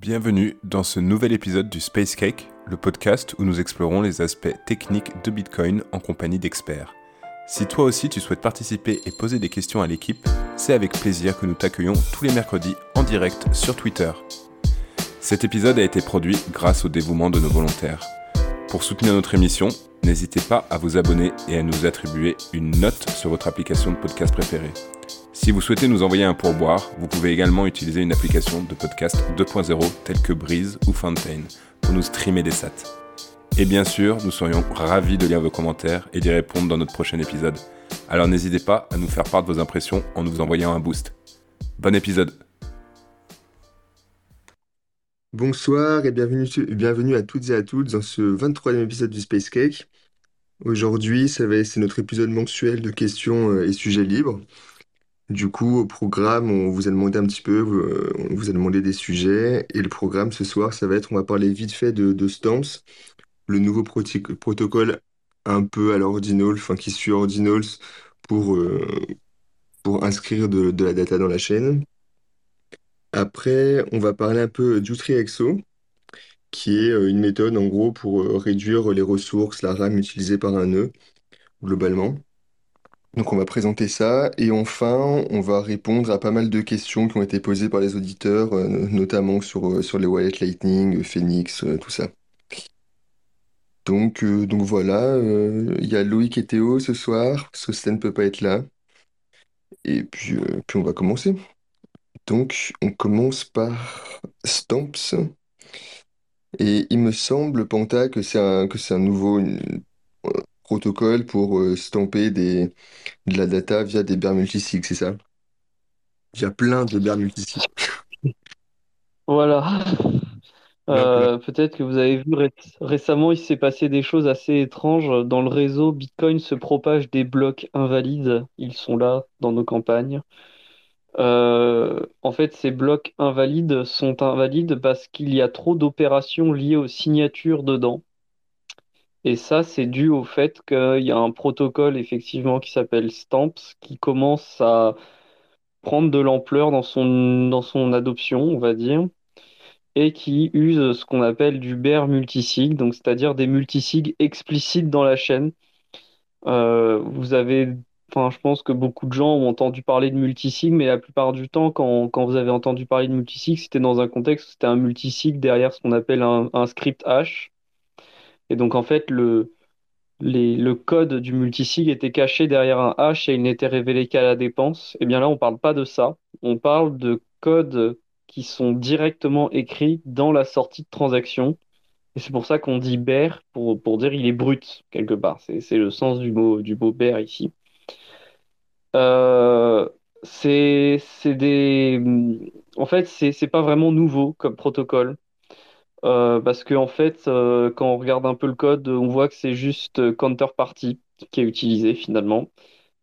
Bienvenue dans ce nouvel épisode du Space Cake, le podcast où nous explorons les aspects techniques de Bitcoin en compagnie d'experts. Si toi aussi tu souhaites participer et poser des questions à l'équipe, c'est avec plaisir que nous t'accueillons tous les mercredis en direct sur Twitter. Cet épisode a été produit grâce au dévouement de nos volontaires. Pour soutenir notre émission, n'hésitez pas à vous abonner et à nous attribuer une note sur votre application de podcast préférée. Si vous souhaitez nous envoyer un pourboire, vous pouvez également utiliser une application de podcast 2.0 telle que Breeze ou Fountain pour nous streamer des sats. Et bien sûr, nous serions ravis de lire vos commentaires et d'y répondre dans notre prochain épisode. Alors n'hésitez pas à nous faire part de vos impressions en nous envoyant un boost. Bon épisode Bonsoir et bienvenue, à toutes et à toutes dans ce 23e épisode du Space Cake. Aujourd'hui, c'est notre épisode mensuel de questions euh, et sujets libres. Du coup, au programme, on vous a demandé un petit peu, euh, on vous a demandé des sujets. Et le programme ce soir, ça va être, on va parler vite fait de, Stamps, le nouveau protocole un peu à l'Ordinals, enfin qui suit Ordinals pour, euh, pour inscrire de, la data dans la chaîne. Après, on va parler un peu d'UtriExo, qui est euh, une méthode en gros pour réduire les ressources, la RAM utilisée par un nœud, globalement. Donc on va présenter ça et enfin on va répondre à pas mal de questions qui ont été posées par les auditeurs, euh, notamment sur, euh, sur les wallets Lightning, Phoenix, euh, tout ça. Donc, donc voilà, il y a Loïc et Théo ce soir, Sosten ne peut pas être là. Et puis, puis on va commencer. Donc on commence par Stamps. Et il me semble, Panta, que c'est un, que c'est un nouveau protocole pour stamper des, de la data via des multisig, c'est ça? Il y a plein de multisig. Voilà. Euh, peut-être que vous avez vu récemment, il s'est passé des choses assez étranges. Dans le réseau, Bitcoin se propage des blocs invalides. Ils sont là dans nos campagnes. Euh, en fait, ces blocs invalides sont invalides parce qu'il y a trop d'opérations liées aux signatures dedans. Et ça, c'est dû au fait qu'il y a un protocole effectivement qui s'appelle Stamps qui commence à prendre de l'ampleur dans son, dans son adoption, on va dire, et qui use ce qu'on appelle du bear multisig, donc c'est-à-dire des multisigs explicites dans la chaîne. Euh, vous avez, enfin, je pense que beaucoup de gens ont entendu parler de multisig, mais la plupart du temps, quand, quand vous avez entendu parler de multisig, c'était dans un contexte où c'était un multisig derrière ce qu'on appelle un, script hash. Et donc, en fait, le, le code du multisig était caché derrière un hash et il n'était révélé qu'à la dépense. Et eh bien là, on ne parle pas de ça. On parle de codes qui sont directement écrits dans la sortie de transaction. Et c'est pour ça qu'on dit bear, pour, pour dire il est brut, quelque part. C'est le sens du mot, du mot bear ici. Euh, c'est des. En fait, c'est pas vraiment nouveau comme protocole. Euh, parce que en fait, euh, quand on regarde un peu le code, on voit que c'est juste Counterparty qui est utilisé finalement,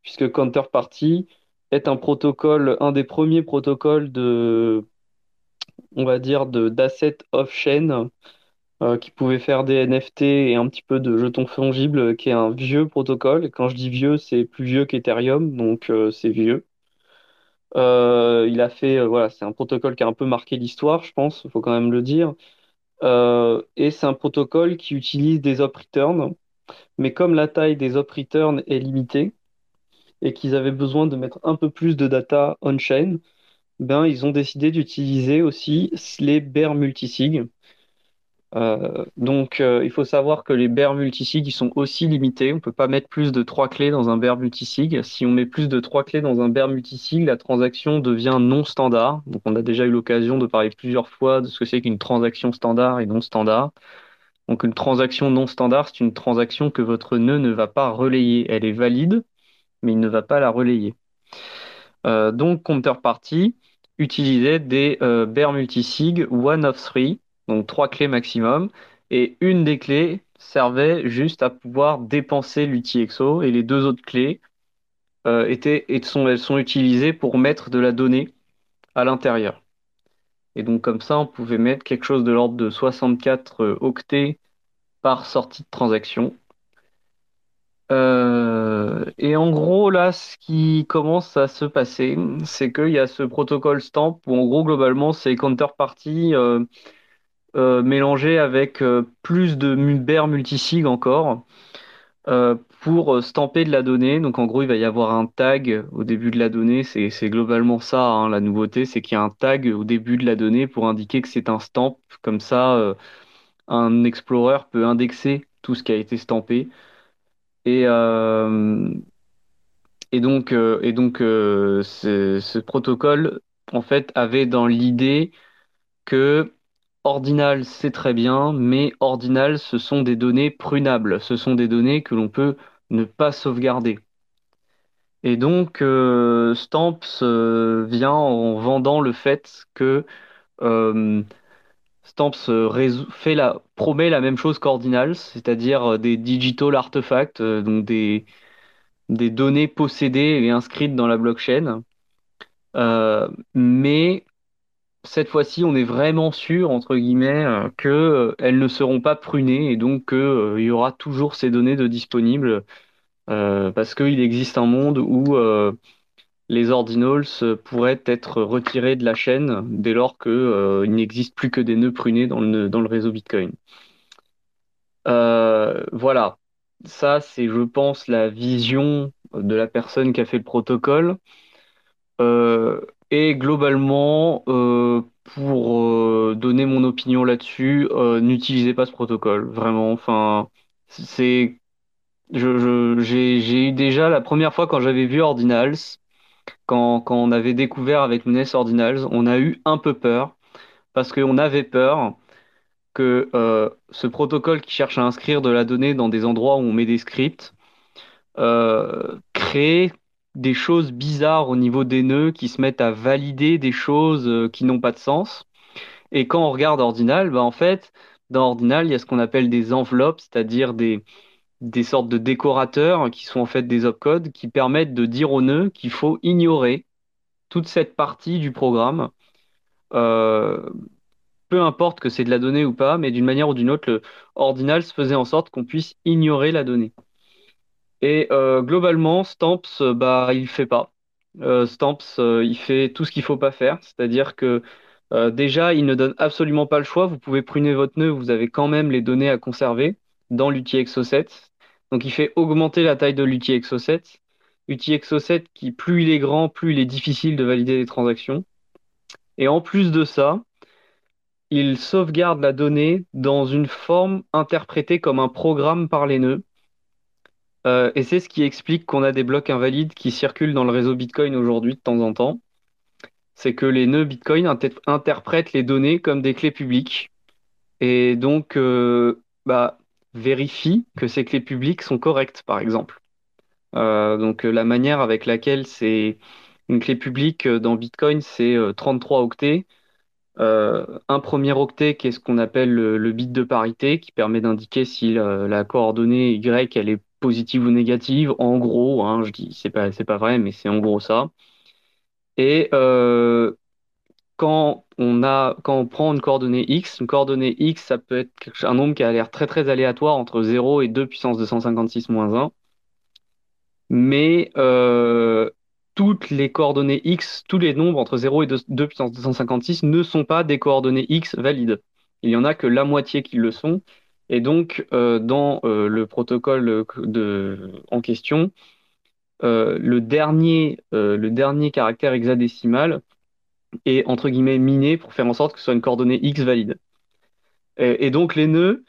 puisque Counterparty est un protocole, un des premiers protocoles de, on va dire, de d'assets off-chain euh, qui pouvait faire des NFT et un petit peu de jetons fongibles, qui est un vieux protocole. Quand je dis vieux, c'est plus vieux qu'Ethereum, donc c'est vieux. il a fait, voilà, c'est un protocole qui a un peu marqué l'histoire, je pense, il faut quand même le dire. Euh, et c'est un protocole qui utilise des op return, mais comme la taille des op return est limitée et qu'ils avaient besoin de mettre un peu plus de data on-chain, ben, ils ont décidé d'utiliser aussi les bear multisig. Euh, donc, euh, il faut savoir que les bear multisig sont aussi limités. On ne peut pas mettre plus de trois clés dans un bear multisig. Si on met plus de trois clés dans un bear multisig, la transaction devient non standard. Donc, on a déjà eu l'occasion de parler plusieurs fois de ce que c'est qu'une transaction standard et non standard. Donc, une transaction non standard, c'est une transaction que votre nœud ne va pas relayer. Elle est valide, mais il ne va pas la relayer. Euh, donc, Counterparty utilisait des bear multisig one of three donc trois clés maximum. Et une des clés servait juste à pouvoir dépenser l'UTXO et les deux autres clés euh, étaient, et sont, elles sont utilisées pour mettre de la donnée à l'intérieur. Et donc comme ça, on pouvait mettre quelque chose de l'ordre de 64 octets par sortie de transaction. Euh, et en gros, là, ce qui commence à se passer, c'est qu'il y a ce protocole Stamp où, en gros, globalement, c'est counterparty euh, euh, mélangé avec euh, plus de mu- multi multisig encore euh, pour euh, stamper de la donnée. Donc, en gros, il va y avoir un tag au début de la donnée. C'est, globalement ça, hein, la nouveauté, c'est qu'il y a un tag au début de la donnée pour indiquer que c'est un stamp. Comme ça, euh, un explorer peut indexer tout ce qui a été stampé. Et, euh, Et donc, euh, et donc euh, ce protocole, en fait, avait dans l'idée que Ordinal, c'est très bien, mais Ordinal, ce sont des données prunables. Ce sont des données que l'on peut ne pas sauvegarder. Et donc, euh, Stamps euh, vient en vendant le fait que euh, Stamps fait la, promet la même chose qu'Ordinal, c'est-à-dire des digital artefacts, donc des, des données possédées et inscrites dans la blockchain. Mais cette fois-ci, on est vraiment sûr, entre guillemets, euh, euh, ne seront pas prunées et donc que, euh, y aura toujours ces données de disponibles euh, parce qu'il existe un monde où les ordinals pourraient être retirés de la chaîne dès lors que, euh, il n'existe plus que des nœuds prunés dans le, réseau Bitcoin. Voilà. Ça, c'est, je pense, la vision de la personne qui a fait le protocole. Euh, et globalement, euh, pour euh, donner mon opinion là-dessus, euh, n'utilisez pas ce protocole, vraiment. Enfin, c'est, j'ai, eu déjà la première fois quand j'avais vu Ordinals, quand, quand on avait découvert avec Nunes Ordinals, on a eu un peu peur parce qu'on avait peur que ce protocole qui cherche à inscrire de la donnée dans des endroits où on met des scripts créer des choses bizarres au niveau des nœuds qui se mettent à valider des choses euh, qui n'ont pas de sens. Et quand on regarde Ordinal, bah en fait, dans Ordinal, il y a ce qu'on appelle des enveloppes, c'est-à-dire des, des sortes de décorateurs qui sont en fait des opcodes qui permettent de dire au nœud qu'il faut ignorer toute cette partie du programme. Euh, peu importe que c'est de la donnée ou pas, mais d'une manière ou d'une autre, le Ordinals faisait en sorte qu'on puisse ignorer la donnée. Et euh, globalement, Stamps, euh, bah, il fait pas. Euh, Stamps, euh, il fait tout ce qu'il faut pas faire. C'est-à-dire que déjà, il ne donne absolument pas le choix. Vous pouvez pruner votre nœud, vous avez quand même les données à conserver dans l'UTXO7. Donc, il fait augmenter la taille de l'UTXO7. UTXO7 qui, plus il est grand, plus il est difficile de valider les transactions. Et en plus de ça, il sauvegarde la donnée dans une forme interprétée comme un programme par les nœuds. Euh, et c'est ce qui explique qu'on a des blocs invalides qui circulent dans le réseau Bitcoin aujourd'hui de temps en temps. C'est que les nœuds Bitcoin inter- interprètent les données comme des clés publiques et donc euh, bah, vérifient que ces clés publiques sont correctes, par exemple. Euh, donc la manière avec laquelle c'est une clé publique dans Bitcoin, c'est euh, 33 octets. Un premier octet qui est ce qu'on appelle le, le bit de parité, qui permet d'indiquer si la, la coordonnée Y elle est positive ou négative. En gros, hein, je dis c'est pas c'est pas vrai, mais c'est en gros ça. Et euh, quand on a quand on prend une coordonnée X, une coordonnée X, ça peut être un nombre qui a l'air très très aléatoire entre 0 et 2 puissance 256 moins 1. Mais euh, toutes les coordonnées X, tous les nombres entre 0 et 2, 2 puissance 256 ne sont pas des coordonnées X valides. Il y en a que la moitié qui le sont. Et donc, euh, dans euh, le protocole en question, euh, le dernier, le dernier caractère hexadécimal est entre guillemets miné pour faire en sorte que ce soit une coordonnée X valide. Et, et donc, les nœuds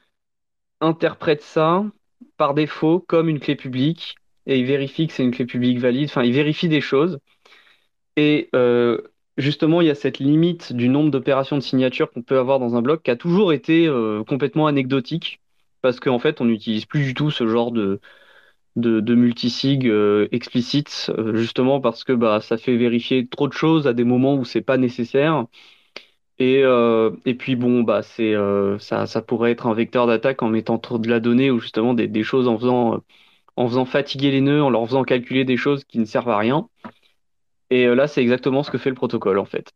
interprètent ça par défaut comme une clé publique et ils vérifient que c'est une clé publique valide. Enfin, ils vérifient des choses. Et justement, il y a cette limite du nombre d'opérations de signature qu'on peut avoir dans un bloc qui a toujours été euh, complètement anecdotique parce qu'en fait, on n'utilise plus du tout ce genre de, de, multisig euh, explicite, euh, justement parce que bah, ça fait vérifier trop de choses à des moments où c'est pas nécessaire. Et, puis bon, bah c'est ça, pourrait être un vecteur d'attaque en mettant trop de la donnée ou justement des, des choses en faisant en faisant fatiguer les nœuds, en leur faisant calculer des choses qui ne servent à rien. Et euh, là, c'est exactement ce que fait le protocole en fait.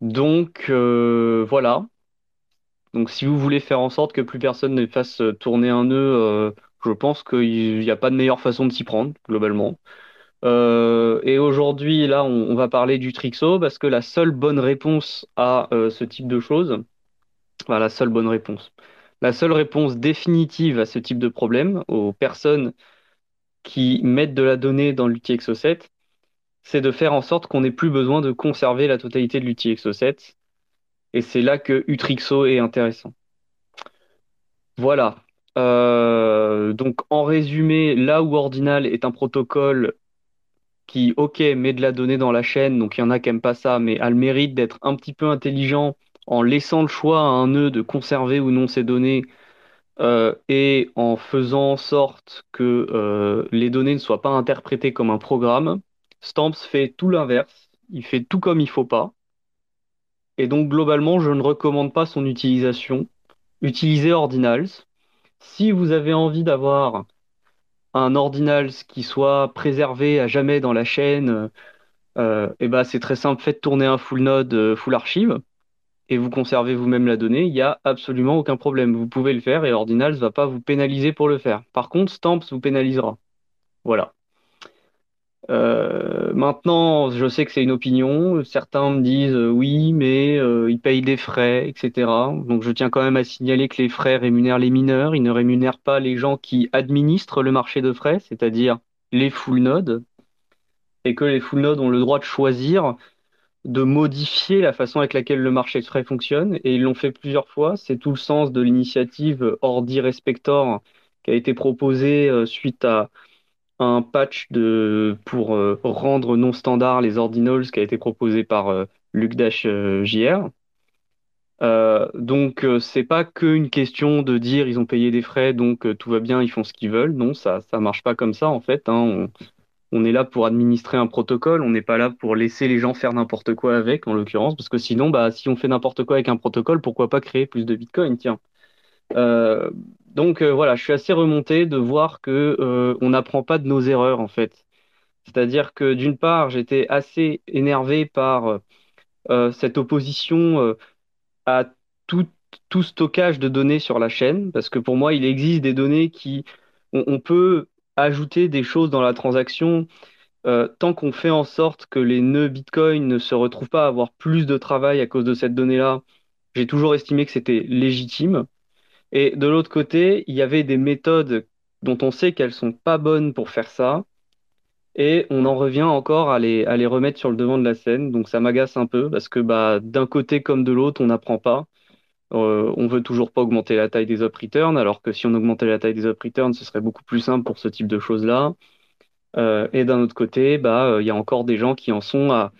Donc euh, voilà. Donc si vous voulez faire en sorte que plus personne ne fasse euh, tourner un nœud Je pense qu'il n'y a pas de meilleure façon de s'y prendre, globalement. Et aujourd'hui, là, on, va parler du Trixo parce que la seule bonne réponse à ce type de choses, la seule bonne réponse, la seule réponse définitive à ce type de problème aux personnes qui mettent de la donnée dans l'outil Exo7, c'est de faire en sorte qu'on n'ait plus besoin de conserver la totalité de l'outil Exo7. Et c'est là que Utrixo est intéressant. Voilà. Euh, donc en résumé, là où Ordinal est un protocole qui, ok, met de la donnée dans la chaîne, donc il y en a qui n'aiment pas ça, mais a le mérite d'être un petit peu intelligent en laissant le choix à un nœud de conserver ou non ces données euh, et en faisant en sorte que euh, les données ne soient pas interprétées comme un programme, Stamps fait tout l'inverse. Il fait tout comme il faut pas. Et donc globalement, je ne recommande pas son utilisation. Utilisez Ordinals. Si vous avez envie d'avoir un ordinals qui soit préservé à jamais dans la chaîne, euh, et ben c'est très simple, faites tourner un full node, euh, full archive, et vous conservez vous-même la donnée, il n'y a absolument aucun problème. Vous pouvez le faire et Ordinals ne va pas vous pénaliser pour le faire. Par contre, Stamps vous pénalisera. Voilà. Euh, maintenant, je sais que c'est une opinion. Certains me disent euh, oui, mais euh, ils payent des frais, etc. Donc, je tiens quand même à signaler que les frais rémunèrent les mineurs. Ils ne rémunèrent pas les gens qui administrent le marché de frais, c'est-à-dire les full nodes, et que les full nodes ont le droit de choisir de modifier la façon avec laquelle le marché de frais fonctionne. Et ils l'ont fait plusieurs fois. C'est tout le sens de l'initiative Ordi Respector qui a été proposée suite à un patch pour euh, rendre non standard les ordinals qui a été proposé par euh, Luc Dash euh, JR. donc c'est pas qu'une question de dire ils ont payé des frais donc tout va bien ils font ce qu'ils veulent non ça ça marche pas comme ça en fait hein. on, est là pour administrer un protocole on n'est pas là pour laisser les gens faire n'importe quoi avec en l'occurrence parce que sinon bah si on fait n'importe quoi avec un protocole pourquoi pas créer plus de bitcoin tiens donc euh, voilà, je suis assez remonté de voir que euh, on n'apprend pas de nos erreurs en fait. C'est-à-dire que d'une part, j'étais assez énervé par euh, cette opposition à tout, tout, stockage de données sur la chaîne, parce que pour moi, il existe des données qui on, peut ajouter des choses dans la transaction tant qu'on fait en sorte que les nœuds Bitcoin ne se retrouvent pas à avoir plus de travail à cause de cette donnée-là. J'ai toujours estimé que c'était légitime. Et de l'autre côté, il y avait des méthodes dont on sait qu'elles sont pas bonnes pour faire ça. Et on en revient encore à les, remettre sur le devant de la scène. Donc ça m'agace un peu parce que bah, d'un côté comme de l'autre, on n'apprend pas. Euh, on veut toujours pas augmenter la taille des up returns, alors que si on augmentait la taille des up returns, ce serait beaucoup plus simple pour ce type de choses-là. Euh, et d'un autre côté, bah, il y a encore des gens qui en sont à,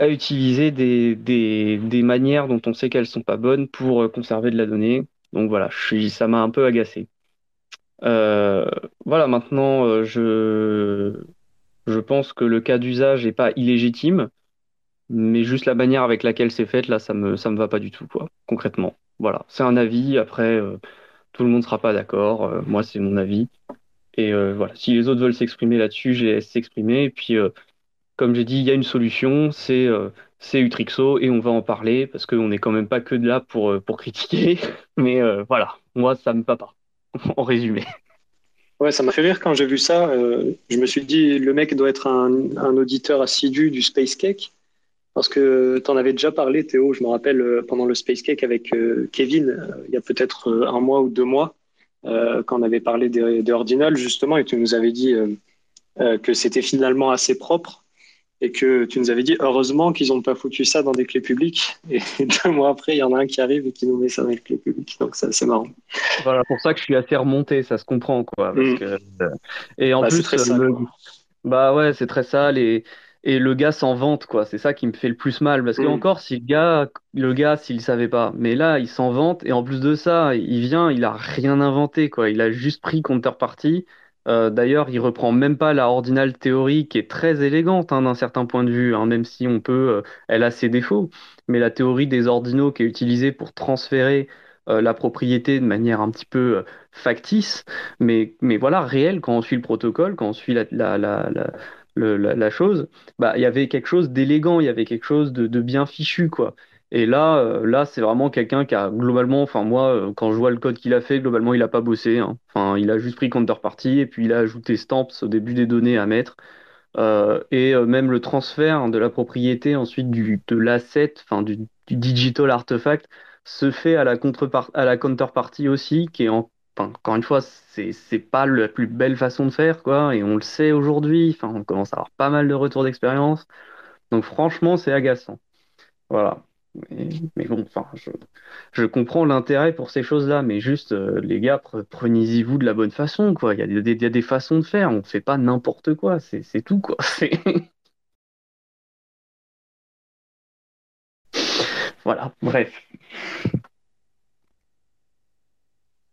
utiliser des, des, manières dont on sait qu'elles sont pas bonnes pour euh, conserver de la donnée. Donc voilà, ça m'a un peu agacé. Euh, voilà, maintenant, euh, je, pense que le cas d'usage n'est pas illégitime, mais juste la manière avec laquelle c'est fait, là, ça me, ça me va pas du tout, quoi, concrètement. Voilà, c'est un avis. Après, euh, tout le monde ne sera pas d'accord. moi, c'est mon avis. Et voilà, si les autres veulent s'exprimer là-dessus, je laisse s'exprimer. Et puis, comme j'ai dit, il y a une solution, c'est c'est Utrixo et on va en parler parce qu'on n'est quand même pas que de là pour, euh, pour critiquer. Mais euh, voilà, moi, ça me va pas, en résumé. Ouais, ça m'a fait rire quand j'ai vu ça. Euh, je me suis dit, le mec doit être un, auditeur assidu du Space Cake. Parce que tu en avais déjà parlé, Théo, je me rappelle pendant le Space Cake avec Kevin, il y a peut-être un mois ou deux mois, quand on avait parlé des, des ordinals, justement, et tu nous avais dit que c'était finalement assez propre et que tu nous avais dit heureusement qu'ils n'ont pas foutu ça dans des clés publiques. Et deux mois après, il y en a un qui arrive et qui nous met ça dans les clés publiques. Donc ça, c'est marrant. Voilà, pour ça que je suis assez remonté, ça se comprend quoi. Mm. Euh, et en bah, plus, bah ouais, c'est très sale et et le gars s'en vante quoi. C'est ça qui me fait le plus mal parce que mm. encore si le gars, le gars s'il savait pas, mais là il s'en vante et en plus de ça, il vient, il a rien inventé quoi. Il a juste pris counterparty euh, d'ailleurs, il reprend même pas la ordinale théorie qui est très élégante hein, d'un certain point de vue, hein, même si on peut, euh, elle a ses défauts. Mais la théorie des ordinaux qui est utilisée pour transférer euh, la propriété de manière un petit peu factice, mais, mais voilà, réelle quand on suit le protocole, quand on suit la, la, la, la, la chose, bah, il y avait quelque chose d'élégant, il y avait quelque chose de, de bien fichu, quoi. Et là, euh, là, c'est vraiment quelqu'un qui a globalement, enfin moi, euh, quand je vois le code qu'il a fait, globalement, il a pas bossé. hein. Enfin, il a juste pris counterparty et puis il a ajouté stamps au début des données à mettre. Euh, et même le transfert de la propriété ensuite de l'asset, enfin du, digital artefact, se fait à la à la counterparty aussi, qui est en, enfin, encore une fois, c'est c'est pas la plus belle façon de faire, quoi. Et on le sait aujourd'hui. Enfin, on commence à avoir pas mal de retours d'expérience. Donc franchement, c'est agaçant. Voilà. Mais, bon, enfin, je, comprends l'intérêt pour ces choses-là, mais juste, euh, les gars, pre- prenez-y-vous de la bonne façon, quoi. Il y a des, façons de faire, on fait pas n'importe quoi, c'est tout, quoi. Voilà, bref.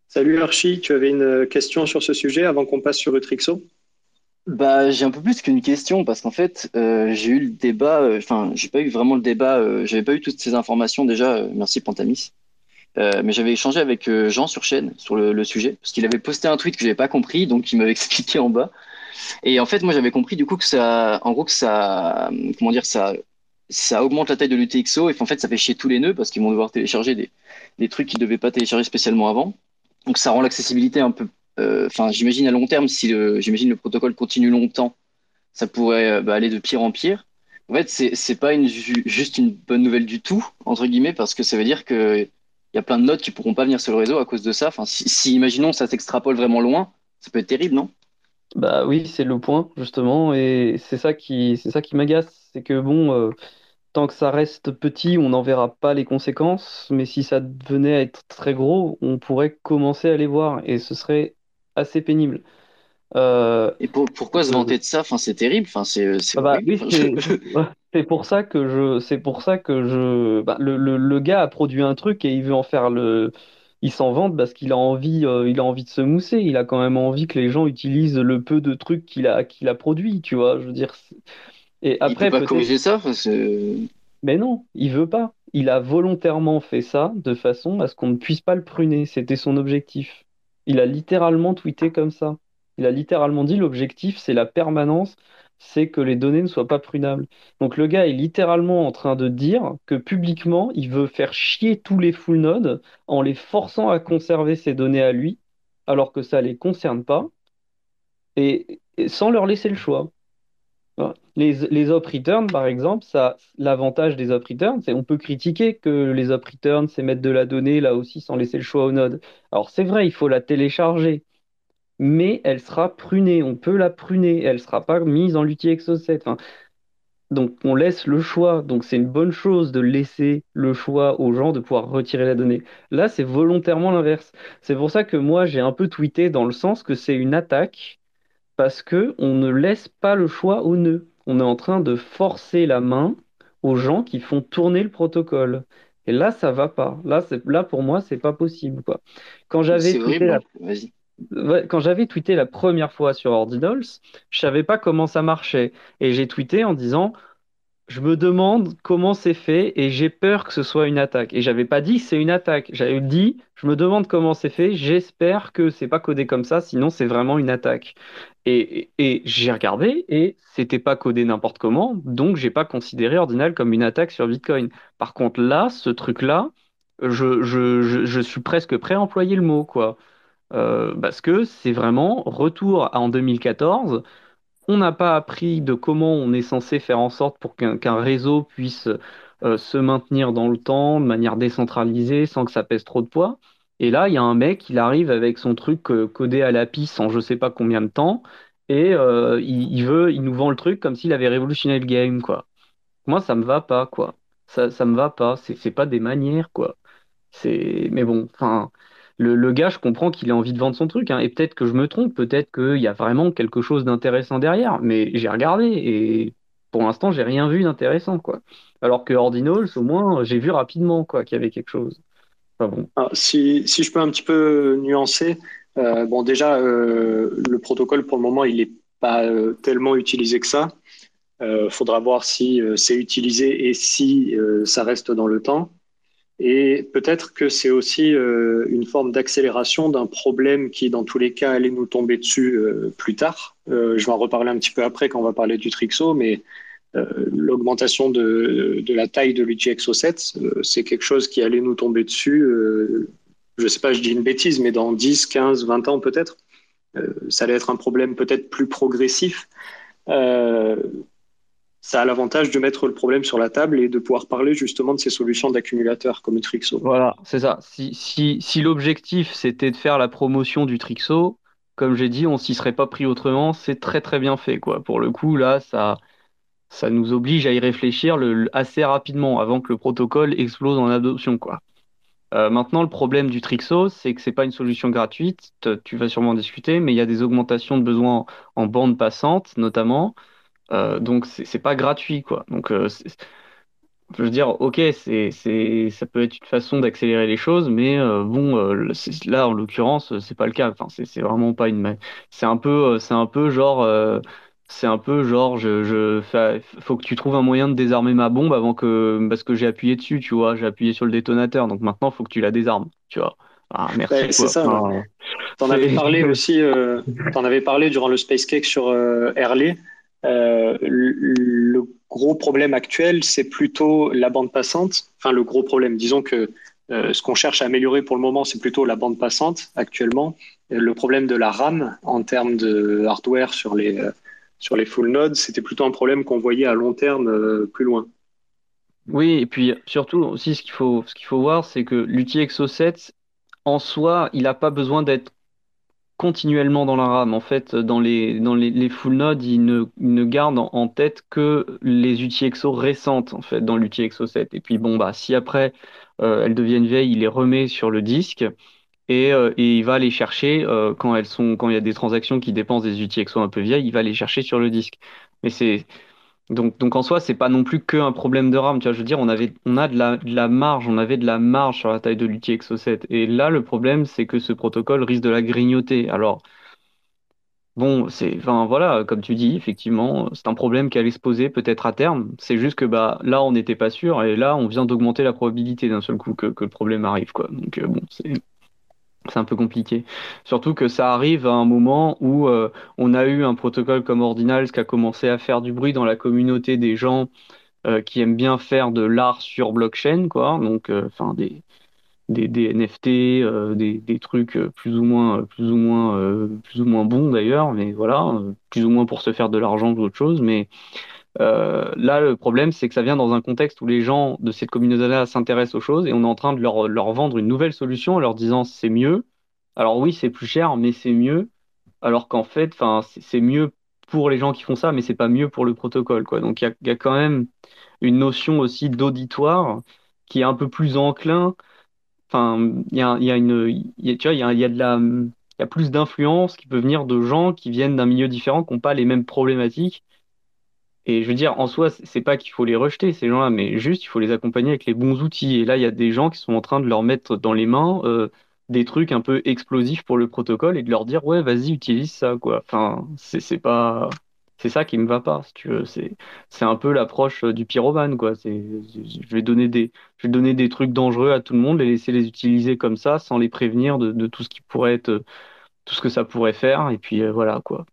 Salut Archie, tu avais une question sur ce sujet avant qu'on passe sur Utrixo? Bah, j'ai un peu plus qu'une question parce qu'en fait, euh, j'ai eu le débat, euh, enfin, j'ai pas eu vraiment le débat, euh, j'avais pas eu toutes ces informations déjà, euh, merci Pantamis. Euh, mais j'avais échangé avec euh, Jean sur chaîne sur le, le sujet parce qu'il avait posté un tweet que j'avais pas compris, donc il m'avait expliqué en bas. Et en fait, moi, j'avais compris du coup que ça, en gros, que ça, comment dire, ça, ça augmente la taille de l'UTXO et en fait, ça fait chier tous les nœuds parce qu'ils vont devoir télécharger des, des trucs qu'ils devaient pas télécharger spécialement avant. Donc, ça rend l'accessibilité un peu, enfin, j'imagine à long terme, si le, j'imagine le protocole continue longtemps, ça pourrait euh, bah, aller de pire en pire. En fait, c'est, pas une, ju- juste une bonne nouvelle du tout, entre guillemets, parce que ça veut dire que il y a plein de nodes qui pourront pas venir sur le réseau à cause de ça. Enfin, si, imaginons ça s'extrapole vraiment loin, ça peut être terrible, non? Bah oui, c'est le point, justement, et c'est ça qui, qui m'agace, c'est que bon, euh, tant que ça reste petit, on n'en verra pas les conséquences, mais si ça venait à être très gros, on pourrait commencer à les voir, et ce serait assez pénible. Euh, Et pour- pourquoi se vanter de ça? Enfin, c'est terrible. Enfin, c'est c'est Ah bah horrible. oui, Enfin, c'est je- ouais, c'est pour ça que je c'est pour ça que je bah, le, le, le gars a produit un truc et il veut en faire le il s'en vante parce qu'il a envie euh, il a envie de se mousser, il a quand même envie que les gens utilisent le peu de trucs qu'il a qu'il a produit, tu vois, je veux dire c'est- et il peut après pas peut-être corriger ça. Enfin, c'est- mais non, il veut pas. Il a volontairement fait ça de façon à ce qu'on ne puisse pas le pruner. C'était son objectif. Il a littéralement tweeté comme ça. Il a littéralement dit l'objectif, c'est la permanence, c'est que les données ne soient pas prunables. Donc le gars est littéralement en train de dire que publiquement, il veut faire chier tous les full nodes en les forçant à conserver ces données à lui, alors que ça les concerne pas, et sans leur laisser le choix. Les, les op return, par exemple, ça, l'avantage des op return, c'est on peut critiquer que les op return, c'est mettre de la donnée là aussi sans laisser le choix au node. Alors c'est vrai, il faut la télécharger, mais elle sera prunée, on peut la pruner, elle sera pas mise dans l'UTXO7. Enfin, donc on laisse le choix, donc c'est une bonne chose de laisser le choix aux gens de pouvoir retirer la donnée. Là, c'est volontairement l'inverse. C'est pour ça que moi, j'ai un peu tweeté dans le sens que c'est une attaque parce que on ne laisse pas le choix aux nœuds. On est en train de forcer la main aux gens qui font tourner le protocole. Et là, ça va pas. Là, c'est, là pour moi, c'est pas possible, quoi. Quand j'avais C'est tweeté horrible. la, hein. Ouais, quand j'avais tweeté la première fois sur Ordinals, je savais pas comment ça marchait. Et j'ai tweeté en disant, je me demande comment c'est fait et j'ai peur que ce soit une attaque. Et j'avais pas dit c'est une attaque. J'avais dit, je me demande comment c'est fait. J'espère que c'est pas codé comme ça, sinon c'est vraiment une attaque. Et, j'ai regardé et c'était pas codé n'importe comment, donc j'ai pas considéré Ordinal comme une attaque sur Bitcoin. Par contre là, ce truc-là, je, suis presque prêt à employer le mot, quoi. Euh, parce que c'est vraiment retour en 2014 on n'a pas appris de comment on est censé faire en sorte pour qu'un réseau puisse euh, se maintenir dans le temps de manière décentralisée sans que ça pèse trop de poids. Et là, il y a un mec, il arrive avec son truc euh, codé à la pisse en je sais pas combien de temps et euh, il, il veut, il nous vend le truc comme s'il avait révolutionné le game, quoi. Moi, ça me va pas, quoi. Ça, ça me va pas. C'est c'est pas des manières, quoi. C'est, mais bon, enfin, le, gars, je comprends qu'il ait envie de vendre son truc, hein, et peut-être que je me trompe, peut-être qu'il y a vraiment quelque chose d'intéressant derrière, mais j'ai regardé et pour l'instant, j'ai rien vu d'intéressant, quoi. Alors que Ordinals, au moins, j'ai vu rapidement, quoi, qu'il y avait quelque chose. Enfin bon. Alors, si, si je peux un petit peu nuancer, euh, bon, déjà, euh, le protocole, pour le moment, il n'est pas euh, tellement utilisé que ça. Il faudra voir si c'est utilisé et si ça reste dans le temps. Et peut-être que c'est aussi euh, une forme d'accélération d'un problème qui, dans tous les cas, allait nous tomber dessus euh, plus tard. Euh, je vais en reparler un petit peu après quand on va parler du Trixo, mais l'augmentation de, la taille de l'UTXO 7, c'est quelque chose qui allait nous tomber dessus. je ne sais pas, je dis une bêtise, mais dans 10, 15, 20 ans peut-être. ça allait être un problème peut-être plus progressif ça a l'avantage de mettre le problème sur la table et de pouvoir parler justement de ces solutions d'accumulateurs comme le Trixo. Voilà, c'est ça. Si, si, si l'objectif c'était de faire la promotion du Trixo, comme j'ai dit, on s'y serait pas pris autrement. C'est très très bien fait, quoi. Pour le coup, là, ça, ça nous oblige à y réfléchir assez rapidement avant que le protocole explose en adoption, quoi. Euh, maintenant, le problème du Trixo, c'est que c'est pas une solution gratuite. Tu vas sûrement discuter, mais il y a des augmentations de besoins en bande passante, notamment. Euh, donc c'est pas gratuit quoi. Donc euh, je veux dire, ok, c'est, ça peut être une façon d'accélérer les choses, mais euh, bon, là en l'occurrence, c'est pas le cas. Enfin, c'est, vraiment pas une. C'est un peu, c'est un peu genre, c'est un peu genre, je, je faut que tu trouves un moyen de désarmer ma bombe avant que, parce que j'ai appuyé dessus, tu vois, j'ai appuyé sur le détonateur, donc maintenant faut que tu la désarmes, tu vois. Ah, merci. c'est ça. t'en avais parlé aussi, t'en avais parlé durant le Space Cake sur Early. Euh, le gros problème actuel, c'est plutôt la bande passante. Enfin, le gros problème, disons que euh, ce qu'on cherche à améliorer pour le moment, c'est plutôt la bande passante actuellement. Le problème de la RAM en termes de hardware sur les, euh, sur les full nodes, c'était plutôt un problème qu'on voyait à long terme plus loin. Oui, et puis surtout aussi ce qu'il faut, ce qu'il faut voir, c'est que l'outil Exo 7, en soi, il n'a pas besoin d'être continuellement dans la RAM. En fait, dans les, dans les, les full nodes, ils ne, ne gardent en, tête que les UTXO récentes, en fait, dans l'UTXO 7. Et puis, bon, bah, si après euh, elles deviennent vieilles, il les remet sur le disque et, euh, et il va les chercher euh, quand elles sont, quand il y a des transactions qui dépensent des UTXO un peu vieilles, il va les chercher sur le disque. Mais c'est, donc, en soi, c'est pas non plus qu'un problème de RAM. Tu vois, je veux dire, on avait, on a de la, marge, on avait de la marge sur la taille de l'UTXO 7. Et là, le problème, c'est que ce protocole risque de la grignoter. Alors, bon, c'est, enfin voilà, comme tu dis, effectivement, c'est un problème qui allait se poser peut-être à terme. C'est juste que bah là, on n'était pas sûr, et là, on vient d'augmenter la probabilité d'un seul coup que, que le problème arrive, quoi. Donc euh, bon, c'est c'est un peu compliqué. Surtout que ça arrive à un moment où euh, on a eu un protocole comme Ordinals qui a commencé à faire du bruit dans la communauté des gens euh, qui aiment bien faire de l'art sur blockchain, quoi. Donc, euh, enfin, des, des, des, NFT, des, des, trucs plus ou moins, plus ou moins, plus ou moins bons d'ailleurs, mais voilà, plus ou moins pour se faire de l'argent ou autre chose. Mais euh, là, le problème, c'est que ça vient dans un contexte où les gens de cette communauté-là s'intéressent aux choses et on est en train de leur, vendre une nouvelle solution en leur disant c'est mieux. Alors oui, c'est plus cher, mais c'est mieux. Alors qu'en fait, c'est mieux pour les gens qui font ça, mais c'est pas mieux pour le protocole, quoi. Donc il y a, a, quand même une notion aussi d'auditoire qui est un peu plus enclin. Enfin, il y a, y a y vois, il y a, a il y a plus d'influence qui peut venir de gens qui viennent d'un milieu différent, qui n'ont pas les mêmes problématiques et je veux dire, en soi, c'est pas qu'il faut les rejeter, ces gens-là, mais juste, il faut les accompagner avec les bons outils. Et là, il y a des gens qui sont en train de leur mettre dans les mains euh, des trucs un peu explosifs pour le protocole et de leur dire, ouais, vas-y, utilise ça, quoi. Enfin, c'est pas. C'est ça qui me va pas, si tu veux. C'est un peu l'approche euh, du pyromane, quoi. Je vais, donner des, je vais donner des trucs dangereux à tout le monde, les laisser les utiliser comme ça, sans les prévenir de, de tout ce qui pourrait être, tout ce que ça pourrait faire, et puis euh, voilà, quoi.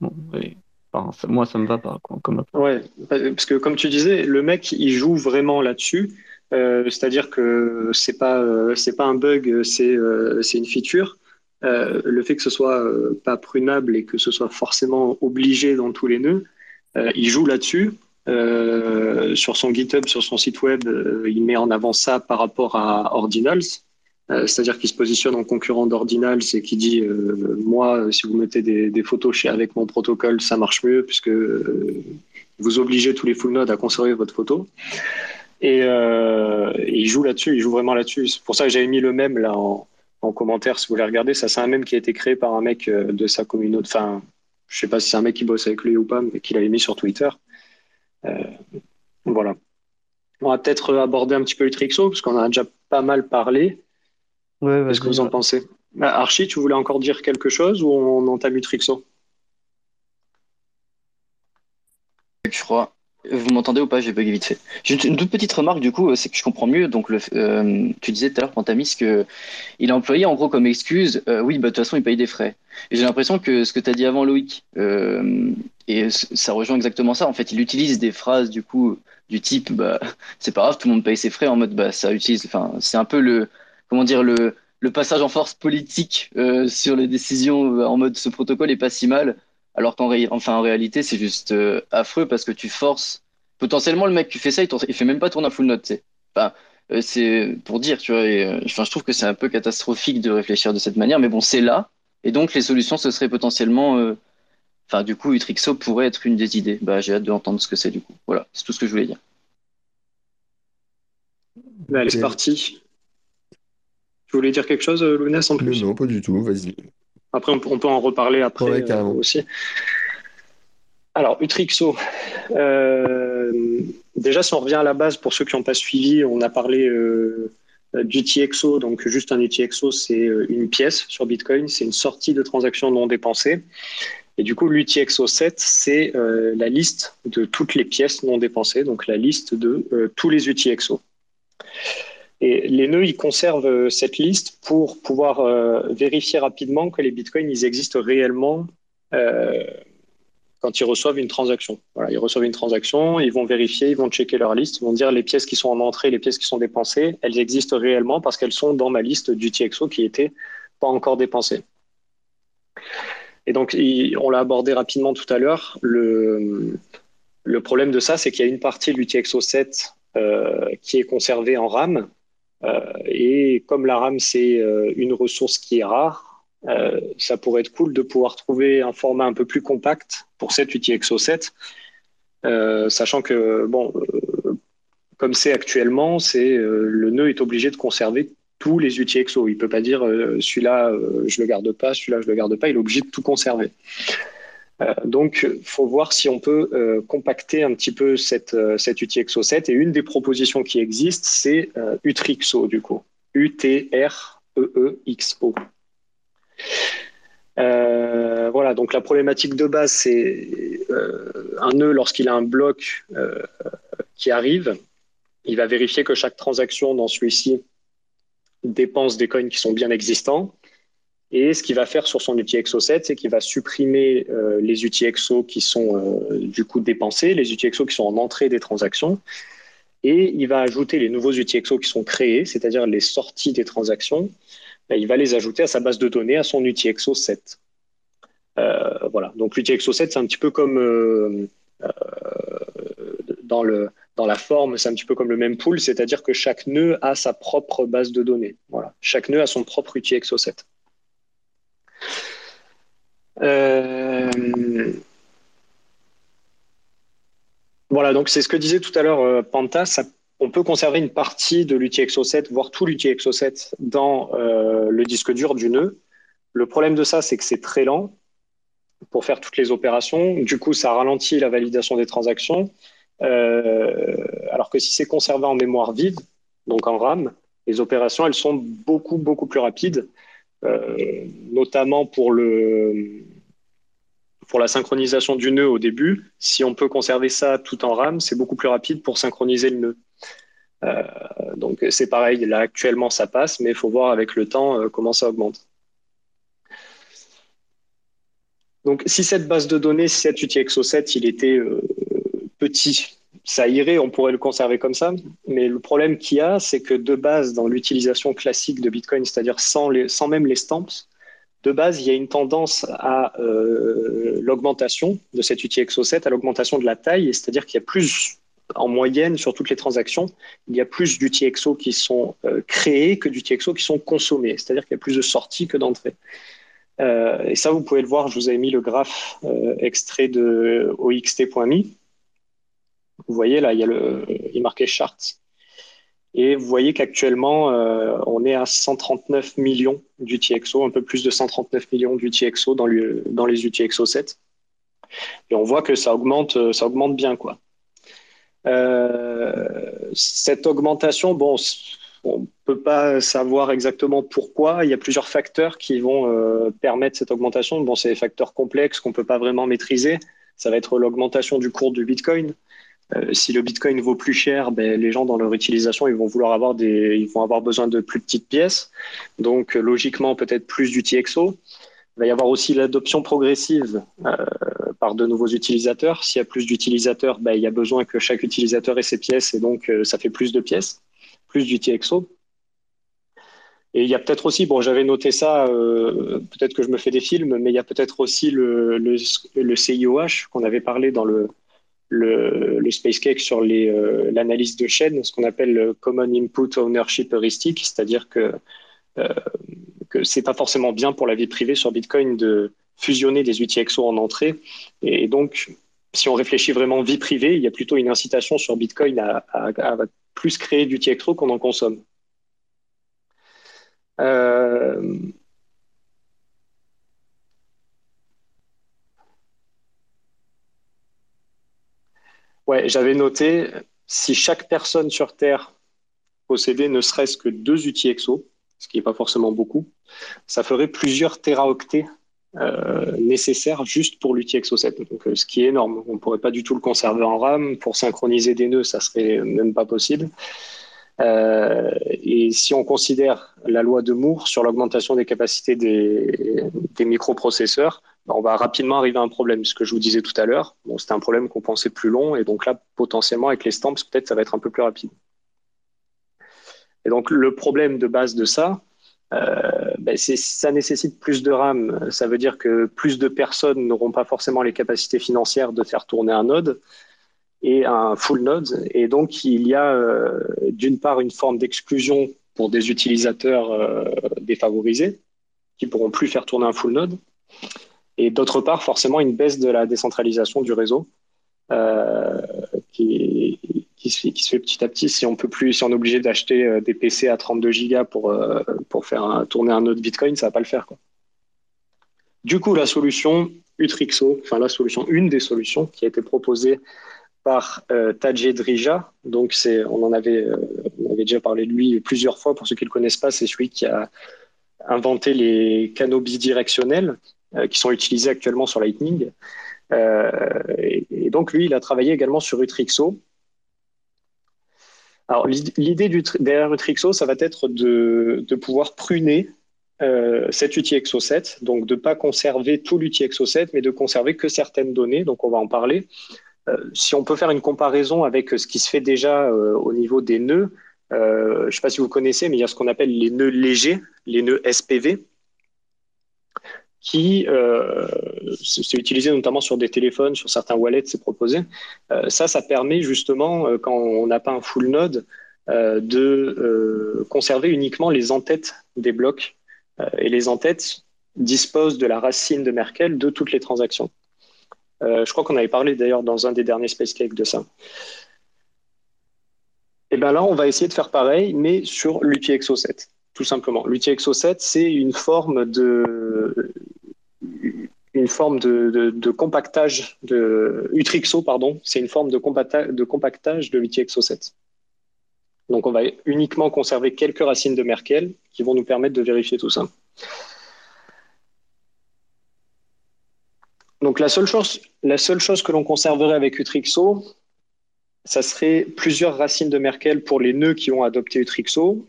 Moi, ça me va pas. Quoi, comme... Ouais, parce que comme tu disais, le mec, il joue vraiment là-dessus. Euh, c'est-à-dire que c'est pas euh, c'est pas un bug, c'est euh, une feature. le fait que ce soit pas prunable et que ce soit forcément obligé dans tous les nœuds, il joue là-dessus. sur son GitHub, sur son site web, il met en avant ça par rapport à Ordinals. Euh, c'est-à-dire qu'il se positionne en concurrent d'Ordinal, c'est qui dit euh, moi, si vous mettez des, photos avec mon protocole, ça marche mieux puisque euh, vous obligez tous les full nodes à conserver votre photo. Et, il joue là-dessus, il joue vraiment là-dessus. C'est pour ça que j'avais mis le même là en, commentaire si vous voulez regarder. Ça, c'est un même qui a été créé par un mec de sa communauté. Enfin, je sais pas si c'est un mec qui bosse avec lui ou pas, mais qu'il avait mis sur Twitter. voilà. On va peut-être aborder un petit peu le Trixo, parce qu'on en a déjà pas mal parlé. Qu'est-ce que vous en pensez? Bah, Archie, tu voulais encore dire quelque chose ou on entame Trixo Je crois. Vous m'entendez ou pas? J'ai bugué vite fait. J'ai une, toute petite remarque du coup, c'est que je comprends mieux. Donc, le, euh, tu disais tout à l'heure, Pantamis, que il a employé en gros comme excuse, euh, oui, bah, de toute façon, il paye des frais. Et j'ai l'impression que ce que tu as dit avant, Loïc, euh, et ça rejoint exactement ça. En fait, il utilise des phrases du coup du type, bah, c'est pas grave, tout le monde paye ses frais en mode, bah, ça utilise. Enfin, c'est un peu le, comment dire, le, le passage en force politique sur les décisions en mode ce protocole est pas si mal alors qu'en enfin, en réalité, c'est juste euh, affreux parce que tu forces. Potentiellement, le mec qui fait ça, il, il fait même pas tourner un full note. Enfin, euh, c'est pour dire, tu vois. Et, euh, enfin, je trouve que c'est un peu catastrophique de réfléchir de cette manière, mais bon, c'est là. Et donc, les solutions, ce serait potentiellement. Enfin, du coup, Utrixo pourrait être une des idées. Bah, j'ai hâte d'entendre ce que c'est, du coup. Voilà, c'est tout ce que je voulais dire. Bah, allez, c'est parti. Tu voulais dire quelque chose, Lounès, en plus? Non, pas du tout, vas-y. Après, on, peut en reparler après euh, aussi. Alors, Utrixo. Euh, déjà, si on revient à la base, pour ceux qui n'ont pas suivi, on a parlé euh, d'UTXO. Donc, juste un UTXO, c'est une pièce sur Bitcoin. C'est une sortie de transaction non dépensée. Et du coup, l'UTXO 7, c'est la liste de toutes les pièces non dépensées, donc la liste de tous les UTXO. Et les nœuds, ils conservent euh, cette liste pour pouvoir euh, vérifier rapidement que les bitcoins, ils existent réellement euh, quand ils reçoivent une transaction. Ils reçoivent une transaction, ils vont vérifier, ils vont checker leur liste, ils vont dire les pièces qui sont en entrée, les pièces qui sont dépensées, elles existent réellement parce qu'elles sont dans ma liste du TXO qui n'était pas encore dépensée. Et donc, on l'a abordé rapidement tout à l'heure. Le, problème de ça, c'est qu'il y a une partie de l'UTXO 7 qui est conservée en RAM et comme la RAM, c'est euh, une ressource qui est rare, euh, ça pourrait être cool de pouvoir trouver un format un peu plus compact pour cet UTXO7, sachant que, bon, comme c'est actuellement, le nœud est obligé de conserver tous les UTXO. Il peut pas dire celui-là je le garde pas, celui-là je le garde pas. Il est obligé de tout conserver. Euh, donc, il faut voir si on peut euh, compacter un petit peu euh, cette UTXO7. Et une des propositions qui existent, c'est Utrixo, du coup. U-T-R-E-E-X-O. voilà, donc la problématique de base, c'est un nœud, lorsqu'il a un bloc qui arrive, il va vérifier que chaque transaction dans celui-ci dépense des coins qui sont bien existants. Et ce qu'il va faire sur son UTXO 7, c'est qu'il va supprimer euh, les UTXO qui sont euh, du coup dépensés, les UTXO qui sont en entrée des transactions, et il va ajouter les nouveaux UTXO qui sont créés, c'est-à-dire les sorties des transactions. Ben, il va les ajouter à sa base de données, à son UTXO 7. Euh, voilà. Donc l'UTXO 7, c'est un petit peu comme dans le dans la forme, c'est un petit peu comme le même pool, c'est-à-dire que chaque nœud a sa propre base de données. Voilà. Chaque nœud a son propre UTXO 7. Euh, voilà, donc c'est ce que disait tout à l'heure euh, Panta. on peut conserver une partie de l'UTXO7, voire tout l'UTXO7 dans euh, le disque dur du nœud. Le problème de ça, c'est que c'est très lent pour faire toutes les opérations. Du coup, ça ralentit la validation des transactions. alors que si c'est conservé en mémoire vive, donc en RAM, les opérations, elles sont beaucoup, beaucoup plus rapides. Euh, notamment pour, le, pour la synchronisation du nœud au début. Si on peut conserver ça tout en RAM, c'est beaucoup plus rapide pour synchroniser le nœud. Euh, donc c'est pareil, là actuellement ça passe, mais il faut voir avec le temps euh, comment ça augmente. Donc si cette base de données, si cet UTXO7, il était petit, ça irait, on pourrait le conserver comme ça. Mais le problème qu'il y a, c'est que de base, dans l'utilisation classique de Bitcoin, c'est-à-dire sans, sans même les stamps, de base, il y a une tendance à euh, l'augmentation de cet UTXO7, à l'augmentation de la taille, c'est-à-dire qu'il y a plus, en moyenne, sur toutes les transactions, il y a plus d'UTXO qui sont euh, créés que d'UTXO qui sont consommés, c'est-à-dire qu'il y a plus de sorties que d'entrées. Euh, et ça, vous pouvez le voir, je vous avais mis le graphe extrait de oxt.me vous voyez là, il y a le, est marqué charts. Et vous voyez qu'actuellement, euh, on est à 139 millions d'UTXO, un peu plus de 139 millions d'UTXO dans, dans les UTXO 7. Et on voit que ça augmente, euh, ça augmente bien. Quoi. Euh, cette augmentation, bon, on ne peut pas savoir exactement pourquoi. Il y a plusieurs facteurs qui vont permettre cette augmentation. Bon, c'est des facteurs complexes qu'on ne peut pas vraiment maîtriser. Ça va être l'augmentation du cours du Bitcoin. Si le Bitcoin vaut plus cher, ben, les gens dans leur utilisation, ils vont vouloir avoir des, ils vont avoir besoin de plus petites pièces. Donc, logiquement, peut-être plus d'UTXO. Il va y avoir aussi l'adoption progressive par de nouveaux utilisateurs. S'il y a plus d'utilisateurs, ben, il y a besoin que chaque utilisateur ait ses pièces et donc ça fait plus de pièces, plus d'UTXO. Et il y a peut-être aussi, bon, j'avais noté ça, euh, peut-être que je me fais des films, mais il y a peut-être aussi le CIOH qu'on avait parlé dans le, le, le Space Cake sur euh, l'analyse de chaîne, ce qu'on appelle le Common Input Ownership Heuristic, c'est-à-dire que, euh, que c'est pas forcément bien pour la vie privée sur Bitcoin de fusionner des UTXO en entrée. Et donc, si on réfléchit vraiment vie privée, il y a plutôt une incitation sur Bitcoin à, plus créer d'UTXO qu'on en consomme. Euh, ouais, j'avais noté si chaque personne sur Terre possédait ne serait-ce que deux UTXO, ce qui n'est pas forcément beaucoup, ça ferait plusieurs téraoctets euh, nécessaires juste pour l'UTXO 7, donc, euh, ce qui est énorme. On ne pourrait pas du tout le conserver en RAM. Pour synchroniser des nœuds, ça serait même pas possible. Euh, et si on considère la loi de Moore sur l'augmentation des capacités des, microprocesseurs, on va rapidement arriver à un problème. Ce que je vous disais tout à l'heure, c'était un problème qu'on pensait plus long, et donc là, potentiellement, avec les stamps, peut-être ça va être un peu plus rapide. Et donc, le problème de base de ça, euh, ben ça nécessite plus de RAM. Ça veut dire que plus de personnes n'auront pas forcément les capacités financières de faire tourner un node et un full node. Et donc, il y a euh, d'une part une forme d'exclusion pour des utilisateurs euh, défavorisés qui pourront plus faire tourner un full node. Et d'autre part, forcément, une baisse de la décentralisation du réseau euh, qui, se fait, petit à petit. Si on peut plus, si on est obligé d'acheter des PC à 32 gigas pour, pour faire un, tourner un node Bitcoin, ça va pas le faire. Du coup, la solution Utrixo, enfin la solution, une des solutions qui a été proposée par euh, Drija. Donc, c'est, on, en avait, euh, on avait déjà parlé de lui plusieurs fois. Pour ceux qui ne le connaissent pas, c'est celui qui a inventé les canaux bidirectionnels euh, qui sont utilisés actuellement sur Lightning. Euh, et, donc, lui, il a travaillé également sur Utrixo. Alors, l'idée derrière Utrixo, ça va être de, pouvoir pruner euh, cet UTXO 7, donc de ne pas conserver tout l'UTXO 7, mais de conserver que certaines données. Donc, on va en parler. Euh, si on peut faire une comparaison avec ce qui se fait déjà euh, au niveau des nœuds, euh, je ne sais pas si vous connaissez, mais il y a ce qu'on appelle les nœuds légers, les nœuds SPV, qui euh, c'est utilisé notamment sur des téléphones, sur certains wallets, c'est proposé. Euh, ça, ça permet justement, euh, quand on n'a pas un full node, de conserver uniquement les entêtes des blocs. et les entêtes disposent de la racine de Merkel de toutes les transactions. Euh, je crois qu'on avait parlé d'ailleurs dans un des derniers Space Cake de ça. Et bien là, on va essayer de faire pareil, mais sur l'UTXO 7, tout simplement. L'UTXO 7, c'est une forme de forme de, compactage de Utrixo, pardon, c'est une forme de, compacta, de compactage de l'UTXO 7. Donc on va uniquement conserver quelques racines de Merkel qui vont nous permettre de vérifier tout ça. Donc la seule chose, la seule chose que l'on conserverait avec Utrixo, ça serait plusieurs racines de Merkel pour les nœuds qui ont adopté Utrixo,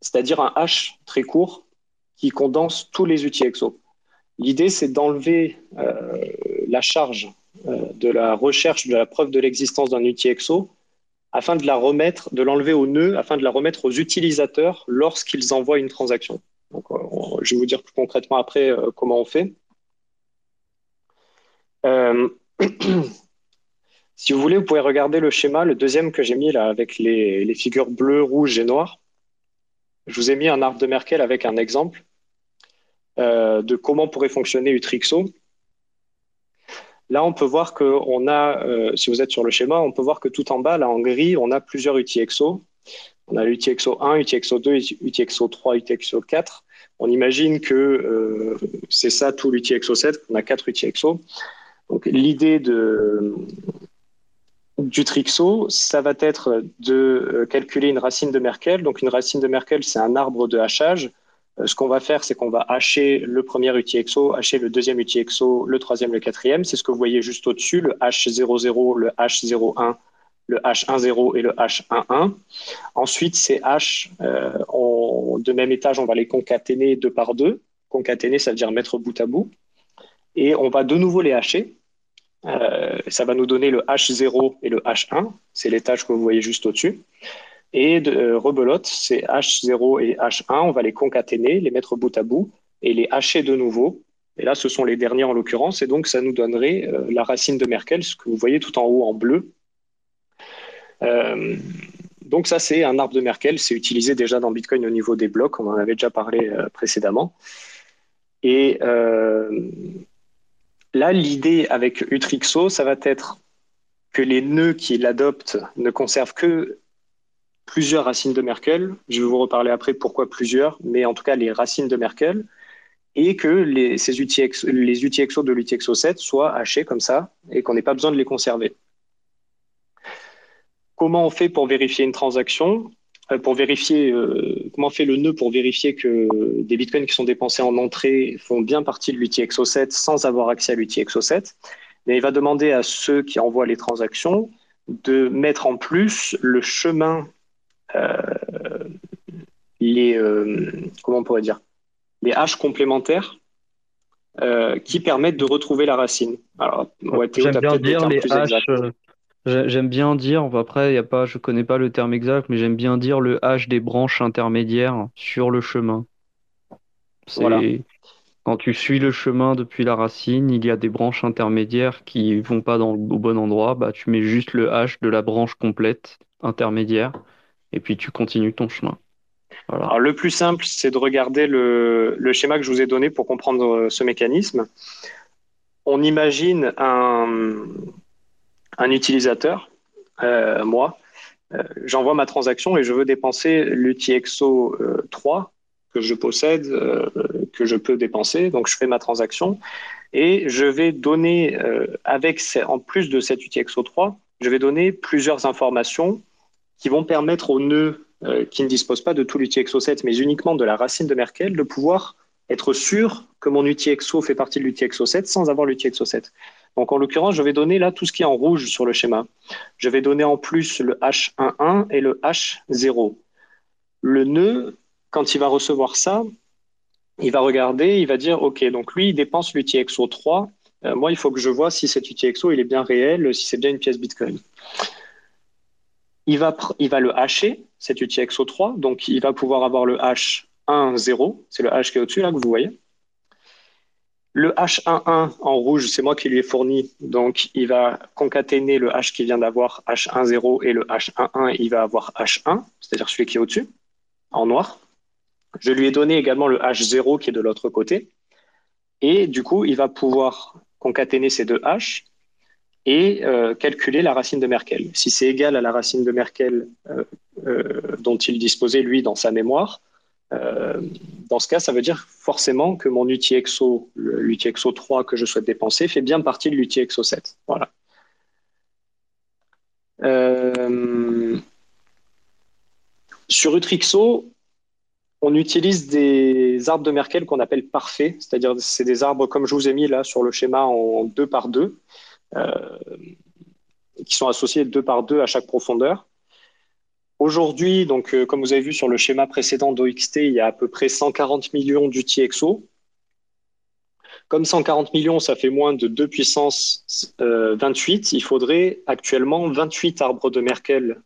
c'est-à-dire un H très court qui condense tous les UTXO. L'idée, c'est d'enlever euh, la charge euh, de la recherche de la preuve de l'existence d'un UTXO afin de la remettre, de l'enlever au nœud, afin de la remettre aux utilisateurs lorsqu'ils envoient une transaction. Donc, euh, je vais vous dire plus concrètement après comment on fait. Si vous voulez, vous pouvez regarder le schéma, le deuxième que j'ai mis là avec les, les, figures bleues, rouges et noires. Je vous ai mis un arbre de Merkel avec un exemple euh, de comment pourrait fonctionner Utrixo. Là, on peut voir que on a, euh, si vous êtes sur le schéma, on peut voir que tout en bas, là en gris, on a plusieurs UTXO. On a l'UTXO 1, UTXO 2, UTXO 3, UTXO 4. On imagine que euh, c'est ça tout l'UTXO 7, qu'on a 4 UTXO. Donc l'idée de, du Trixo, ça va être de euh, calculer une racine de Merkel. Donc une racine de Merkel, c'est un arbre de hachage euh, ce qu'on va faire, c'est qu'on va hacher le premier UTXO, hacher le deuxième UTXO, le troisième, le quatrième. C'est ce que vous voyez juste au-dessus, le H00, le H01, le H10 et le H11. Ensuite, ces H euh, de même étage, on va les concaténer deux par deux. Concaténer, ça veut dire mettre bout à bout. Et on va de nouveau les hacher. Euh, ça va nous donner le H0 et le H1. C'est l'étage que vous voyez juste au-dessus. Et de, euh, rebelote, c'est H0 et H1, on va les concaténer, les mettre bout à bout et les hacher de nouveau. Et là, ce sont les derniers en l'occurrence, et donc ça nous donnerait euh, la racine de Merkel, ce que vous voyez tout en haut en bleu. Donc ça, c'est un arbre de Merkel, c'est utilisé déjà dans Bitcoin au niveau des blocs, on en avait déjà parlé précédemment. Et là, l'idée avec Utrixo, ça va être que les nœuds qui l'adoptent ne conservent que plusieurs racines de Merkel. Je vais vous reparler après pourquoi plusieurs, mais en tout cas les racines de Merkel, et que les, ces les UTXO de l'UTXO7 soient hachés comme ça et qu'on n'ait pas besoin de les conserver. Comment on fait pour vérifier une transaction? Pour vérifier euh, comment fait le nœud pour vérifier que des bitcoins qui sont dépensés en entrée font bien partie de l'UTXO7 sans avoir accès à l'UTXO7. Mais il va demander à ceux qui envoient les transactions de mettre en plus le chemin euh, les euh, comment on pourrait dire les haches complémentaires euh, qui permettent de retrouver la racine. Alors, j'aime bien dire les haches. J'aime bien dire, après, y a pas, je connais pas le terme exact, mais j'aime bien dire le hash des branches intermédiaires sur le chemin. C'est quand tu suis le chemin depuis la racine, il y a des branches intermédiaires qui vont pas dans, au bon endroit, bah tu mets juste le hash de la branche complète intermédiaire et puis tu continues ton chemin. Alors, le plus simple, c'est de regarder le, le, schéma que je vous ai donné pour comprendre euh, ce mécanisme. On imagine un, un utilisateur, euh, moi, euh, j'envoie ma transaction et je veux dépenser l'UTXO 3 que je possède, que je peux dépenser. Donc, je fais ma transaction et je vais donner, avec, en plus de cette UTXO 3, je vais donner plusieurs informations qui vont permettre aux nœuds euh, qui ne disposent pas de tout l'UTXO7, mais uniquement de la racine de Merkel, de pouvoir être sûr que mon UTXO fait partie de l'UTXO7 sans avoir l'UTXO7. Donc en l'occurrence, je vais donner là tout ce qui est en rouge sur le schéma. Je vais donner en plus le H11 et le H0. Le nœud, quand il va recevoir ça, il va regarder, il va dire, OK, donc lui, il dépense l'UTXO 3. Euh, moi, il faut que je vois si cet UTXO, il est bien réel, si c'est bien une pièce Bitcoin il va, il va le hacher, cet UTXO3, donc il va pouvoir avoir le H1, 0, c'est le H qui est au-dessus, là, que vous voyez. Le H11 en rouge, c'est moi qui lui ai fourni, donc il va concaténer le H qui vient d'avoir H10 et le H11, il va avoir H1, c'est-à-dire celui qui est au-dessus, en noir. Je lui ai donné également le H0 qui est de l'autre côté. Et du coup, il va pouvoir concaténer ces deux H et euh, calculer la racine de Merkel. Si c'est égal à la racine de Merkel euh, euh, dont il disposait, lui, dans sa mémoire, dans ce cas, ça veut dire forcément que mon UTXO, l'UTXO 3 que je souhaite dépenser, fait bien partie de l'UTXO 7. Voilà. sur Utrixo, on utilise des arbres de Merkel qu'on appelle parfaits, c'est-à-dire c'est des arbres comme je vous ai mis là sur le schéma en deux par deux. Euh, qui sont associés deux par deux à chaque profondeur. Aujourd'hui, donc, euh, comme vous avez vu sur le schéma précédent d'OXT, il y a à peu près 140 millions d'UTXO. Comme 140 millions, ça fait moins de 2 puissance 28, il faudrait actuellement 28 arbres de Merkel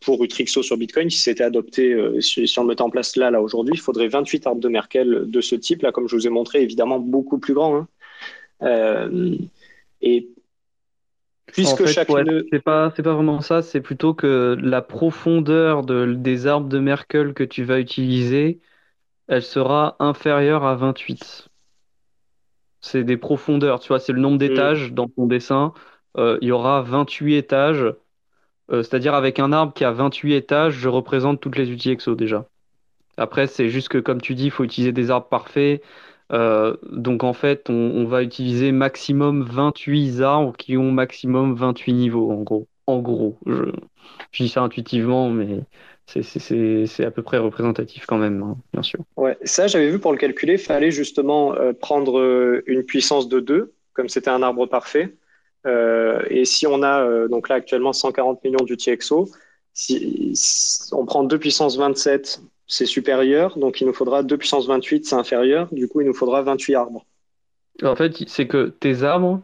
pour Utrixo sur Bitcoin. Si c'était adopté, si, on le mettait en place là, là aujourd'hui, il faudrait 28 arbres de Merkel de ce type, là, comme je vous ai montré, évidemment beaucoup plus grand. Hein. et Puisque chaque c'est pas c'est pas vraiment ça, c'est plutôt que la profondeur de, des arbres de Merkel que tu vas utiliser, elle sera inférieure à 28. C'est des profondeurs, tu vois, c'est le nombre mm. d'étages dans ton dessin. Euh, il y aura 28 étages, euh, c'est-à-dire avec un arbre qui a 28 étages, je représente toutes les outils exo déjà. Après, c'est juste que comme tu dis, il faut utiliser des arbres parfaits. Euh, donc en fait, on, va utiliser maximum 28 arbres qui ont maximum 28 niveaux, en gros. En gros, je, dis ça intuitivement, mais c'est à peu près représentatif quand même, hein, bien sûr. Ouais, ça, j'avais vu pour le calculer, il fallait justement euh, prendre euh, une puissance de 2, comme c'était un arbre parfait. Et si on a, donc là actuellement, 140 millions d'UTXO, si, si, on prend 2 puissance 27, c'est supérieur, donc il nous faudra 2 puissance 28, c'est inférieur, du coup il nous faudra 28 arbres. En fait, c'est que tes arbres,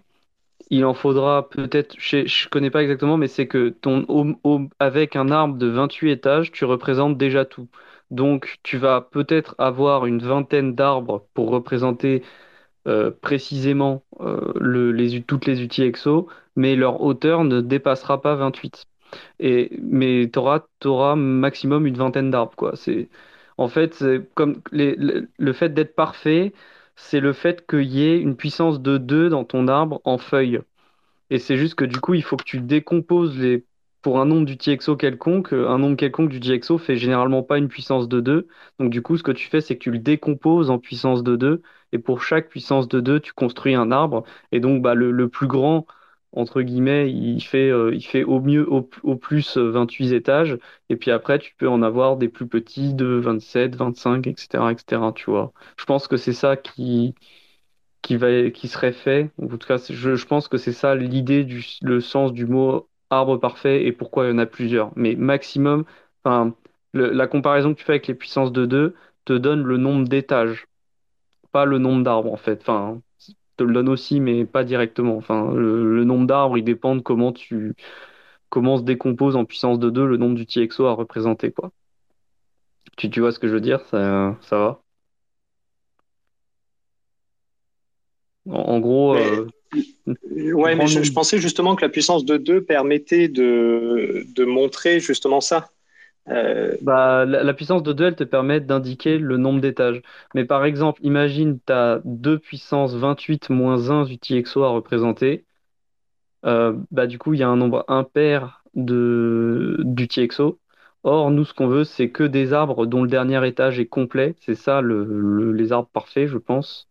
il en faudra peut-être, je ne connais pas exactement, mais c'est que ton, avec un arbre de 28 étages, tu représentes déjà tout. Donc, tu vas peut-être avoir une vingtaine d'arbres pour représenter euh, précisément euh, le, les, toutes les outils EXO, mais leur hauteur ne dépassera pas 28. Et, mais tu auras, maximum une vingtaine d'arbres, quoi. C'est, en fait, comme le, le fait d'être parfait, c'est le fait qu'il y ait une puissance de 2 dans ton arbre en feuilles. Et c'est juste que du coup, il faut que tu décomposes les. Pour un nombre du TXO quelconque, un nombre quelconque du TXO fait généralement pas une puissance de 2. Donc du coup, ce que tu fais, c'est que tu le décomposes en puissance de 2. Et pour chaque puissance de 2, tu construis un arbre. Et donc bah, le, le plus grand, entre guillemets, il fait, euh, fait au mieux, au, plus 28 étages. Et puis après, tu peux en avoir des plus petits de 27, 25, etc. etc. tu vois. Je pense que c'est ça qui, qui, va, qui serait fait. En tout cas, je, pense que c'est ça l'idée, le sens du mot arbre parfait et pourquoi il y en a plusieurs. Mais maximum, la comparaison que tu fais avec les puissances de 2 te donne le nombre d'étages, pas le nombre d'arbres en fait. Te le donne aussi, mais pas directement. Enfin, le, le nombre d'arbres, il dépend de comment tu comment se décompose en puissance de 2 le nombre du TXO à représenter, quoi. Tu, tu vois ce que je veux dire? Ça, ça va? En, en gros, Mais, euh, ouais, mais je, je, pensais justement que la puissance de 2 permettait de, de montrer justement ça. Euh... Bah, la, puissance de 2, elle te permet d'indiquer le nombre d'étages. Mais par exemple, imagine tu as 2 puissance 28 moins 1 UTXO à représenter. Euh, bah, du coup, il y a un nombre impair de, d'UTXO. Or, nous, ce qu'on veut, c'est que des arbres dont le dernier étage est complet. C'est ça, le, les arbres parfaits, je pense.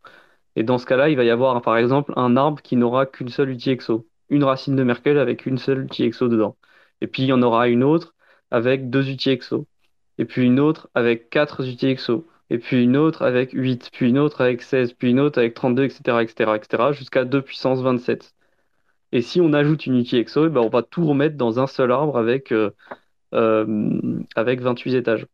Et dans ce cas-là, il va y avoir par exemple un arbre qui n'aura qu'une seule UTXO, une racine de Merkel avec une seule UTXO dedans. Et puis il y en aura une autre avec deux UTXO, et puis une autre avec quatre UTXO, et puis une autre avec 8, puis une autre avec 16, puis une autre avec 32, etc., etc., etc., jusqu'à 2 puissance 27. Et si on ajoute une UTXO, eh ben on va tout remettre dans un seul arbre avec, euh, euh, avec 28 étages.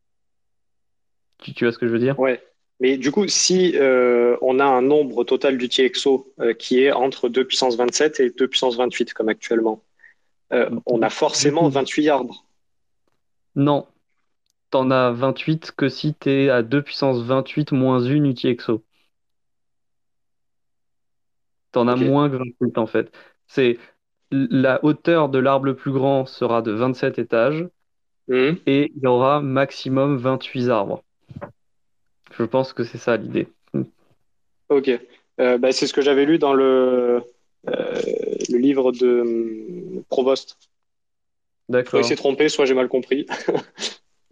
Tu, tu vois ce que je veux dire? Ouais. Mais du coup, si euh, on a un nombre total d'UTXO euh, qui est entre 2 puissance 27 et 2 puissance 28, comme actuellement, euh, on a forcément 28 arbres. Non, t'en as 28 que si t'es à 2 puissance 28 moins 1 UTXO. T'en as Ok. moins que 28 en fait. C'est la hauteur de l'arbre le plus grand sera de 27 étages Mhm. et il y aura maximum 28 arbres. Je pense que c'est ça l'idée. Ok. Euh, bah, c'est ce que j'avais lu dans le, euh, le livre de hum, Provost. Soit il D'accord. s'est trompé, soit j'ai mal compris.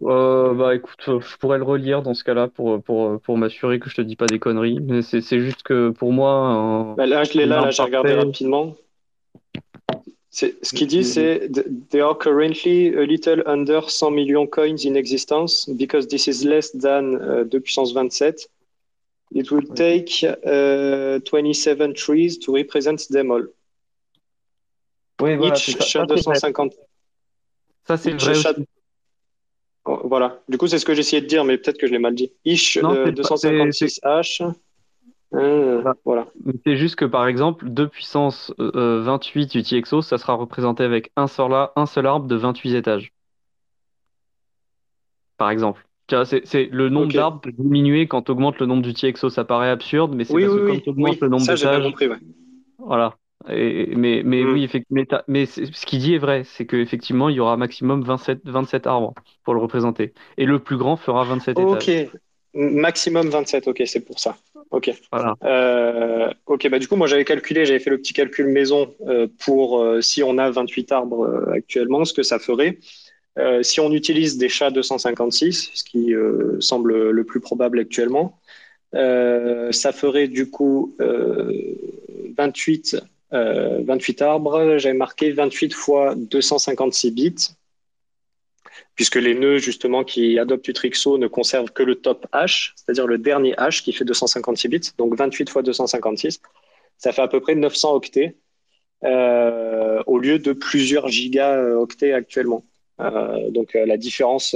Euh, bah écoute, euh, je pourrais le relire dans ce cas-là pour, pour, pour m'assurer que je te dis pas des conneries. Mais c'est c'est juste que pour moi, un, Bah, là, je l'ai là, là, j'ai regardé rapidement. C'est, ce qu'il dit, c'est There are currently a little under 100 million coins in existence because this is less than uh, 2 puissance 27. It will take uh, 27 trees to represent them all. Oui, voilà, c'est Each ça. share Ça, c'est vrai. 250. Ça, c'est vrai aussi. Oh, Voilà. Du coup, c'est ce que j'essayais de dire, mais peut-être que je l'ai mal dit. Each Non, euh, 256H. Euh, Voilà. C'est juste que par exemple, 2 puissance euh, 28 UTXO, ça sera représenté avec un seul, un seul arbre de 28 étages, par exemple. C'est le nombre d'arbres peut diminuer quand tu augmentes le nombre d'UTXO, ça paraît absurde, mais c'est Oui, parce oui, que quand oui, tu augmentes oui. le nombre Ça, j'ai bien d'étages, compris, ouais. voilà. Et, mais, mais Hmm. oui, effectivement, mais, t'as- mais c'est- ce qu'il dit est vrai, c'est qu'effectivement, il y aura maximum 27, 27 arbres pour le représenter. Et le plus grand fera 27 Ok. étages. Maximum 27, ok, c'est pour ça. Ok. Voilà. Euh, ok, bah du coup, moi j'avais calculé, j'avais fait le petit calcul maison euh, pour euh, si on a 28 arbres actuellement, ce que ça ferait. Si on utilise des chats 256, ce qui semble le plus probable actuellement, ça ferait du coup euh, 28, euh, 28 arbres. J'avais marqué 28 fois 256 bits. puisque les nœuds justement qui adoptent Utrixo ne conservent que le top hash, c'est-à-dire le dernier hash qui fait 256 bits, donc 28 fois 256. Ça fait à peu près 900 octets euh, au lieu de plusieurs gigaoctets actuellement. Euh, donc la différence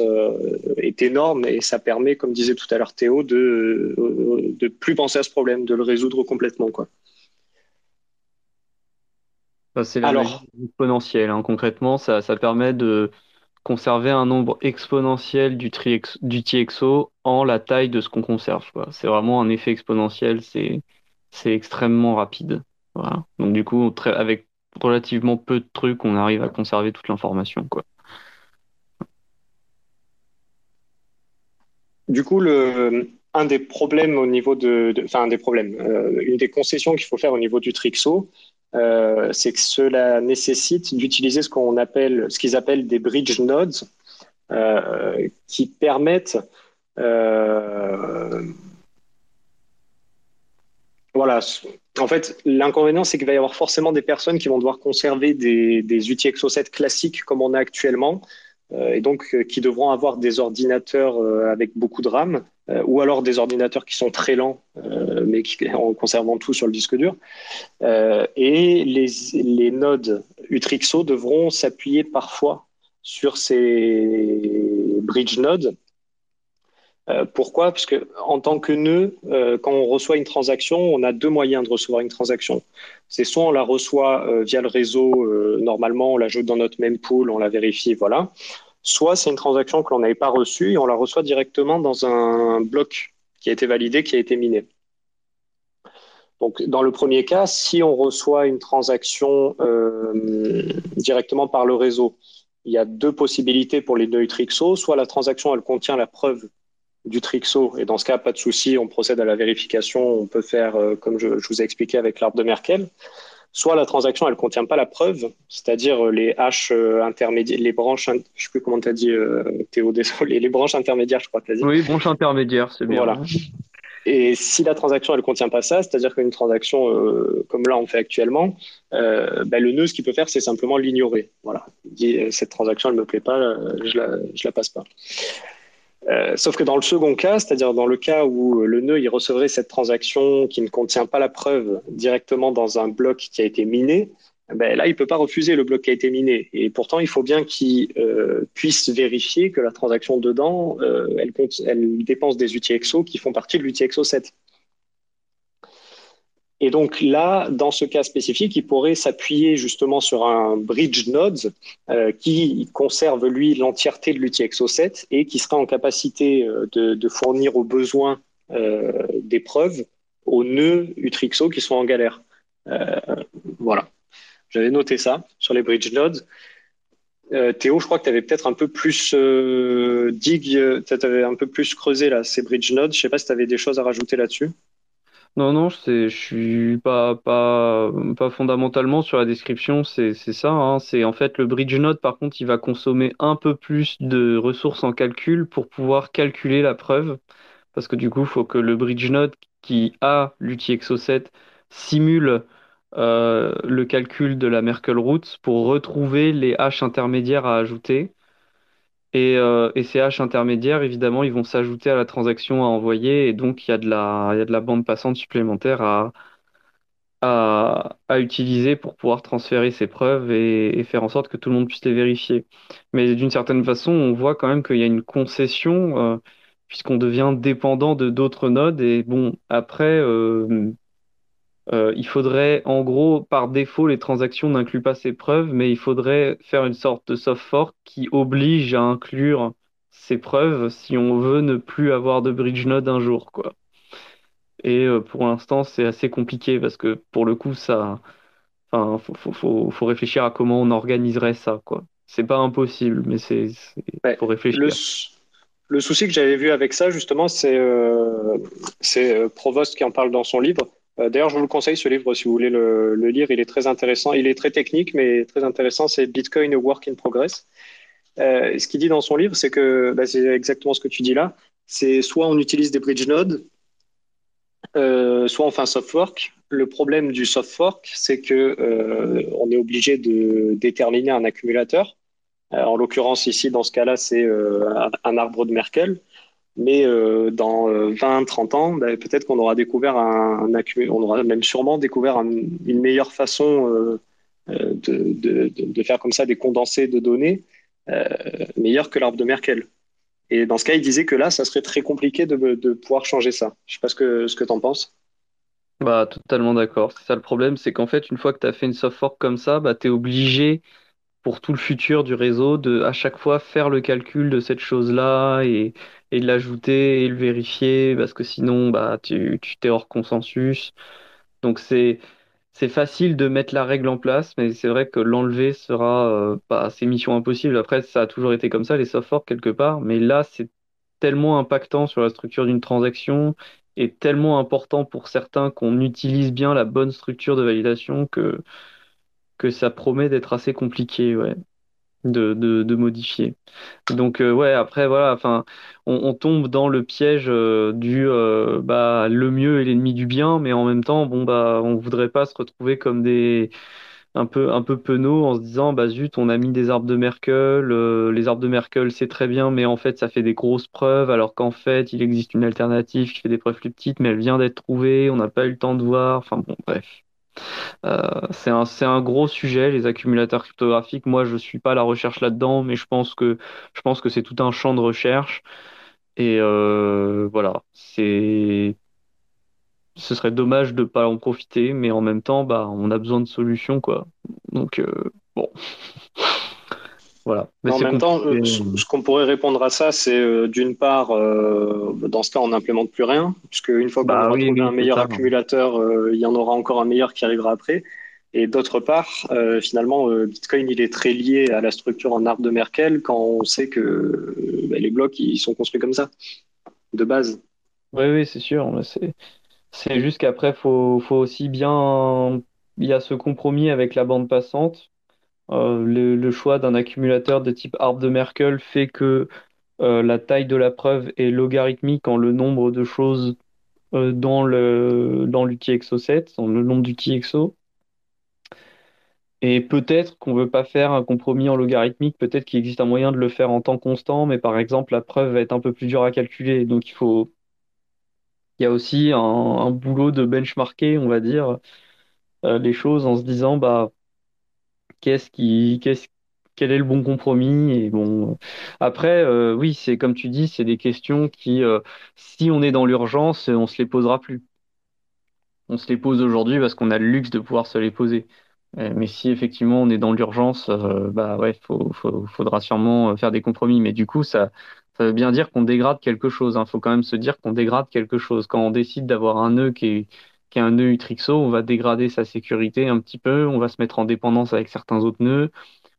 est énorme et ça permet, comme disait tout à l'heure Théo, de de plus penser à ce problème, de le résoudre complètement, quoi. C'est la Alors- exponentielle. hein. Concrètement, ça, ça permet de conserver un nombre exponentiel du, du TXO en la taille de ce qu'on conserve, quoi. C'est vraiment un effet exponentiel, c'est c'est extrêmement rapide. Voilà. Donc du coup, très- avec relativement peu de trucs, on arrive à conserver toute l'information, quoi. Du coup, le, un des problèmes au niveau de, de- enfin un des problèmes, euh, une des concessions qu'il faut faire au niveau du Trixo, euh, c'est que cela nécessite d'utiliser ce qu'on appelle, ce qu'ils appellent des bridge nodes, euh, qui permettent, euh, voilà. En fait, l'inconvénient, c'est qu'il va y avoir forcément des personnes qui vont devoir conserver des, des UTXO7 classiques comme on a actuellement, et donc qui devront avoir des ordinateurs avec beaucoup de RAM, euh, ou alors des ordinateurs qui sont très lents, euh, mais qui, en conservant tout sur le disque dur. Euh, et les, les nodes Utrixo devront s'appuyer parfois sur ces bridge nodes. Euh, pourquoi? Parce que en tant que nœud, quand on reçoit une transaction, on a deux moyens de recevoir une transaction. C'est soit on la reçoit via le réseau, normalement, on l'ajoute dans notre même pool, on la vérifie, voilà. Soit c'est une transaction que l'on n'avait pas reçue et on la reçoit directement dans un bloc qui a été validé, qui a été miné. Donc, dans le premier cas, si on reçoit une transaction euh, directement par le réseau, il y a deux possibilités pour les nœuds Trixo. Soit la transaction, elle contient la preuve du Trixo, et dans ce cas, pas de souci, on procède à la vérification, on peut faire euh, comme je, vous ai expliqué avec l'arbre de Merkel. Soit la transaction, elle contient pas la preuve, c'est-à-dire les haches intermédiaires, les branches, je sais plus comment tu as dit, euh, Théo, désolé, les branches intermédiaires, je crois que tu as dit. Oui, branches intermédiaires, c'est bien. Voilà. Et si la transaction elle contient pas ça, c'est-à-dire qu'une transaction euh, comme là on fait actuellement, euh, ben, le nœud ce qu'il peut faire c'est simplement l'ignorer. Voilà, il dit cette transaction elle me plaît pas, je la je la passe pas. Euh, sauf que dans le second cas, c'est-à-dire dans le cas où le nœud recevrait cette transaction qui ne contient pas la preuve directement dans un bloc qui a été miné, ben là il peut pas refuser le bloc qui a été miné. Et pourtant il faut bien qu'il euh, puisse vérifier que la transaction dedans, euh, elle, dépense des UTXO qui font partie de l'UTXO 7. Et donc là, dans ce cas spécifique, il pourrait s'appuyer justement sur un bridge node euh, qui conserve lui l'entièreté de l'UTXO7 et qui sera en capacité de, de fournir aux besoins euh, des preuves aux nœuds Utrixo qui sont en galère. Euh, voilà. J'avais noté ça sur les bridge nodes. Euh, Théo, je crois que tu avais peut-être un peu plus euh, tu avais un peu plus creusé là, ces bridge nodes. Je sais pas si tu avais des choses à rajouter là-dessus. Non, non, je suis pas, fondamentalement sur la description, c'est ça. Hein. C'est en fait le bridge node, par contre, il va consommer un peu plus de ressources en calcul pour pouvoir calculer la preuve. Parce que du coup, il faut que le bridge node qui a l'UTXO7 simule euh, le calcul de la Merkle root pour retrouver les haches intermédiaires à ajouter. Et, euh, ces haches intermédiaires, évidemment, ils vont s'ajouter à la transaction à envoyer, et donc il y a de la, bande passante supplémentaire à, utiliser pour pouvoir transférer ces preuves et, et, faire en sorte que tout le monde puisse les vérifier. Mais d'une certaine façon, on voit quand même qu'il y a une concession, euh, puisqu'on devient dépendant de d'autres nodes, et bon, après, euh, euh, il faudrait, en gros, par défaut, les transactions n'incluent pas ces preuves, mais il faudrait faire une sorte de soft fork qui oblige à inclure ces preuves si on veut ne plus avoir de bridge node un jour, quoi. Et euh, pour l'instant, c'est assez compliqué parce que pour le coup, ça, enfin, faut, faut, faut, faut réfléchir à comment on organiserait ça, quoi. C'est pas impossible, mais c'est, ouais, faut réfléchir. Le, le souci que j'avais vu avec ça, justement, c'est euh, c'est Provost qui en parle dans son livre. D'ailleurs, je vous le conseille ce livre si vous voulez le, lire. Il est très intéressant. Il est très technique, mais très intéressant. C'est Bitcoin a Work in Progress. Euh, ce qu'il dit dans son livre, c'est que bah, c'est exactement ce que tu dis là. C'est soit on utilise des bridge nodes, euh, soit on fait un soft fork. Le problème du soft fork, c'est que euh, on est obligé de déterminer un accumulateur. en l'occurrence, ici, dans ce cas-là, c'est un, arbre de Merkel. Mais dans 20-30 ans, bah, peut-être qu'on aura découvert un, on aura même sûrement découvert une meilleure façon de, de, faire comme ça des condensés de données meilleurs que l'arbre de Merkel. Et dans ce cas, il disait que là, ça serait très compliqué de, de pouvoir changer ça. Je ne sais pas ce que, ce que tu en penses. Bah, totalement d'accord. C'est ça le problème, c'est qu'en fait, une fois que tu as fait une soft fork comme ça, bah, tu es obligé pour tout le futur du réseau de à chaque fois faire le calcul de cette chose-là et, et de l'ajouter et le vérifier parce que sinon, bah, tu, tu t'es hors consensus. Donc, c'est, c'est facile de mettre la règle en place, mais c'est vrai que l'enlever sera euh, pas c'est mission impossible. Après, ça a toujours été comme ça, les soft forks quelque part, mais là, c'est tellement impactant sur la structure d'une transaction et tellement important pour certains qu'on utilise bien la bonne structure de validation que, que ça promet d'être assez compliqué, ouais de, de, modifier. Donc euh, ouais, après voilà, enfin, on, tombe dans le piège euh, du euh, bah le mieux est l'ennemi du bien, mais en même temps, bon bah on voudrait pas se retrouver comme des un peu un peu penauds en se disant bah zut, on a mis des arbres de Merkel, les arbres de Merkel c'est très bien, mais en fait ça fait des grosses preuves, alors qu'en fait il existe une alternative qui fait des preuves plus petites, mais elle vient d'être trouvée, on n'a pas eu le temps de voir, enfin bon bref. Euh, c'est un, un gros sujet, les accumulateurs cryptographiques. Moi, je suis pas à la recherche là-dedans, mais je pense que, que c'est tout un champ de recherche. Et euh, voilà, ce serait dommage de ne pas en profiter, mais en même temps, bah, on a besoin de solutions, quoi. Donc, euh, bon. Voilà. en même temps, euh, ce qu'on pourrait répondre à ça, c'est euh, d'une part, euh, dans ce cas, on n'implémente plus rien, puisque une fois qu'on bah, aura trouvé un meilleur accumulateur, il y en aura encore un meilleur qui arrivera après. Et d'autre part, finalement, Bitcoin, il est très lié à la structure en arbre de Merkel quand on sait que bah, les blocs, ils sont construits comme ça, de base. Oui, oui, c'est sûr. C'est, c'est juste qu'après, il faut, faut aussi bien. Il y a ce compromis avec la bande passante euh, le, choix d'un accumulateur de type arbre de Merkel fait que euh, la taille de la preuve est logarithmique en le nombre de choses euh, dans le dans l'outil EXO7, dans le nombre d'outils EXO. Et peut-être qu'on ne veut pas faire un compromis en logarithmique, peut-être qu'il existe un moyen de le faire en temps constant, mais par exemple, la preuve va être un peu plus dure à calculer. Donc il faut. Il y a aussi un, un boulot de benchmarker, on va dire, les choses en se disant, bah, qu'est-ce qui, qu'est-ce, quel est le bon compromis et bon après euh, oui c'est comme tu dis c'est des questions qui euh, si on est dans l'urgence on se les posera plus. On se les pose aujourd'hui parce qu'on a le luxe de pouvoir se les poser. Euh, mais si effectivement on est dans l'urgence bah ouais faut, faudra sûrement faire des compromis. Mais du coup ça ça veut bien dire qu'on dégrade quelque chose il hein. faut quand même se dire qu'on dégrade quelque chose. Quand on décide d'avoir un nœud qui est qui un nœud Utrixo, on va dégrader sa sécurité un petit peu, on va se mettre en dépendance avec certains autres nœuds,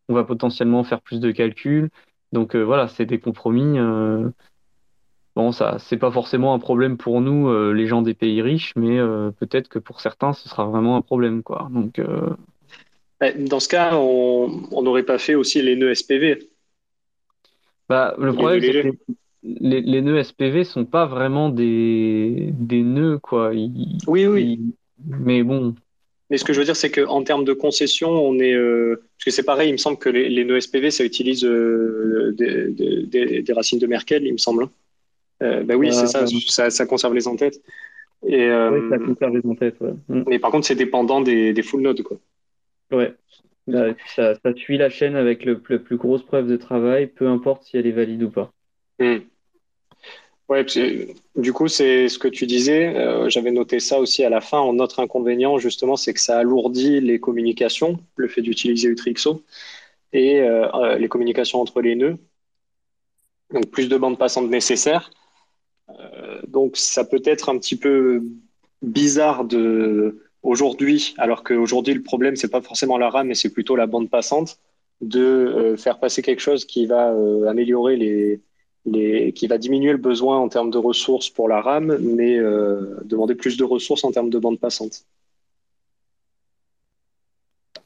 on va potentiellement faire plus de calculs. Donc euh, voilà, c'est des compromis. Euh, bon, ça, c'est pas forcément un problème pour nous, euh, les gens des pays riches, mais peut-être que pour certains, ce sera vraiment un problème, quoi. Donc dans ce cas, on n'aurait pas fait aussi les nœuds SPV. Bah, le problème, c'est que les, les, nœuds SPV sont pas vraiment des, des nœuds, quoi. oui, oui. mais bon. Mais ce que je veux dire, c'est qu'en termes de concession, on est. Euh, parce que c'est pareil, il me semble que les, les nœuds SPV, ça utilise euh, des, des, des, racines de Merkel, il me semble. Euh, bah oui, c'est ça, ça, ça, conserve les entêtes. Et, oui, ça conserve les entêtes, ouais. Mm. Mais par contre, c'est dépendant des, des full nodes, quoi. Ouais. Ça, ça, suit la chaîne avec le, la plus grosse preuve de travail, peu importe si elle est valide ou pas. Mm. Ouais, du coup, c'est ce que tu disais. Euh, j'avais noté ça aussi à la fin. Notre inconvénient, justement, c'est que ça alourdit les communications, le fait d'utiliser Utrixo, et euh, euh, les communications entre les nœuds. Donc, plus de bandes passantes nécessaires. donc, ça peut être un petit peu bizarre de aujourd'hui, alors qu'aujourd'hui, le problème, c'est pas forcément la RAM, mais c'est plutôt la bande passante, de faire passer quelque chose qui va améliorer les qui va diminuer le besoin en termes de ressources pour la RAM, mais euh, demander plus de ressources en termes de bande passante.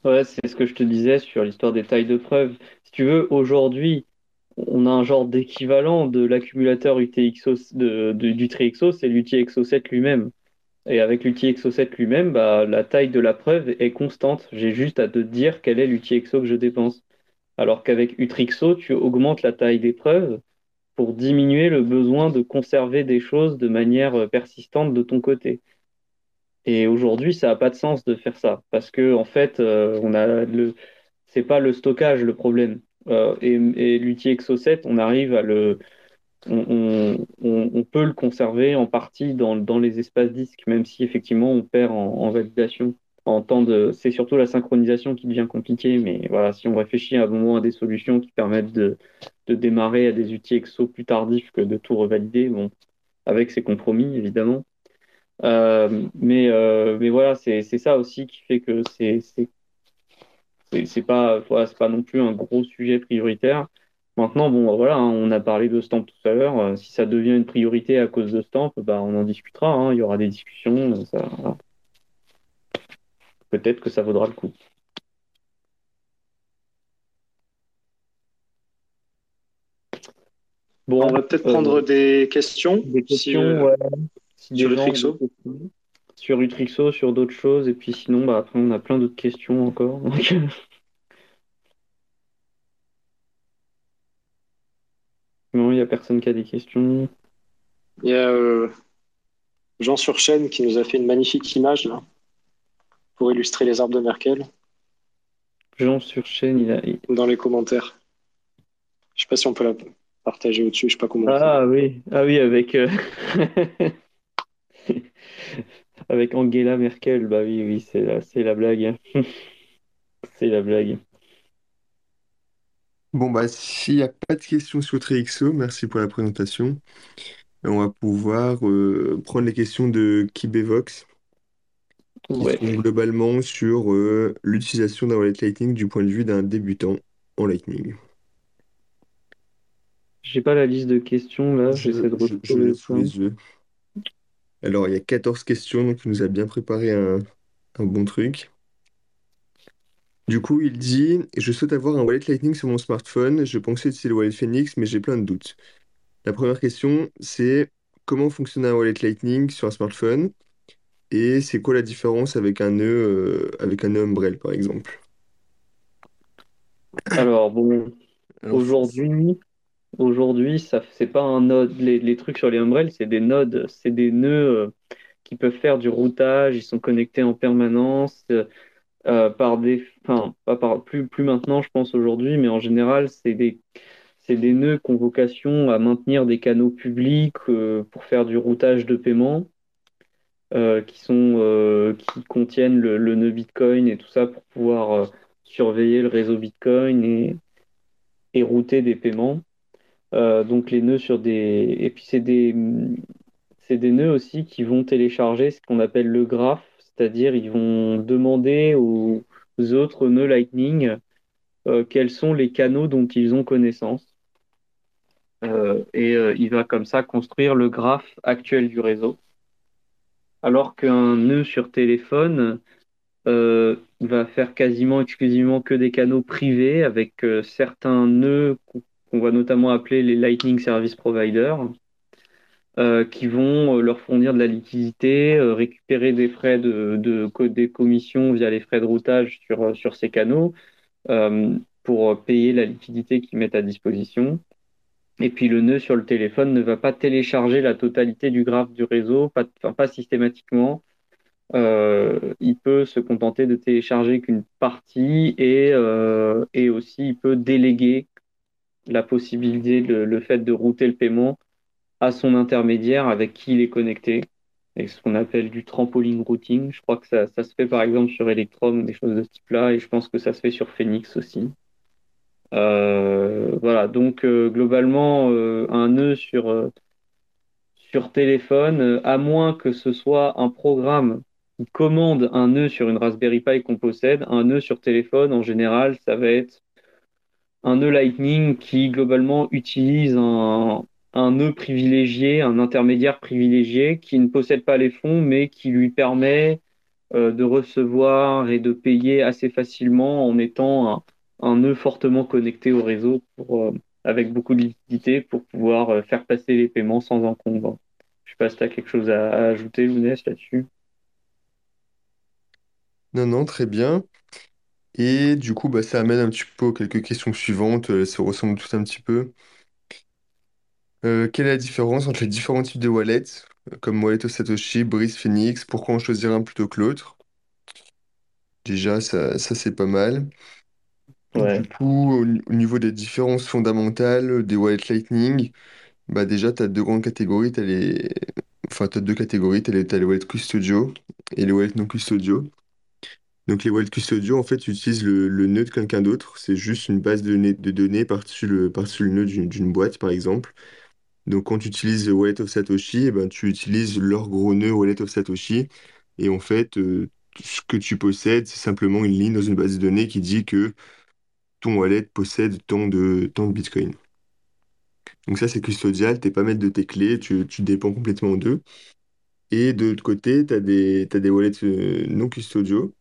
Ouais, c'est ce que je te disais sur l'histoire des tailles de preuve. Si tu veux, aujourd'hui, on a un genre d'équivalent de l'accumulateur UTXO de, du TriXO, c'est l'UTXO 7 lui-même. Et avec l'UTXO 7 lui-même, bah, la taille de la preuve est constante. J'ai juste à te dire quel est l'UTXO que je dépense. Alors qu'avec Utrixo, tu augmentes la taille des preuves pour diminuer le besoin de conserver des choses de manière euh, persistante de ton côté. Et aujourd'hui, ça n'a pas de sens de faire ça parce que en fait, euh, on a le, c'est pas le stockage le problème. Euh, et l'outil Exo 7, on arrive à le, on, on- peut le conserver en partie dans, dans les espaces disques, même si effectivement on perd en validation. En temps de, c'est surtout la synchronisation qui devient compliquée, mais voilà, si on réfléchit à un moment à des solutions qui permettent de, de démarrer à des outils exo plus tardifs que de tout revalider, bon, avec ces compromis évidemment. Euh, mais, euh, mais voilà, c'est ça aussi qui fait que c'est c'est pas pas non plus un gros sujet prioritaire. Maintenant, bon, voilà, hein, on a parlé de Stamp tout à l'heure. Euh, si ça devient une priorité à cause de Stamp, bah, on en discutera. hein, il y aura des discussions. Peut-être que ça vaudra le coup. Bon, On va peut-être euh, prendre des questions. des si, questions, euh, ouais. Si sur des Utrixo. Sur Utrixo, sur d'autres choses. Et puis sinon, bah, après, on a plein d'autres questions encore. Donc, non, il n'y a personne qui a des questions. Il y a euh, Jean sur chaîne qui nous a fait une magnifique image là, pour illustrer les arbres de Merkel Jean sur chaîne, il a. dans les commentaires. Je sais pas si on peut la partager au-dessus, je sais pas comment. Ah oui, ah oui, avec, euh, avec Angela Merkel. Bah oui, oui, c'est la, c'est la blague. C'est la blague. Bon, bah, s'il n'y a pas de questions sur Trixo, merci pour la présentation. On va pouvoir euh, prendre les questions de Kibevox, qui Ouais. sont globalement sur euh, l'utilisation d'un wallet Lightning du point de vue d'un débutant en Lightning. J'ai pas la liste de questions là, Je, j'essaie de je, je retrouver l'ai sous ça. les yeux. Alors, il y a 14 questions, donc il nous a bien préparé un, un bon truc. Du coup, il dit, je souhaite avoir un wallet Lightning sur mon smartphone. Je pensais utiliser le wallet Phoenix, mais j'ai plein de doutes. La première question, c'est comment fonctionne un wallet Lightning sur un smartphone? Et c'est quoi la différence avec un nœud, euh, avec un nœud Umbrel, par exemple? Alors bon, Alors, aujourd'hui, aujourd'hui, ça c'est pas un node. Les, les trucs sur les Umbrels, c'est des nodes, c'est des nœuds euh, qui peuvent faire du routage. Ils sont connectés en permanence euh, euh, par des, enfin pas par plus plus maintenant, je pense aujourd'hui, mais en général, c'est des c'est des nœuds qui ont vocation à maintenir des canaux publics euh, pour faire du routage de paiement. Euh, qui sont, euh, qui contiennent le, nœud Bitcoin et tout ça pour pouvoir euh, surveiller le réseau Bitcoin et, et router des paiements. Donc les nœuds sur des... Et puis c'est des, des nœuds aussi qui vont télécharger ce qu'on appelle le graphe, c'est-à-dire ils vont demander aux autres nœuds Lightning quels sont les canaux dont ils ont connaissance. Et il va comme ça construire le graphe actuel du réseau. Alors qu'un nœud sur téléphone euh, va faire quasiment exclusivement que des canaux privés avec euh, certains nœuds qu'on va notamment appeler les Lightning Service Providers, euh, qui vont leur fournir de la liquidité, récupérer des frais de, de des commissions via les frais de routage sur, sur ces canaux pour payer la liquidité qu'ils mettent à disposition. Et puis le nœud sur le téléphone ne va pas télécharger la totalité du graphe du réseau, pas, enfin, pas systématiquement. Euh, il peut se contenter de télécharger qu'une partie et, euh, et aussi il peut déléguer la possibilité, le, fait de router le paiement à son intermédiaire avec qui il est connecté. Et ce qu'on appelle du trampoline routing. Je crois que ça, ça se fait par exemple sur Electrum, des choses de ce type-là, et je pense que ça se fait sur Phoenix aussi. Euh, voilà, donc euh, globalement, euh, un nœud sur, sur téléphone, à moins que ce soit un programme qui commande un nœud sur une Raspberry Pi qu'on possède, un nœud sur téléphone, en général, ça va être un nœud Lightning qui globalement utilise un, un nœud privilégié, un intermédiaire privilégié qui ne possède pas les fonds, mais qui lui permet de recevoir et de payer assez facilement en étant un, un nœud fortement connecté au réseau pour, euh, avec beaucoup de liquidité pour pouvoir euh, faire passer les paiements sans encombre. Je sais pas si tu as quelque chose à, ajouter, Lounès, là-dessus. Non, non, très bien. Et du coup, bah, ça amène un petit peu aux quelques questions suivantes. euh, Ça ressemble tout un petit peu. Euh, quelle est la différence entre les différents types de wallets, comme Wallet of Satoshi, Breeze, Phoenix? Pourquoi en choisir un plutôt que l'autre? Déjà, ça, ça c'est pas mal. Du Ouais. coup, au, au niveau des différences fondamentales des wallets Lightning, bah déjà, tu as deux grandes catégories. T'as les... Enfin, tu deux catégories. Tu as les, t'as les wallets custodiaux et les wallets non custodiaux. Donc, les wallets custodiaux, en fait, tu utilises le, le nœud de quelqu'un d'autre. C'est juste une base de données, de données par-dessus le, par-dessus le nœud d'une d'une boîte, par exemple. Donc, quand tu utilises le Wallet of Satoshi, eh ben, tu utilises leur gros nœud Wallet of Satoshi. Et en fait, euh, ce que tu possèdes, c'est simplement une ligne dans une base de données qui dit que ton wallet possède tant de, tant de Bitcoin. Donc ça, c'est custodial, t'es pas maître de tes clés, tu, dépends complètement d'eux. Et de l'autre côté, tu as des, des wallets euh, non custodiaux,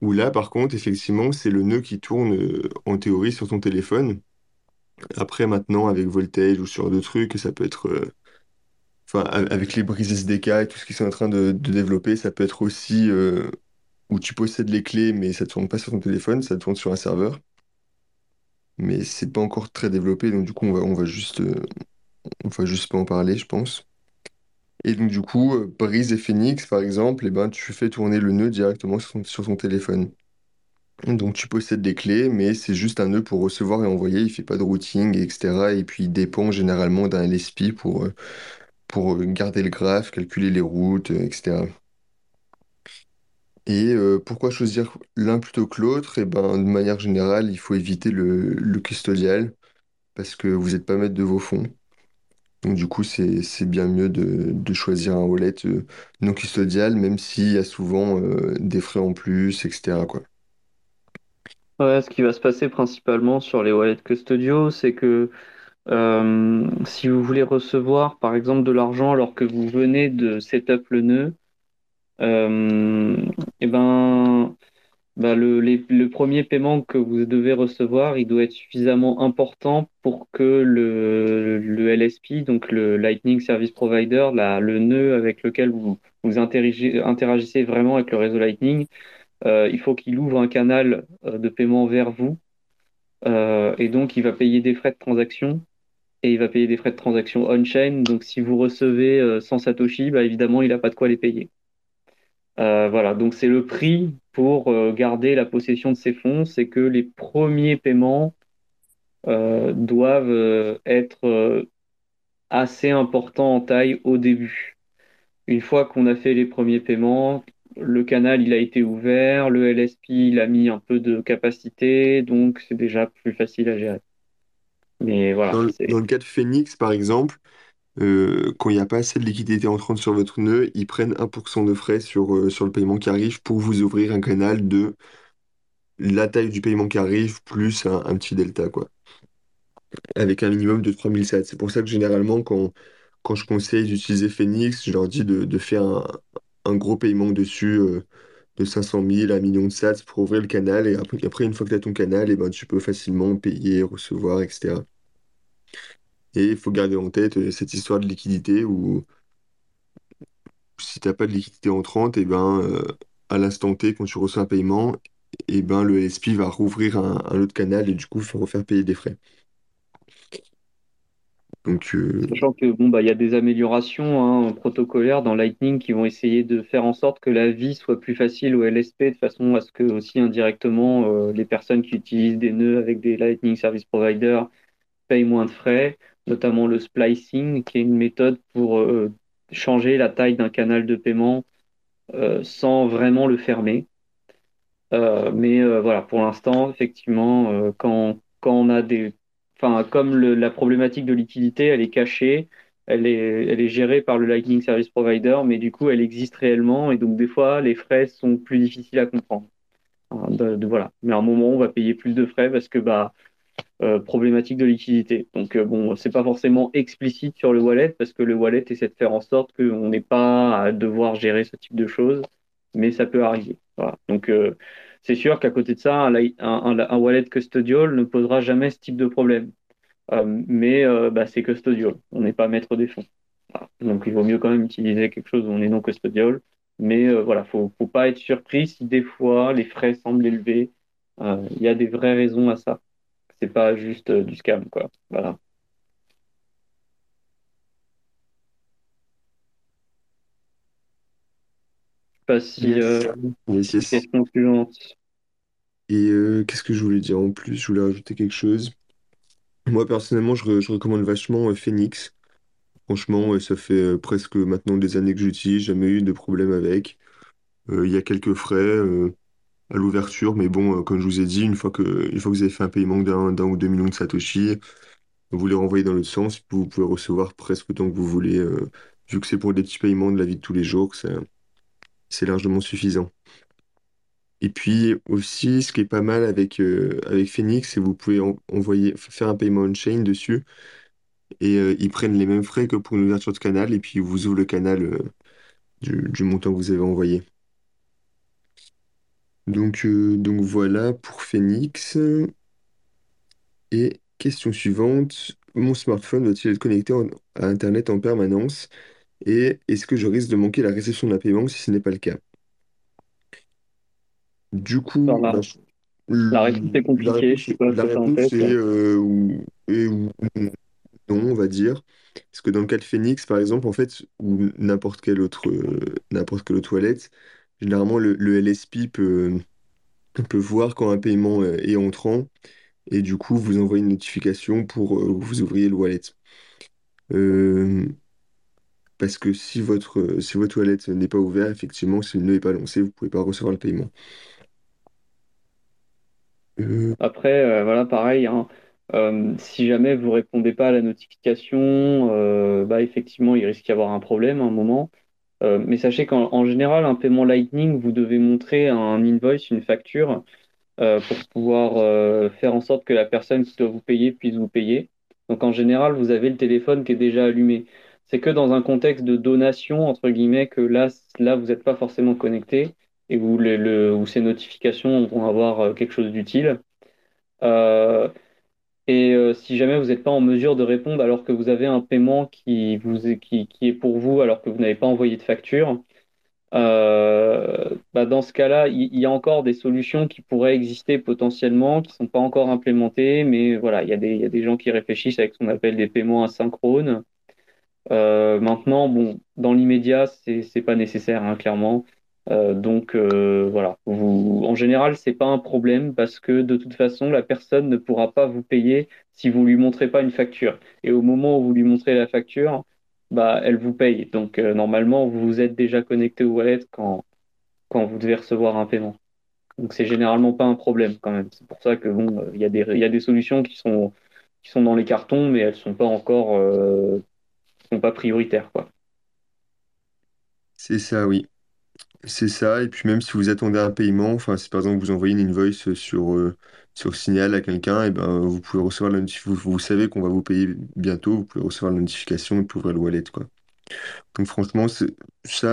où là, par contre, effectivement, c'est le nœud qui tourne euh, en théorie sur ton téléphone. Après, maintenant, avec Voltage ou sur d'autres trucs, ça peut être... euh, Enfin, avec les brises SDK et tout ce qu'ils sont en train de, développer, ça peut être aussi où tu possèdes les clés, mais ça ne tourne pas sur ton téléphone, ça tourne sur un serveur. Mais c'est pas encore très développé, donc du coup, on va, on va juste, euh, va juste pas en parler, je pense. Et donc, du coup, euh, Breeze et Phoenix, par exemple, eh ben, tu fais tourner le nœud directement sur ton, sur ton téléphone. Donc, tu possèdes des clés, mais c'est juste un nœud pour recevoir et envoyer. Il fait pas de routing, etc. Et puis, il dépend généralement d'un LSP pour, euh, pour garder le graphe, calculer les routes, etc. Et euh, pourquoi choisir l'un plutôt que l'autre? Eh ben, de manière générale, il faut éviter le, custodial parce que vous n'êtes pas maître de vos fonds. Donc du coup, c'est, bien mieux de, choisir un wallet euh, non custodial, même s'il y a souvent euh, des frais en plus, etc.. Ouais, ce qui va se passer principalement sur les wallets custodiaux, c'est que si vous voulez recevoir, par exemple, de l'argent alors que vous venez de setup le nœud, euh, eh ben, bah, le, le premier paiement que vous devez recevoir, il doit être suffisamment important pour que le, le LSP, donc le Lightning Service Provider, la- le nœud avec lequel vous, vous interagissez, vraiment avec le réseau Lightning, euh, il faut qu'il ouvre un canal euh, de paiement vers vous. Et donc, il va payer des frais de transaction et il va payer des frais de transaction on-chain. Donc, si vous recevez 100 Satoshi, bah, évidemment, il n'a pas de quoi les payer. Euh, voilà, donc c'est le prix pour euh, garder la possession de ces fonds, c'est que les premiers paiements euh, doivent être assez importants en taille au début. Une fois qu'on a fait les premiers paiements, le canal il a été ouvert, le LSP il a mis un peu de capacité, donc c'est déjà plus facile à gérer. Mais voilà, Dans le, dans le cas de Phoenix, par exemple, euh, quand il n'y a pas assez de liquidité entrante sur votre nœud, ils prennent 1% de frais sur, euh, sur le paiement qui arrive pour vous ouvrir un canal de la taille du paiement qui arrive plus un, petit delta, quoi. Avec un minimum de 3007. C'est pour ça que généralement, quand, quand je conseille d'utiliser Phoenix, je leur dis de, de faire un, gros paiement dessus euh, de 500 000 à 1 million de sats pour ouvrir le canal. Et après, une fois que tu as ton canal, et ben, tu peux facilement payer, recevoir, etc. Et il faut garder en tête euh, cette histoire de liquidité où si tu n'as pas de liquidité entrante, et ben, euh, à l'instant T, quand tu reçois un paiement, et ben, le LSP va rouvrir un, autre canal et du coup, il faut refaire payer des frais. Donc, euh, Sachant que bon bah y a des améliorations hein, protocolaires dans Lightning qui vont essayer de faire en sorte que la vie soit plus facile au LSP de façon à ce que aussi indirectement les personnes qui utilisent des nœuds avec des Lightning Service Provider payent moins de frais, notamment le splicing qui est une méthode pour euh, changer la taille d'un canal de paiement euh, sans vraiment le fermer. Euh, mais voilà, pour l'instant, effectivement, quand, quand on a des... Enfin, comme la problématique de liquidité, elle est cachée, elle est, elle est gérée par le Lightning Service Provider, mais du coup, elle existe réellement, et donc des fois, les frais sont plus difficiles à comprendre. Hein, voilà. Mais à un moment, on va payer plus de frais parce que bah, euh, problématique de liquidité. Donc euh, bon, c'est pas forcément explicite sur le wallet parce que le wallet essaie de faire en sorte qu'on n'ait pas à devoir gérer ce type de choses, mais ça peut arriver. Donc euh, c'est sûr qu'à côté de ça, un, wallet custodial ne posera jamais ce type de problème. Euh, mais bah, c'est custodial, on n'est pas maître des fonds. Donc il vaut mieux quand même utiliser quelque chose où on est non custodial. Mais euh, voilà, faut, faut pas être surpris si des fois les frais semblent élevés Il y a des vraies raisons à ça. C'est pas juste du scam, quoi. Voilà. pas si Yes. Yes, yes. question suivante. Et euh, qu'est-ce que je voulais dire en plus? Je voulais rajouter quelque chose. Moi, personnellement, je, re- je recommande vachement euh, Phoenix. Franchement, euh, ça fait euh, presque maintenant des années que j'utilise, jamais eu de problème avec. Euh, Il y a quelques frais euh, à l'ouverture, mais bon, euh, comme je vous ai dit, une fois que, une fois que vous avez fait un paiement d'un ou deux millions de Satoshi, vous les renvoyez dans l'autre sens, vous pouvez recevoir presque autant que vous voulez. euh, vu que c'est pour des petits paiements de la vie de tous les jours, c'est c'est largement suffisant. Et puis aussi, ce qui est pas mal avec, euh, avec Phoenix, c'est que vous pouvez en- envoyer, faire un paiement on-chain dessus et ils prennent les mêmes frais que pour une ouverture de canal et puis ils vous ouvrent le canal du montant que vous avez envoyé. Donc, euh, donc voilà pour Phoenix. Et question suivante, mon smartphone doit-il être connecté en- à Internet en permanence? Et est-ce que je risque de manquer la réception d'un paiement si ce n'est pas le cas? Du coup, Alors, bah, la, je- la réponse est la compliquée, je réponse, sais pas ce la que tu as en réponse tête. est euh, ou- et ou non, on va dire. Parce que dans le cas de Phoenix, par exemple, en fait, ou n'importe quelle autre, euh, n'importe quelle autre wallet, généralement, le, LSP peut, peut voir quand un paiement euh, est entrant et du coup, vous envoie une notification pour euh, que vous ouvriez le wallet. Euh, parce que si votre, si votre wallet n'est pas ouvert, effectivement, si le nœud n'est pas lancé, vous ne pouvez pas recevoir le paiement. Euh, Après, euh, voilà, pareil, hein, euh, si jamais vous répondez pas à la notification, euh, bah effectivement, il risque d'y avoir un problème à un moment. Euh, mais sachez qu'en en général, un paiement Lightning, vous devez montrer un invoice, une facture, euh, pour pouvoir euh, faire en sorte que la personne qui doit vous payer puisse vous payer. Donc en général, vous avez le téléphone qui est déjà allumé. C'est que dans un contexte de donation, entre guillemets, que là, là vous n'êtes pas forcément connecté et où, le, ces notifications vont avoir quelque chose d'utile. Et euh, si jamais vous n'êtes pas en mesure de répondre alors que vous avez un paiement qui, qui, est pour vous alors que vous n'avez pas envoyé de facture, euh, bah dans ce cas-là, il, y a encore des solutions qui pourraient exister potentiellement, qui ne sont pas encore implémentées, mais voilà, il y a des, il y a des gens qui réfléchissent avec ce qu'on appelle des paiements asynchrones. Euh, maintenant, bon, dans l'immédiat, c'est c'est pas nécessaire, hein, clairement. Euh, donc euh, voilà, en général, c'est pas un problème parce que de toute façon, la personne ne pourra pas vous payer si vous lui montrez pas une facture. Et au moment où vous lui montrez la facture, bah, elle vous paye. Donc euh, normalement, vous vous êtes déjà connecté au wallet quand, quand vous devez recevoir un paiement. Donc c'est généralement pas un problème quand même. C'est pour ça que bon, il y a des, y a des solutions qui sont, qui sont dans les cartons, mais elles sont pas encore, sont pas prioritaires, quoi. c'est ça, oui. C'est ça, et puis même si vous attendez un paiement, enfin si par exemple vous envoyez une invoice sur, euh, sur Signal à quelqu'un, et ben vous pouvez recevoir vous, savez qu'on va vous payer bientôt, vous pouvez recevoir la notification et puis ouvrir le wallet, quoi. Donc franchement, ça,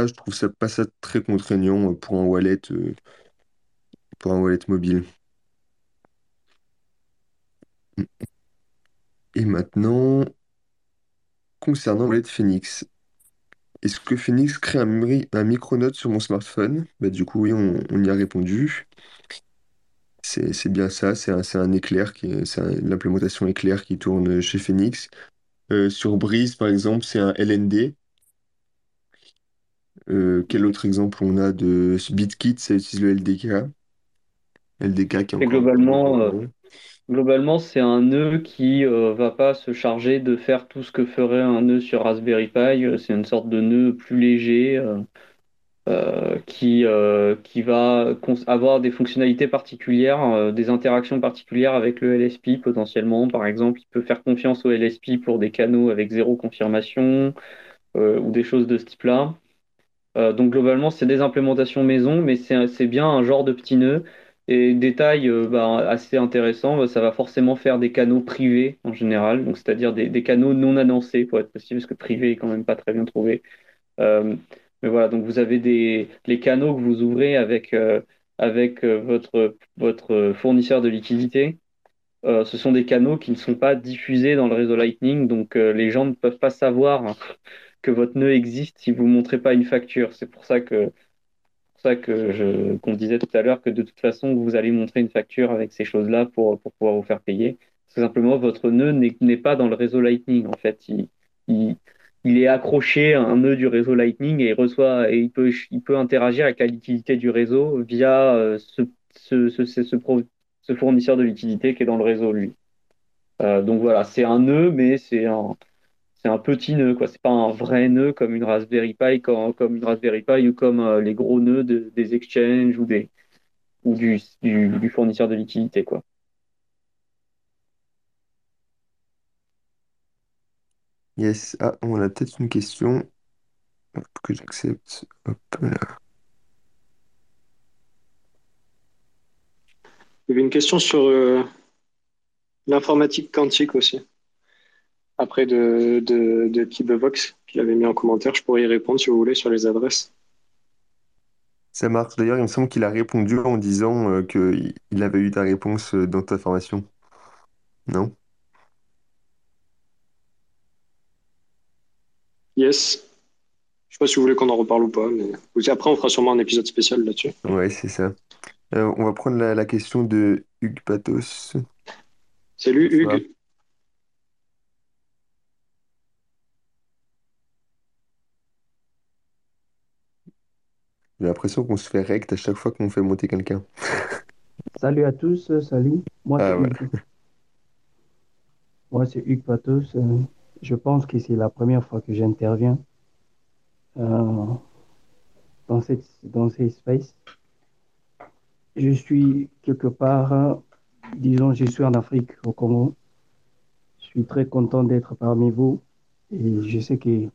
je trouve ça pas ça très contraignant euh, pour un wallet, euh, pour un wallet mobile. Et maintenant, concernant le wallet Phoenix, est-ce que Phoenix crée un, mri- un micronote sur mon smartphone? Bah du coup oui, on, on y a répondu. C'est c'est bien ça, c'est un, c'est un éclair, qui est- c'est un- l'implémentation éclair qui tourne chez Phoenix. Euh, sur Breeze, par exemple, c'est un LND. Euh, quel autre exemple on a de BitKit, ça utilise le LDK. LDK qui est encore un peu moins globalement, euh. Globalement, c'est un nœud qui euh, va pas se charger de faire tout ce que ferait un nœud sur Raspberry Pi. Euh, C'est une sorte de nœud plus léger euh, qui, va avoir des fonctionnalités particulières, des interactions particulières avec le LSP potentiellement. Par exemple, il peut faire confiance au LSP pour des canaux avec zéro confirmation ou des choses de ce type-là. Donc globalement, c'est des implémentations maison, mais c'est bien un genre de petit nœud. Et détail euh, bah, assez intéressant, bah, ça va forcément faire des canaux privés en général, donc c'est-à-dire des, canaux non annoncés pour être possible, parce que privé est quand même pas très bien trouvé. Euh, mais voilà, donc vous avez des les canaux que vous ouvrez avec euh, avec votre votre fournisseur de liquidité. Ce sont des canaux qui ne sont pas diffusés dans le réseau Lightning, donc les gens ne peuvent pas savoir que votre nœud existe si vous ne montrez pas une facture. C'est pour ça que ça que qu'on disait tout à l'heure que de toute façon, vous allez montrer une facture avec ces choses-là pour, pour pouvoir vous faire payer. Tout simplement, votre nœud n'est pas dans le réseau Lightning. En fait, il, il, est accroché à un nœud du réseau Lightning et il reçoit et il peut, il peut interagir avec la liquidité du réseau via euh, ce, ce, ce fournisseur de liquidité qui est dans le réseau, lui. Euh, donc voilà, c'est un nœud, mais c'est un, c'est un petit nœud, quoi. C'est pas un vrai nœud comme une Raspberry Pi, comme, comme une Raspberry Pi ou comme euh, les gros nœuds de, des exchanges ou des ou du, du, du fournisseur de liquidité, quoi. Yes. Ah, on a peut-être une question. Hop, que j'accepte. Hop là. Il y avait une question sur euh, l'informatique quantique aussi. Après de, de, de Kibevox, qu'il avait mis en commentaire, je pourrais y répondre si vous voulez sur les adresses. Ça marche. D'ailleurs, il me semble qu'il a répondu en disant euh, qu'il il avait eu ta réponse euh, dans ta formation. Non? Yes. Je sais pas si vous voulez qu'on en reparle ou pas, mais après on fera sûrement un épisode spécial là-dessus. Ouais, c'est ça. Euh, on va prendre la, la question de Hugues Patos. Salut. Hugues. J'ai l'impression qu'on se fait rect à chaque fois qu'on fait monter quelqu'un. Salut à tous, euh, salut. Moi, Ah c'est ouais. Hugues. Moi, c'est Hugues Patos. euh, Je pense que c'est la première fois que j'interviens euh, dans cette, dans ces spaces. Je suis quelque part, euh, disons, je suis en Afrique, au Congo. Je suis très content d'être parmi vous et je sais que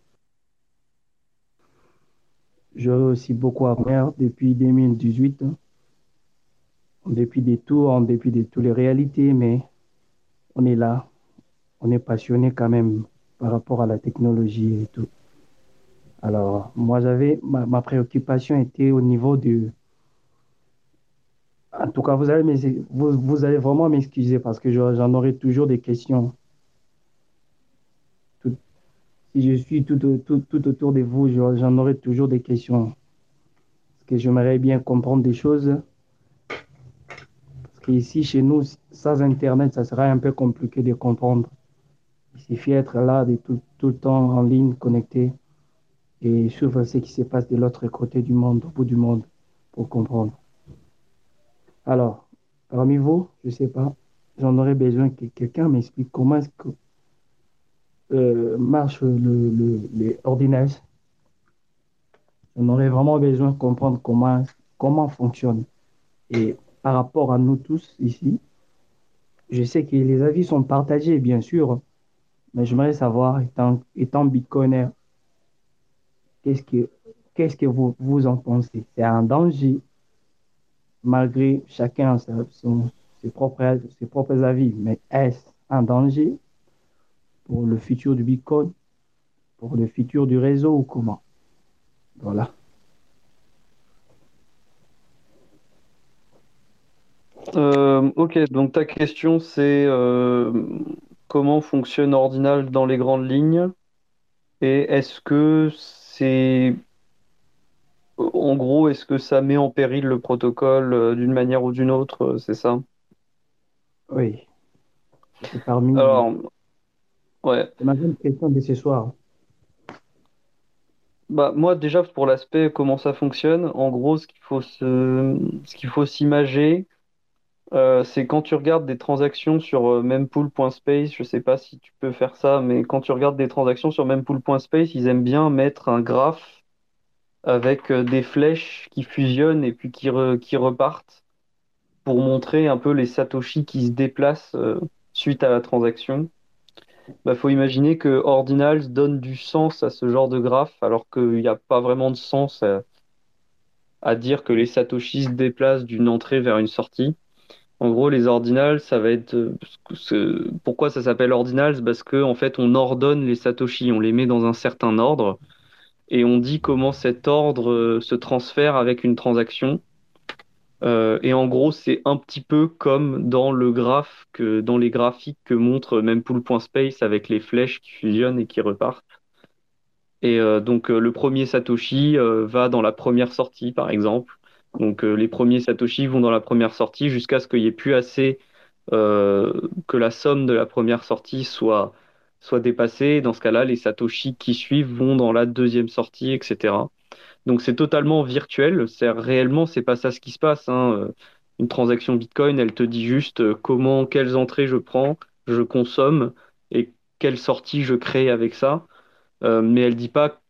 j'aurai aussi beaucoup à faire depuis 2018, hein, en dépit des tours, en dépit de toutes les réalités, mais on est là, on est passionné quand même par rapport à la technologie et tout. Alors, moi, j'avais, ma, préoccupation était au niveau de, en tout cas, vous allez, vous, allez vraiment m'excuser parce que je- j'en aurai toujours des questions. Si je suis tout, tout, tout autour de vous, je- j'en aurai toujours des questions. Parce que j'aimerais bien comprendre des choses. Parce qu'ici, chez nous, sans Internet, ça serait un peu compliqué de comprendre. Il suffit d'être là, de tout, tout le temps en ligne, connecté, et suivre ce qui se passe de l'autre côté du monde, au bout du monde, pour comprendre. Alors, parmi vous, je ne sais pas, j'en aurais besoin que quelqu'un m'explique comment est-ce que marche le, le, les. J'en aurais vraiment besoin de comprendre comment, comment fonctionne. Et par rapport à nous tous ici, je sais que les avis sont partagés, bien sûr, mais j'aimerais savoir, étant, étant bitcoiner, qu'est-ce que, qu'est-ce que vous, vous en pensez? C'est un danger, malgré chacun son- ses propres, ses propres avis, mais est-ce un danger? Pour le futur du Bitcoin, pour le futur du réseau ou comment? Voilà. Euh, ok, donc ta question c'est euh, comment fonctionne Ordinal dans les grandes lignes? Et est-ce que c'est en gros est-ce que ça met en péril le protocole euh, d'une manière ou d'une autre, c'est ça? Oui. Parmi, Alors, ouais. c'est ma grande question de ce soir. Bah, moi, déjà, pour l'aspect comment ça fonctionne, en gros, ce qu'il faut se... ce qu'il faut s'imager, euh, c'est quand tu regardes des transactions sur euh, mempool.space, je sais pas si tu peux faire ça, mais quand tu regardes des transactions sur mempool.space, ils aiment bien mettre un graphe avec euh, des flèches qui fusionnent et puis qui, re- qui repartent pour montrer un peu les satoshis qui se déplacent suite à la transaction. Bah, faut imaginer que Ordinals donne du sens à ce genre de graphe, alors qu'il n'y a pas vraiment de sens à, à dire que les satoshis se déplacent d'une entrée vers une sortie. En gros, les ordinals, ça va être. euh, Pourquoi ça s'appelle ordinals? Parce que en fait, on ordonne les satoshis, on les met dans un certain ordre et on dit comment cet ordre euh, se transfère avec une transaction. Euh, et en gros, c'est un petit peu comme dans le graphe que dans les graphiques que montre mempool.space avec les flèches qui fusionnent et qui repartent. Et euh, donc euh, le premier Satoshi va dans la première sortie, par exemple. Donc les premiers Satoshi vont dans la première sortie jusqu'à ce qu'il n'y ait plus assez que la somme de la première sortie soit, soit dépassée. Dans ce cas-là, les Satoshi qui suivent vont dans la deuxième sortie, etc. Donc c'est totalement virtuel. C'est réellement, c'est pas ça ce qui se passe. Hein. Une transaction Bitcoin, elle te dit juste comment, quelles entrées je prends, je consomme et quelle sortie je crée avec ça. Euh, mais elle dit pas,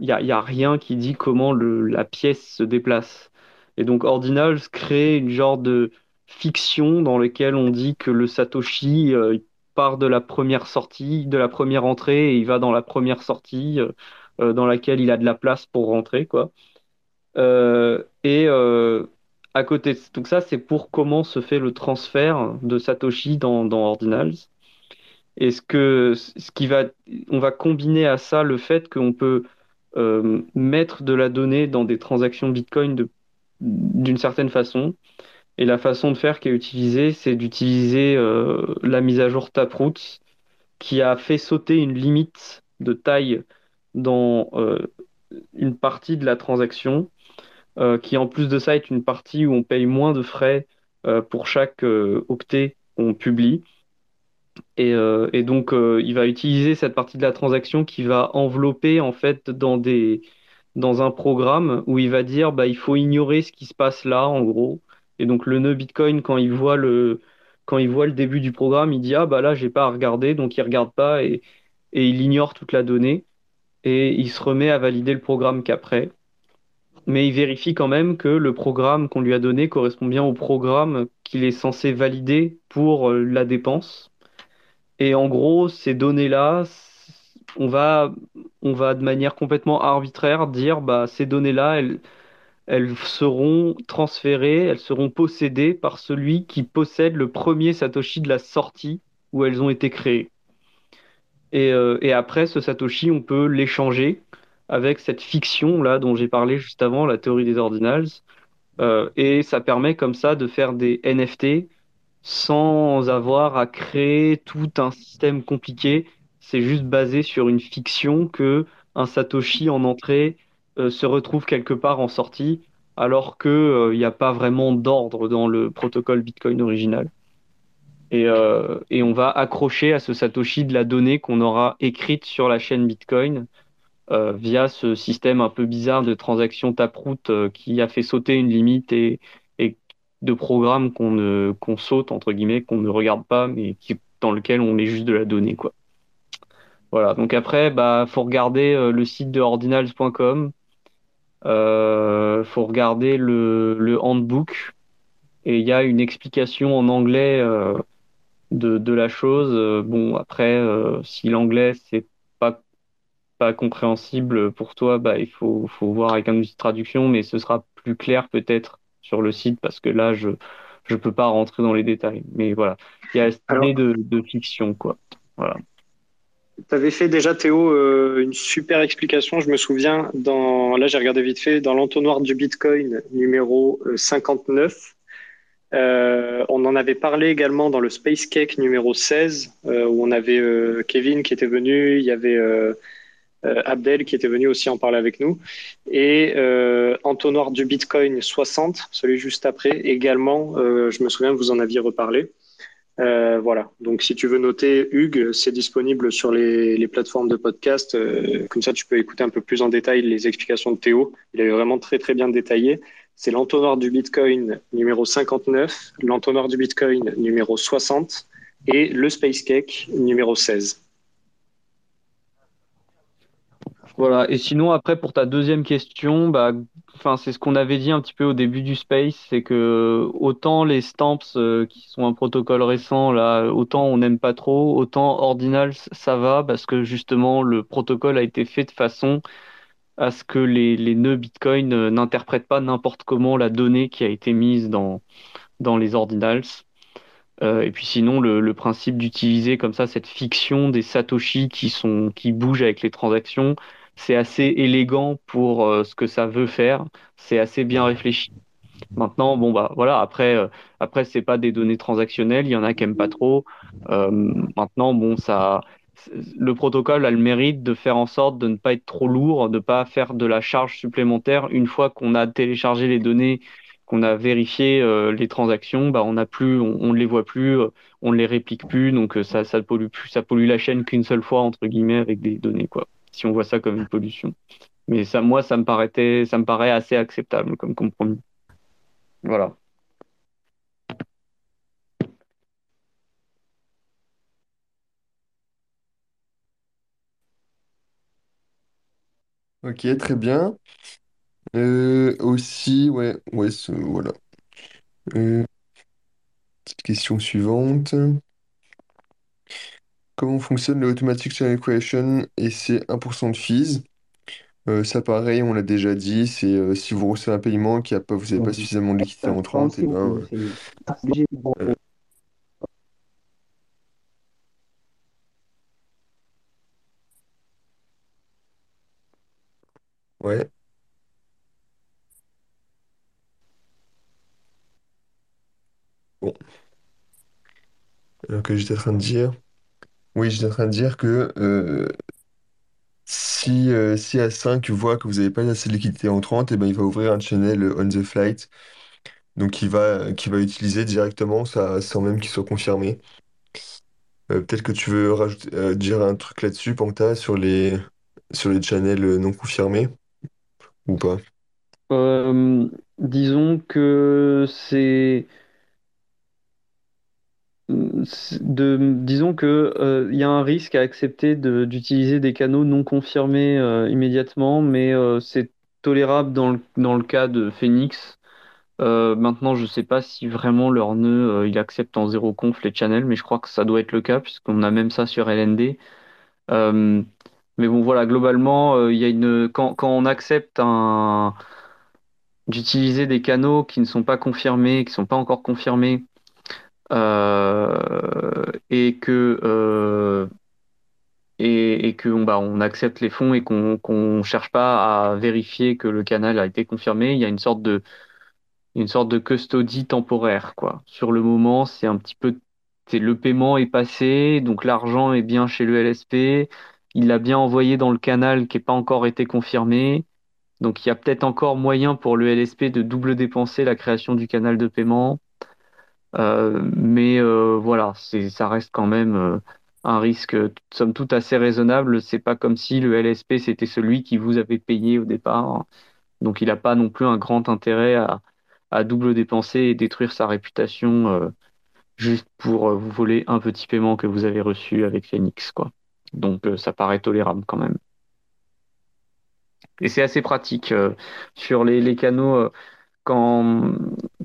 il n'y a, rien qui dit comment la pièce se déplace. Et donc Ordinals crée une genre de fiction dans laquelle on dit que le Satoshi euh, part de la première sortie, de la première entrée, et il va dans la première sortie euh, dans laquelle il a de la place pour rentrer, quoi. et à côté, donc ça, c'est pour comment se fait le transfert de Satoshi dans, Ordinals. Et ce que, ce qui va, on va combiner à ça le fait qu'on peut euh, mettre de la donnée dans des transactions Bitcoin d'une certaine façon. Et la façon de faire qui est utilisée, c'est d'utiliser euh, la mise à jour Taproot qui a fait sauter une limite de taille dans euh, une partie de la transaction, qui en plus de ça est une partie où on paye moins de frais pour chaque octet qu'on publie. Euh, et, donc, euh, il va utiliser cette partie de la transaction qui va envelopper en fait dans des dans un programme où il va dire bah il faut ignorer ce qui se passe là en gros. Et donc le nœud Bitcoin quand il voit le quand il voit le début du programme, il dit ah bah là j'ai pas à regarder donc il regarde pas et, et il ignore toute la donnée et il se remet à valider le programme qu'après. Mais il vérifie quand même que le programme qu'on lui a donné correspond bien au programme qu'il est censé valider pour euh, la dépense. Et en gros, ces données-là, on va, on va de manière complètement arbitraire dire bah, ces données-là, elles, elles seront transférées, elles seront possédées par celui qui possède le premier Satoshi de la sortie où elles ont été créées. Et, euh, et après, ce Satoshi, on peut l'échanger avec cette fiction-là dont j'ai parlé juste avant, la théorie des ordinals. Euh, et ça permet comme ça de faire des NFT sans avoir à créer tout un système compliqué. C'est juste basé sur une fiction que un Satoshi en entrée euh, se retrouve quelque part en sortie, alors qu'il n'y a pas vraiment d'ordre dans le protocole Bitcoin original. Et, euh, et, on va accrocher à ce Satoshi de la donnée qu'on aura écrite sur la chaîne Bitcoin via ce système un peu bizarre de transaction taproot qui a fait sauter une limite et, de programmes qu'on saute entre guillemets, qu'on ne regarde pas, mais dans lequel on met juste de la donnée quoi. Voilà. Donc après, bah faut regarder euh, le site de ordinals.com. Euh, faut regarder le, handbook et il y a une explication en anglais euh, de, de, la chose. Bon après, si l'anglais c'est pas pas compréhensible pour toi, bah il faut faut voir avec un outil de traduction, mais ce sera plus clair peut-être sur le site parce que là, je ne peux pas rentrer dans les détails. Mais voilà, il y a cette idée de, de, fiction, quoi. Voilà. Tu avais fait déjà, Théo, euh, une super explication, je me souviens, dans, là j'ai regardé vite fait, dans l'entonnoir du Bitcoin numéro 59. Euh, euh, on en avait parlé également dans le Space Cake numéro 16, où on avait Kevin qui était venu, il y avait euh, Abdel qui était venu aussi en parler avec nous. Et euh, Entonnoir du Bitcoin 60, celui juste après, également, euh, je me souviens vous en aviez reparlé. voilà, donc si tu veux noter, Hugues, c'est disponible sur les, plateformes de podcast. comme ça, tu peux écouter un peu plus en détail les explications de Théo. Il avait vraiment très très bien détaillé. C'est l'entonnoir du Bitcoin numéro 59, l'entonnoir du Bitcoin numéro 60 et le Space Cake numéro 16. Voilà, et sinon après pour ta deuxième question, bah, c'est ce qu'on avait dit un petit peu au début du space, c'est que autant les stamps euh, qui sont un protocole récent autant on n'aime pas trop, autant Ordinals ça va parce que justement le protocole a été fait de façon à ce que les, les nœuds Bitcoin euh, n'interprètent pas n'importe comment la donnée qui a été mise dans dans les Ordinals. Euh, et puis sinon le, principe d'utiliser comme ça cette fiction des satoshi qui sont qui bougent avec les transactions c'est assez élégant pour euh, ce que ça veut faire. C'est assez bien réfléchi. Maintenant, bon bah voilà. Après, euh, après c'est pas des données transactionnelles. Il y en a qui aiment pas trop. Maintenant, bon ça, le protocole a le mérite de faire en sorte de ne pas être trop lourd, de pas faire de la charge supplémentaire une fois qu'on a téléchargé les données qu'on a vérifié euh, les transactions, bah, on a plus, on, ne les voit plus, euh, on ne les réplique plus, donc euh, ça, ça pollue plus, ça pollue la chaîne qu'une seule fois entre guillemets avec des données, quoi. Si on voit ça comme une pollution. Mais ça, moi, ça me paraissait, ça me paraît assez acceptable comme compromis. Voilà. Ok, très bien. Euh, aussi, ouais, ouais, ce- voilà. Euh, petite question suivante. Comment fonctionne le Automatic Channel Creation et ses 1% de fees? Euh, ça, pareil, on l'a déjà dit, c'est euh, si vous recevez un paiement qui a pas, vous n'avez pas suffisamment de liquidité entrante, pense et que ben, euh, ouais. Bon, alors que j'étais en train de dire. Oui, j'étais en train de dire que euh, si, euh, si A5 voit que vous n'avez pas assez de liquidité entrante, et ben, il va ouvrir un channel euh, on the flight. Donc, il va, qui va utiliser directement ça sans même qu'il soit confirmé. Euh, peut-être que tu veux rajouter, euh, dire un truc là-dessus, Panta, sur les, sur les channels euh, non confirmés? Ou pas? Euh, disons que c'est disons que euh, il y a un risque à accepter d'utiliser des canaux non confirmés euh, immédiatement, mais euh, c'est tolérable dans le, cas de Phoenix. Maintenant, je sais pas si vraiment leur nœud il accepte en zéro conf les channels, mais je crois que ça doit être le cas puisqu'on a même ça sur LND. Mais bon, voilà, globalement, il y a une quand, on accepte d'utiliser des canaux qui ne sont pas confirmés, qui sont pas encore confirmés et que euh, et, et que on, bah, on accepte les fonds et qu'on qu'on cherche pas à vérifier que le canal a été confirmé, il y a une sorte de une custody temporaire quoi. Sur le moment, c'est un petit peu le paiement est passé, donc l'argent est bien chez le LSP, il l'a bien envoyé dans le canal qui n'est pas encore été confirmé. Donc il y a peut-être encore moyen pour le LSP de double dépenser la création du canal de paiement. Euh, mais euh, voilà, ça reste quand même euh, un risque, somme toute, assez raisonnable. C'est pas comme si le LSP c'était celui qui vous avait payé au départ. Donc il n'a pas non plus un grand intérêt à, à double dépenser et détruire sa réputation juste pour vous voler un petit paiement que vous avez reçu avec Phoenix, quoi. Donc ça paraît tolérable quand même. Et c'est assez pratique sur les, les canaux quand,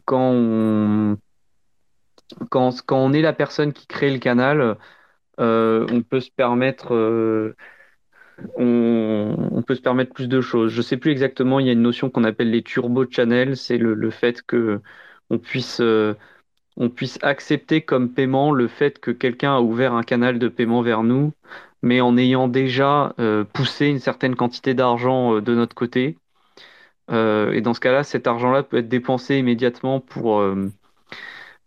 quand on quand, on est la personne qui crée le canal, euh, on peut se permettre, euh, on, peut se permettre plus de choses. Je sais plus exactement, il y a une notion qu'on appelle les turbo channels, c'est le, fait que on puisse, euh, on puisse accepter comme paiement le fait que quelqu'un a ouvert un canal de paiement vers nous, mais en ayant déjà poussé une certaine quantité d'argent de notre côté. Et dans ce cas-là, cet argent-là peut être dépensé immédiatement pour,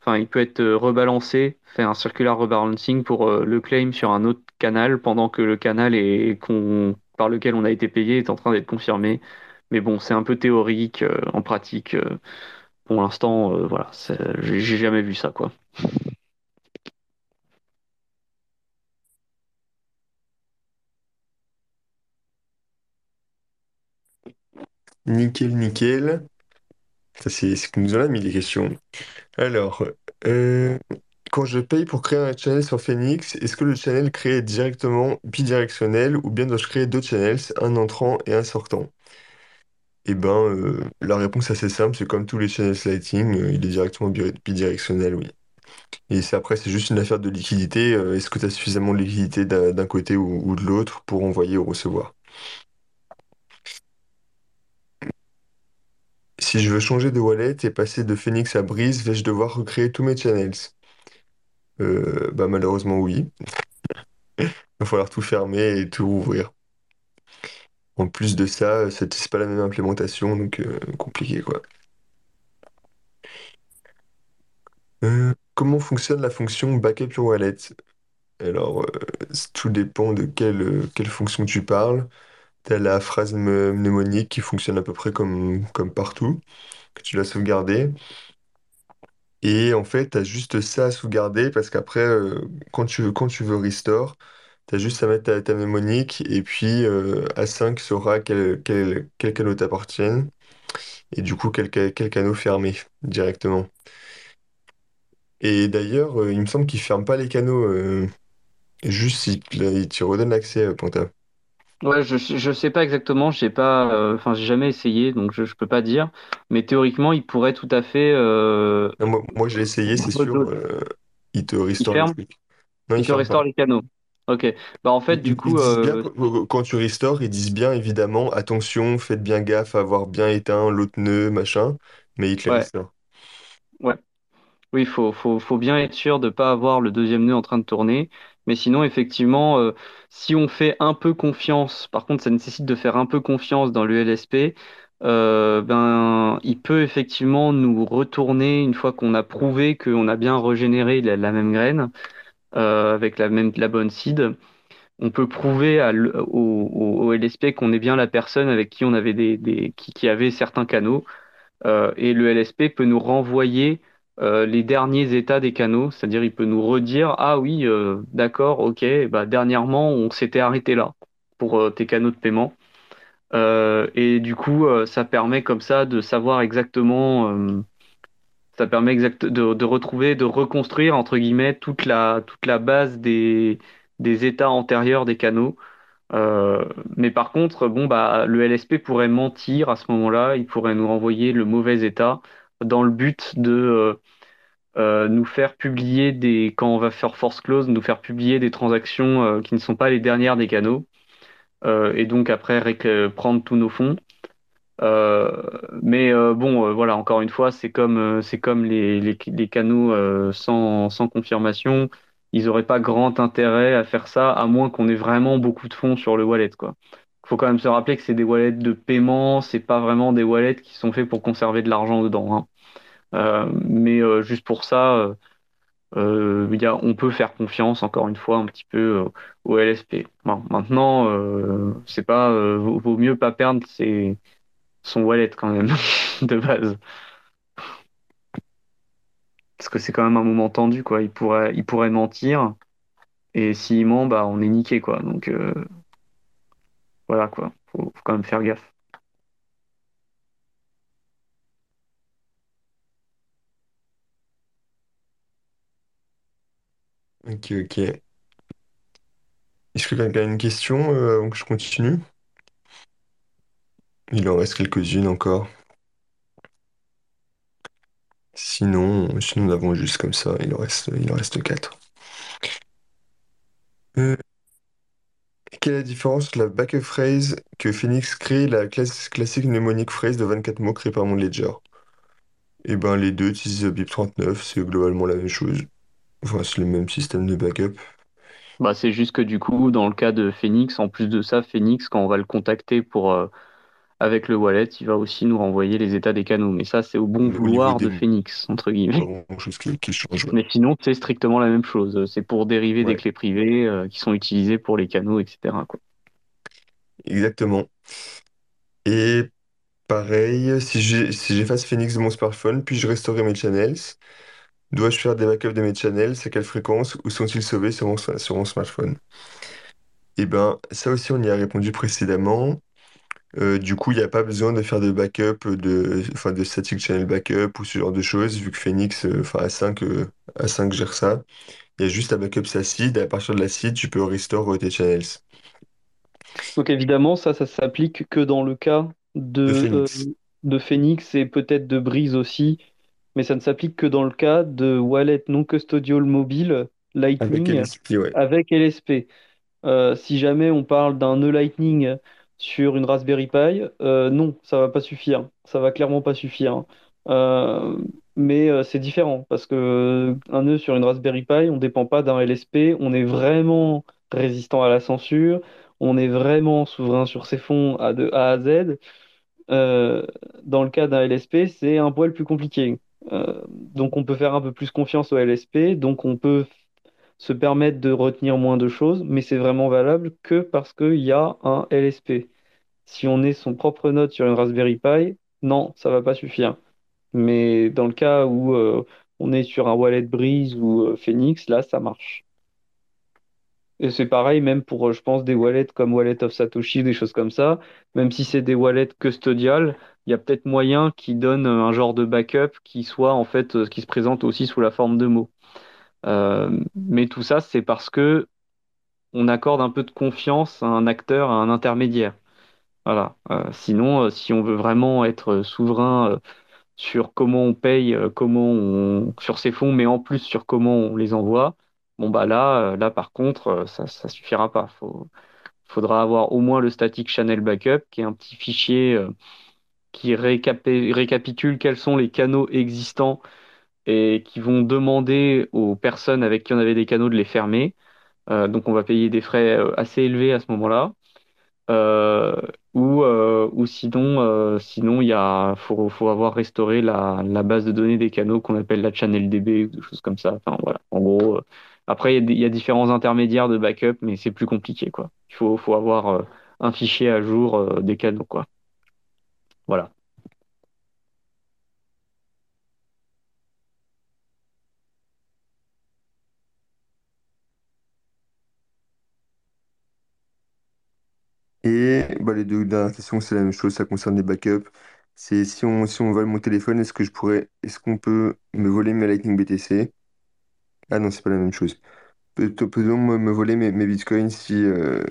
Enfin, il peut être euh, rebalancé, faire un circular rebalancing pour euh, le claim sur un autre canal pendant que le canal est, par lequel on a été payé est en train d'être confirmé. Mais bon, c'est un peu théorique, euh, en pratique. pour l'instant, voilà, j'ai jamais vu ça, quoi. Nickel, nickel. Ça, c'est ce que nous en a mis les questions. Alors, euh, quand je paye pour créer un channel sur Phoenix, est-ce que le channel créé est directement bidirectionnel ou bien dois-je créer deux channels, un entrant et un sortant? Eh ben, euh, la réponse est assez simple, c'est comme tous les channels lighting, euh, il est directement bi- bidirectionnel, oui. Et après, c'est juste une affaire de liquidité. est-ce que tu as suffisamment de liquidité d'un côté ou de l'autre pour envoyer ou recevoir? Si je veux changer de wallet et passer de Phoenix à Breeze, vais-je devoir recréer tous mes channels? Euh, bah malheureusement oui. Il va falloir tout fermer et tout rouvrir. En plus de ça, c'est c'est pas la même implémentation, donc euh, compliqué quoi. Euh, comment fonctionne la fonction Backup your wallet? Alors, euh, tout dépend de euh, quelle fonction tu parles. T'as la phrase mnémonique qui fonctionne à peu près comme, partout. que tu dois sauvegarder. Et en fait, tu as juste ça à sauvegarder parce qu'après, euh, quand tu veux, restore, tu as juste à mettre ta, mnémonique et puis euh, A5 saura quel, quel, quel canot t'appartiennent et du coup quel, quel, canot fermer directement. Et d'ailleurs, euh, il me semble qu'il ferme pas les canaux, juste il, te il redonne l'accès, Panta. Ouais, je, je sais pas exactement, j'ai pas, euh, enfin, j'ai jamais essayé, donc je, je peux pas dire. Mais théoriquement, il pourrait tout à fait. euh, Non, moi, moi, je l'ai essayé, c'est sûr, euh, il te il restore le ferme, truc. Non, il il te ferme pas. restaure les canaux. Ok. Bah en fait, Ils, du ils- ils coup, disent bien, euh, que- quand tu restores, ils disent bien évidemment, attention, faites bien gaffe à avoir bien éteint l'autre nœud, machin, mais ils te les ouais. Oui, il faut, faut, faut bien être sûr de ne pas avoir le deuxième nœud en train de tourner. Mais sinon, effectivement, euh, si on fait un peu confiance, par contre, ça nécessite de faire un peu confiance dans le LSP, euh, ben, il peut effectivement nous retourner une fois qu'on a prouvé qu'on a bien régénéré la, même graine euh, avec la même, la bonne seed. On peut prouver au, au- LSP qu'on est bien la personne avec qui on avait des, qui, qui avait certains canaux. Et le LSP peut nous renvoyer euh, les derniers états des canaux, c'est-à-dire il peut nous redire, ah oui, euh, d'accord, ok, bah, dernièrement on s'était arrêté là pour euh, tes canaux de paiement. Et du coup, ça permet comme ça de savoir exactement, ça permet exact de, de retrouver, de reconstruire entre guillemets toute la, toute la base des, des états antérieurs des canaux. Mais par contre, bon, bah, le LSP pourrait mentir à ce moment-là, il pourrait nous renvoyer le mauvais état dans le but de euh, euh, nous faire publier des, quand on va faire force close, nous faire publier des transactions euh, qui ne sont pas les dernières des canaux, et donc après prendre tous nos fonds. Mais bon, voilà, encore une fois, c'est comme, c'est comme les, les, canaux sans, sans confirmation. Ils n'auraient pas grand intérêt à faire ça, à moins qu'on ait vraiment beaucoup de fonds sur le wallet, quoi. Faut quand même se rappeler que c'est des wallets de paiement, c'est pas vraiment des wallets qui sont faits pour conserver de l'argent dedans, hein. Euh, mais euh, juste pour ça, euh, on peut faire confiance, encore une fois, un petit peu au LSP. Maintenant, euh, c'est pas, vaut, mieux pas perdre son wallet quand même, de base. Parce que c'est quand même un moment tendu, quoi. Il pourrait, il pourrait mentir, et s'il ment, bah, on est niqué, quoi. Donc, voilà, quoi. Faut, faut quand même faire gaffe. Ok, ok. Est-ce que quelqu'un a une question euh, avant que je continue? Il en reste quelques-unes encore. Sinon, sinon nous avons juste comme ça, il en reste, il en reste quatre. Euh, quelle est la différence la backup phrase que Phoenix crée et la classe, classique mnémonique phrase de 24 mots créée par MonLedger? Eh ben, les deux utilisent BIP39, c'est globalement la même chose. Enfin, c'est le même système de backup. Bah, c'est juste que du coup, dans le cas de Phoenix, en plus de ça, Phoenix, quand on va le contacter pour, euh, avec le wallet, il va aussi nous renvoyer les états des canaux. Mais ça, c'est au bon Au vouloir de Phoenix, entre guillemets. grand-chose qui, qui change. ouais. Mais sinon, c'est strictement la même chose. C'est pour dériver des clés privées, euh, qui sont utilisées pour les canaux, etc., quoi. exactement. Et pareil, si j'efface Phoenix de mon smartphone, puis je restaurer mes channels, dois-je faire des backups de mes channels? À quelle fréquence? Où sont-ils sauvés sur mon, sur mon smartphone? Eh ben, ça aussi, on y a répondu précédemment. Euh, du coup, il n'y a pas besoin de faire de backup, de, enfin, de static channel backup ou ce genre de choses, vu que Phoenix, euh, enfin, A5, euh, A5 gère ça. Il y a juste à backup sa seed, et à partir de la seed, tu peux restore euh, tes channels Donc évidemment, ça, ça s'applique que dans le cas de de, euh, Phoenix. de Phoenix et peut-être de Breeze aussi, mais ça ne s'applique que dans le cas de wallet non custodial mobile Avec Lightning LSP, ouais. avec LSP. Euh, si jamais on parle d'un nœud Lightning sur une Raspberry Pi, euh, non, ça va pas suffire. Ça va clairement pas suffire. Euh, mais euh, c'est différent parce que un nœud sur une Raspberry Pi, on dépend pas d'un LSP, on est vraiment résistant à la censure, on est vraiment souverain sur ses fonds à de A à Z. Dans le cas d'un LSP, c'est un poil plus compliqué. Donc on peut faire un peu plus confiance au LSP, donc on peut se permettre de retenir moins de choses, mais c'est vraiment valable que parce qu'il y a un LSP. Si on est son propre node sur une Raspberry Pi, non, ça va pas suffire. Mais dans le cas où euh, on est sur un wallet Breeze ou euh, Phoenix, là, ça marche. Et c'est pareil même pour, euh, je pense, des wallets comme Wallet of Satoshi, des choses comme ça. Même si c'est des wallets custodiales, il y a peut-être moyen qui donnent un genre de backup qui soit en fait, qui se présente aussi sous la forme de mots. Mais tout ça, c'est parce que on accorde un peu de confiance à un acteur, à un intermédiaire. Voilà. Euh, sinon, euh, si on veut vraiment être souverain euh, sur comment on paye, comment on, sur ces fonds, mais en plus sur comment on les envoie, bon bah là, là par contre, ça, suffira pas. Faut, faudra avoir au moins le static channel backup, qui est un petit fichier qui récapitule quels sont les canaux existants et qui vont demander aux personnes avec qui on avait des canaux de les fermer. Donc on va payer des frais assez élevés à ce moment-là. Euh, ou, euh, ou sinon, euh, sinon il y a, faut, faut avoir restauré la, la base de données des canaux qu'on appelle la channel DB ou des choses comme ça. Enfin voilà, en gros. après, il y a, différents intermédiaires de backup, mais c'est plus compliqué, quoi. Il faut, faut avoir un fichier à jour des canaux, quoi. Voilà. Et bah, les deux dernières questions, c'est la même chose, ça concerne les backups. C'est si on, si on vole mon téléphone, est-ce que je pourrais, est-ce qu'on peut me voler mes Lightning BTC? Ah non, c'est pas la même chose. Peut- Peut-on me, me voler mes, bitcoins si, euh,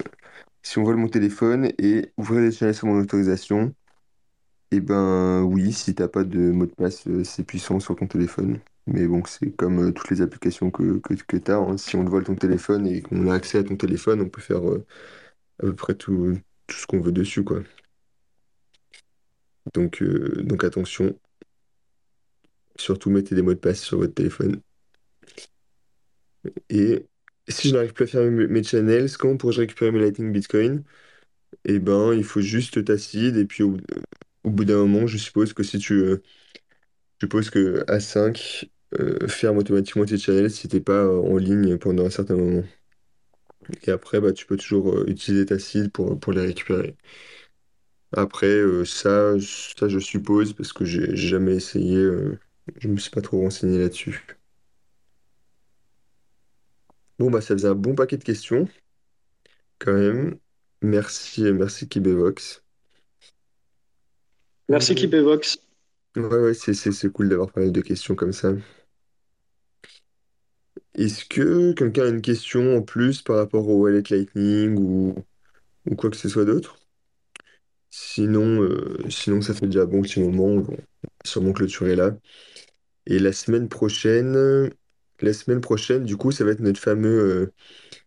si on vole mon téléphone et ouvrir les channels sur mon autorisation? Eh ben oui, si t'as pas de mot de passe, euh, c'est puissant sur ton téléphone. Mais bon, c'est comme euh, toutes les applications que, que, que tu as. Si on vole ton téléphone et qu'on a accès à ton téléphone, on peut faire euh, à peu près tout, tout ce qu'on veut dessus, quoi. Donc, euh, donc attention, surtout mettez des mots de passe sur votre téléphone. Et si je n'arrive plus à faire mes, channels, comment pourrais-je récupérer mes Lightning Bitcoin? Eh ben, il faut juste ta seed et puis au, bout d'un moment, je suppose que si tu, euh, je suppose que A5 euh, ferme automatiquement tes channels si t'es pas en ligne pendant un certain moment. Et après, bah, tu peux toujours euh, utiliser ta seed pour, pour les récupérer. Après, euh, ça, ça, je suppose, parce que j'ai j'ai jamais essayé, euh, je me suis pas trop renseigné là-dessus. Bon, bah, ça faisait un bon paquet de questions, quand même. Merci, merci Kibevox. Merci Keepevox. Ouais, ouais, c'est c'est- c'est cool d'avoir pas mal de questions comme ça. Est-ce que quelqu'un a une question en plus par rapport au Wallet Lightning ou, ou quoi que ce soit d'autre? Sinon, euh, sinon, ça fait déjà bon petit moment. On va sûrement clôturer là. Et la semaine prochaine, la semaine prochaine, du coup, ça va être notre fameux euh,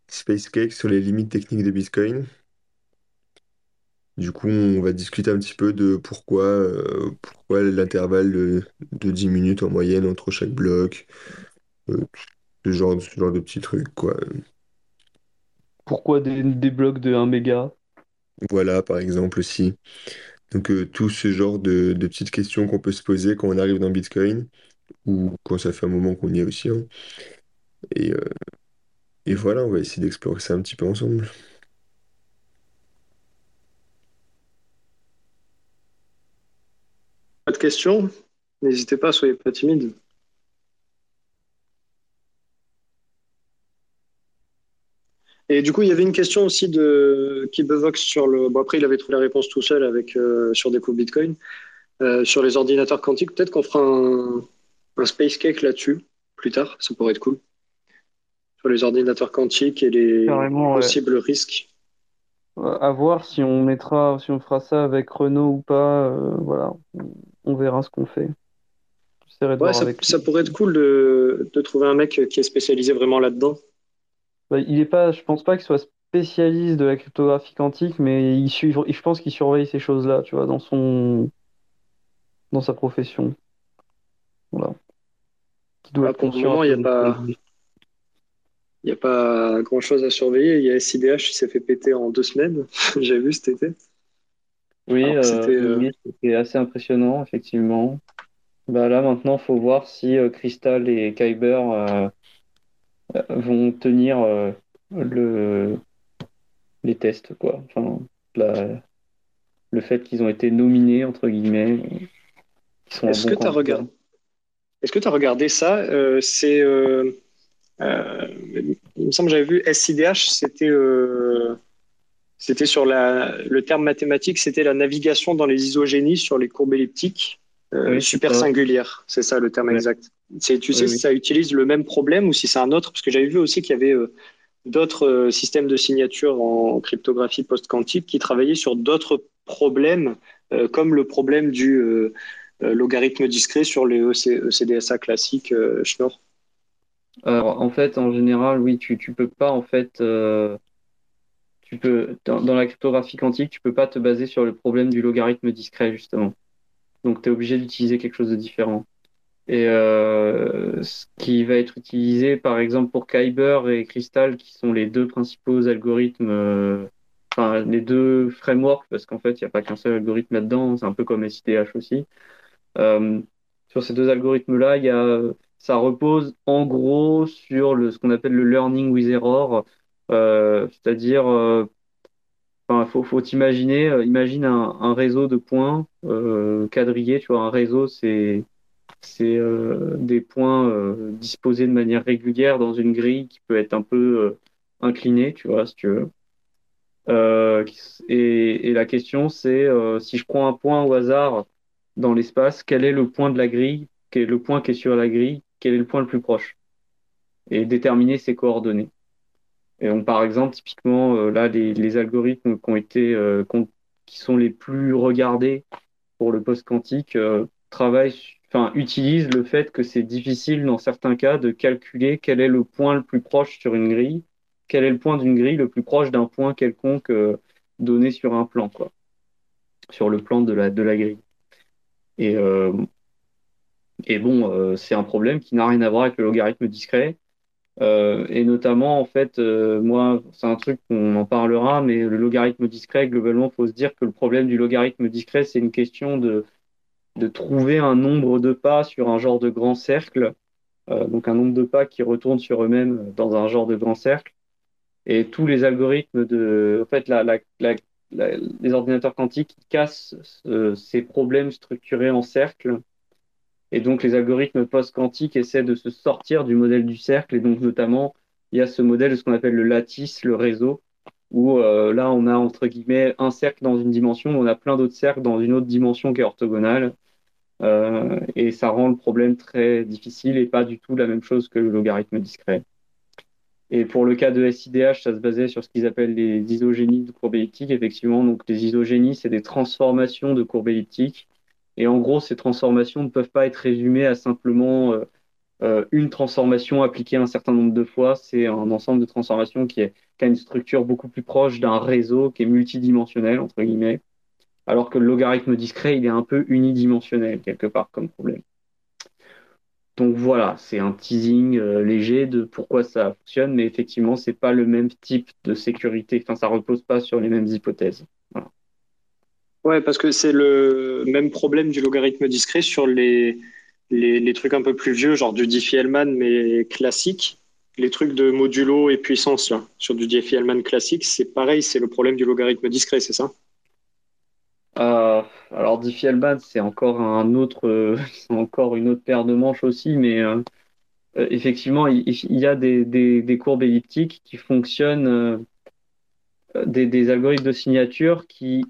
Space Cake sur les limites techniques de Bitcoin. Du coup, on va discuter un petit peu de pourquoi, euh, pourquoi l'intervalle de, de 10 minutes en moyenne entre chaque bloc, ce genre, ce genre de petits trucs, quoi. Pourquoi des, des blocs de 1 méga? Voilà, par exemple aussi. Donc, euh, tout ce genre de, de petites questions qu'on peut se poser quand on arrive dans Bitcoin, ou quand ça fait un moment qu'on y est aussi. hein. Et, euh, et voilà, on va essayer d'explorer ça un petit peu ensemble. Pas de questions? N'hésitez pas, soyez pas timides. Et du coup, il y avait une question aussi de Keepevox sur le. Bon, après, il avait trouvé la réponse tout seul avec euh, sur des coups Bitcoin. Euh, sur les ordinateurs quantiques, peut-être qu'on fera un, un space cake là-dessus plus tard, ça pourrait être cool. Sur les ordinateurs quantiques et les Carrément, ouais. possibles risques. Euh, À voir si on mettra, si on fera ça avec Renault ou pas. euh, voilà, on, verra ce qu'on fait. De Ouais, ça, avec lui. ça pourrait être cool de, de trouver un mec qui est spécialisé vraiment là-dedans. Bah, il est pas, je pense pas qu'il soit spécialiste de la cryptographie quantique, mais il suit, je pense qu'il surveille ces choses-là, tu vois, dans son, dans sa profession. Voilà. Qui doit Ah, être pour le conscient moment, un il a pas- n'y a pas grand-chose à surveiller. Il y a SIDH qui s'est fait péter en deux semaines. J'ai vu cet été. Oui, euh, c'était, euh, c'était assez impressionnant, effectivement. Bah là, maintenant, faut voir si euh, Crystal et Kyber vont tenir euh, le, les tests, quoi. Enfin, la- le fait qu'ils ont été nominés, entre guillemets. Est-ce que tu as regardé Est-ce que tu as regardé ça C'est il me semble que j'avais vu SIDH, c'était c'était sur la, le terme mathématique, c'était la navigation dans les isogénies sur les courbes elliptiques euh, super singulières. C'est ça le terme exact. Tu sais si ça utilise le même problème ou si c'est un autre? Parce que j'avais vu aussi qu'il y avait euh, d'autres euh, systèmes de signature en cryptographie post-quantique qui travaillaient sur d'autres problèmes, comme le problème du logarithme discret sur les ECDSA classiques Schnorr. Alors, en fait, en général, oui, tu ne peux pas en fait tu peux, dans, la cryptographie quantique, tu peux pas te baser sur le problème du logarithme discret, justement. Donc, tu es obligé d'utiliser quelque chose de différent. Et euh, ce qui va être utilisé, par exemple, pour Kyber et Crystal, qui sont les deux principaux algorithmes, euh, enfin, les deux frameworks, parce qu'en fait, il n'y a pas qu'un seul algorithme là-dedans, c'est un peu comme SIDH aussi. Euh, sur ces deux algorithmes-là, y a, ça repose en gros sur le, ce qu'on appelle le learning with error, c'est-à-dire, il faut, faut imaginer, imagine un, réseau de points quadrillés. Tu vois, un réseau, c'est c'est des points disposés de manière régulière dans une grille qui peut être un peu inclinée, tu vois, si tu veux. et, la question, c'est si je prends un point au hasard dans l'espace, quel est le point de la grille, quel est le point qui est sur la grille, quel est le point le plus proche, et déterminer ses coordonnées. Et donc, par exemple, typiquement, euh, là, les, algorithmes qui ont été, euh, qui sont les plus regardés pour le post-quantique euh, travaillent, enfin, utilisent le fait que c'est difficile dans certains cas de calculer quel est le point le plus proche sur une grille, quel est le point d'une grille le plus proche d'un point quelconque donné sur un plan, quoi, sur le plan de la, de la grille. Et, et bon, c'est un problème qui n'a rien à voir avec le logarithme discret euh, et notamment, en fait, euh, moi, c'est un truc qu'on en parlera, mais le logarithme discret, globalement, il faut se dire que le problème du logarithme discret, c'est une question de, de trouver un nombre de pas sur un genre de grand cercle, euh, donc un nombre de pas qui retournent sur eux-mêmes dans un genre de grand cercle. Et tous les algorithmes de, en fait, les ordinateurs quantiques cassent ces problèmes structurés en cercle et donc, les algorithmes post-quantiques essaient de se sortir du modèle du cercle. Et donc, notamment, il y a ce modèle de ce qu'on appelle le lattice, le réseau, où euh, là, on a entre guillemets un cercle dans une dimension, on a plein d'autres cercles dans une autre dimension qui est orthogonale. Euh, et ça rend le problème très difficile et pas du tout la même chose que le logarithme discret. Et pour le cas de SIDH, ça se basait sur ce qu'ils appellent les isogénies de courbes elliptiques. Effectivement, donc les isogénies, c'est des transformations de courbes elliptiques et en gros, ces transformations ne peuvent pas être résumées à simplement euh, euh, une transformation appliquée un certain nombre de fois. C'est un ensemble de transformations qui, a une structure beaucoup plus proche d'un réseau qui est multidimensionnel, entre guillemets, alors que le logarithme discret, il est un peu unidimensionnel quelque part comme problème. Donc voilà, c'est un teasing euh, léger de pourquoi ça fonctionne, mais effectivement, c'est pas le même type de sécurité. Enfin, ça repose pas sur les mêmes hypothèses. Voilà. Ouais, parce que c'est le même problème du logarithme discret sur les, trucs un peu plus vieux, genre du Diffie-Hellman, mais classique. Les trucs de modulo et puissance, sur du Diffie-Hellman classique, c'est pareil, c'est le problème du logarithme discret, c'est ça? Euh, Alors, Diffie-Hellman, c'est encore, un autre, encore une autre paire de manches aussi, mais euh, euh, effectivement, il, y a des, courbes elliptiques qui fonctionnent, des, algorithmes de signature qui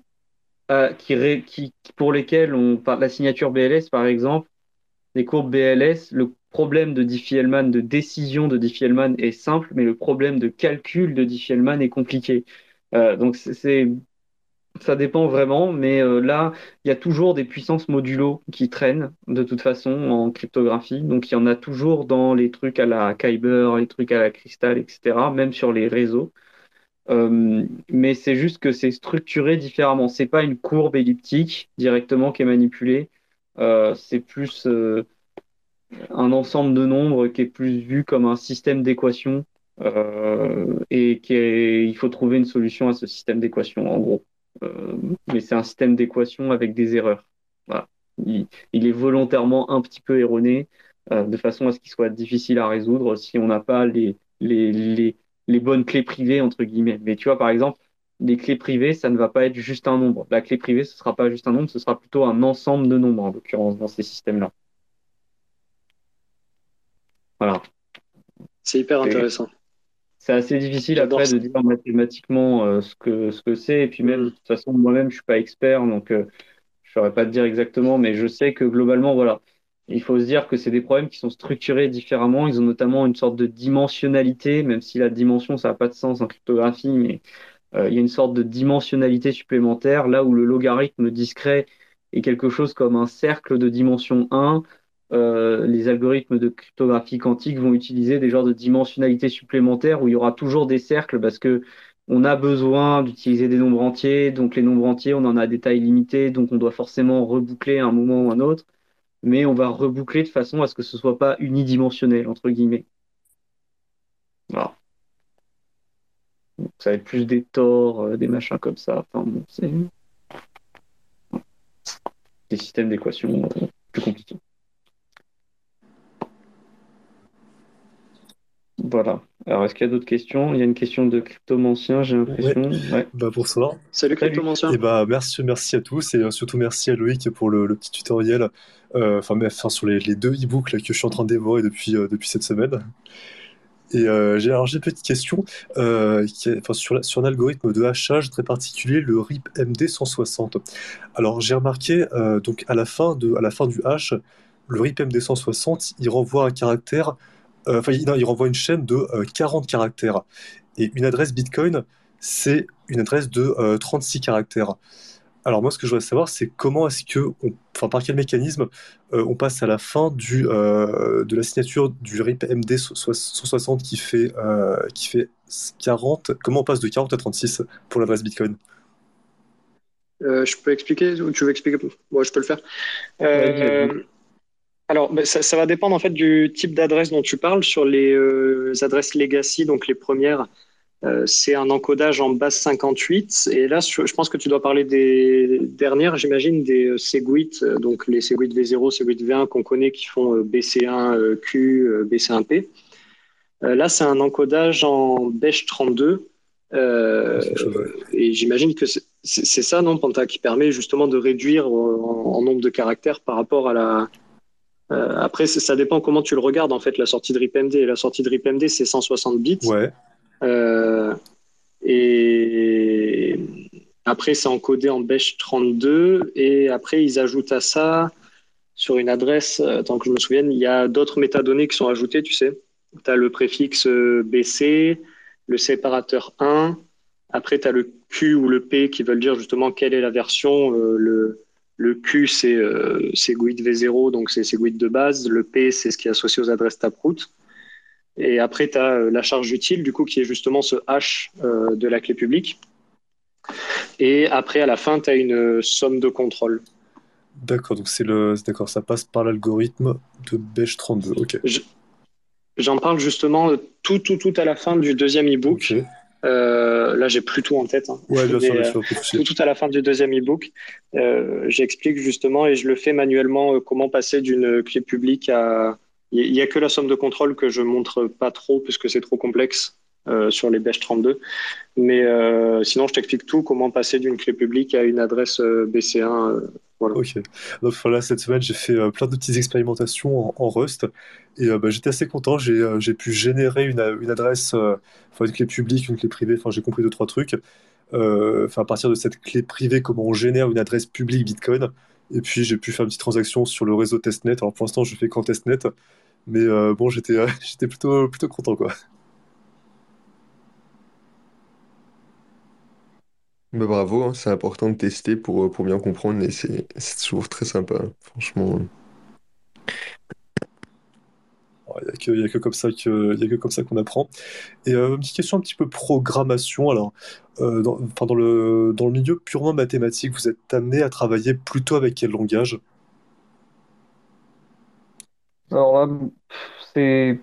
euh, qui, pour lesquels on parle la signature BLS par exemple, les courbes BLS, le problème de Diffie-Hellman, de décision de Diffie-Hellman est simple, mais le problème de calcul de Diffie-Hellman est compliqué. Euh, donc c'est ça dépend vraiment, mais euh, là, il y a toujours des puissances modulo qui traînent de toute façon en cryptographie. Donc il y en a toujours dans les trucs à la Kyber, les trucs à la Crystal, etc., même sur les réseaux. Euh, mais c'est juste que c'est structuré différemment. C'est pas une courbe elliptique directement qui est manipulée. Euh, c'est plus un ensemble de nombres qui est plus vu comme un système d'équations et qui il faut trouver une solution à ce système d'équations en gros. Mais c'est un système d'équations avec des erreurs. Voilà. Il, il, est volontairement un petit peu erroné de façon à ce qu'il soit difficile à résoudre si on n'a pas les, les, les les bonnes clés privées, entre guillemets. Mais tu vois, par exemple, les clés privées, ça ne va pas être juste un nombre. La clé privée, ce ne sera pas juste un nombre, ce sera plutôt un ensemble de nombres, en l'occurrence, dans ces systèmes-là. Voilà. C'est hyper intéressant. C'est assez difficile après de dire mathématiquement euh, ce que ce que c'est. Et puis même, de toute façon, moi-même, je suis pas expert, donc euh, je saurais pas te dire exactement, mais je sais que globalement, voilà, il faut se dire que c'est des problèmes qui sont structurés différemment. Ils ont notamment une sorte de dimensionnalité, même si la dimension, ça n'a pas de sens en cryptographie, mais euh, il y a une sorte de dimensionnalité supplémentaire, là où le logarithme discret est quelque chose comme un cercle de dimension 1. Euh, les algorithmes de cryptographie quantique vont utiliser des genres de dimensionnalité supplémentaires où il y aura toujours des cercles parce que on a besoin d'utiliser des nombres entiers, donc les nombres entiers, on en a des tailles limitées, donc on doit forcément reboucler à un moment ou un autre, mais on va reboucler de façon à ce que ce soit pas unidimensionnel, entre guillemets. Voilà. ça va être plus des torts, euh, des machins comme ça. Enfin, bon, c'est des systèmes d'équations euh, plus compliqués. Voilà. Alors, est-ce qu'il y a d'autres questions? Il y a une question de cryptomancien, j'ai l'impression. Ouais. Bah, bonsoir. Salut cryptomancien. Et eh bah, merci, merci à tous et euh, surtout merci à Loïc pour le, petit tutoriel. Euh, enfin, enfin, sur les, deux e-books que je suis en train de dévorer depuis, euh, depuis cette semaine. Et j'ai alors j'ai une petite question qui enfin, sur, sur un algorithme de hachage très particulier, le RIP MD 160. Alors j'ai remarqué donc à la fin de à la fin du hash, le RIP MD 160, il renvoie un caractère euh, enfin, il, renvoie une chaîne de 40 euh, caractères. Et une adresse Bitcoin, c'est une adresse de 36 euh, caractères. Alors moi, ce que je voudrais savoir, c'est comment est-ce que, enfin par quel mécanisme on passe à la fin du, de la signature du RIP MD 160 qui fait, qui fait 40, comment on passe de 40 à 36 pour l'adresse Bitcoin? Je peux expliquer ou tu veux expliquer? Moi, je peux le faire. Alors, ben, ça, va dépendre en fait du type d'adresse dont tu parles. Sur les euh, adresses legacy, donc les premières, euh, c'est un encodage en base 58. Et là, je pense que tu dois parler des dernières, j'imagine, des euh, Segwit, donc les Segwit V0, Segwit V1 qu'on connaît qui font BC1Q, BC1P. là, c'est un encodage en Besh 32. et j'imagine que c'est ça, non, Panta, qui permet justement de réduire en nombre de caractères par rapport à la, euh, après, ça dépend comment tu le regardes, en fait, la sortie de RIPMD. La sortie de RIPMD, c'est 160 bits. Ouais. Euh, et après, c'est encodé en Besh 32. Et après, ils ajoutent à ça, sur une adresse, euh, tant que je me souvienne, il y a d'autres métadonnées qui sont ajoutées, tu sais. Tu as le préfixe BC, le séparateur 1. Après, tu as le Q ou le P qui veulent dire justement quelle est la version, le, le Q, c'est euh, GUID V0, donc c'est GUID de base. Le P, c'est ce qui est associé aux adresses Taproot. Et après, tu as euh, la charge utile, du coup, qui est justement ce H euh, de la clé publique. Et après, à la fin, tu as une somme de contrôle. D'accord, donc c'est le, d'accord, ça passe par l'algorithme de Beige 32. Ok. J'en parle justement tout, tout, tout à la fin du deuxième e-book. Euh, là, j'ai plus tout en tête. Hein. Ouais, bien sûr, bien sûr, tout, à la fin du deuxième e-book, euh, j'explique justement et je le fais manuellement euh, comment passer d'une clé publique à. Il n'y a que la somme de contrôle que je montre pas trop puisque c'est trop complexe sur les Beige 32. Mais sinon, je t'explique tout comment passer d'une clé publique à une adresse BC1 Ok. Donc voilà, cette semaine, j'ai fait euh, plein de petites expérimentations en, Rust et euh, bah, j'étais assez content. J'ai euh, j'ai pu générer une, une adresse, enfin une clé publique, une clé privée. Enfin, j'ai compris deux trois trucs. À partir de cette clé privée, comment on génère une adresse publique Bitcoin. Et puis j'ai pu faire une petite transaction sur le réseau testnet. Alors pour l'instant, je fais qu'en testnet, mais bon, j'étais j'étais plutôt plutôt content quoi. Bah, bravo, hein, c'est important de tester pour, euh, pour bien comprendre et c'est c'est toujours très sympa, franchement. Il n'y a que, y a que comme ça que, y a que comme ça qu'on apprend. Et euh, une petite question un petit peu programmation. Alors, euh, dans, dans le, dans le milieu purement mathématique, vous êtes amené à travailler plutôt avec quel langage? Alors là, c'est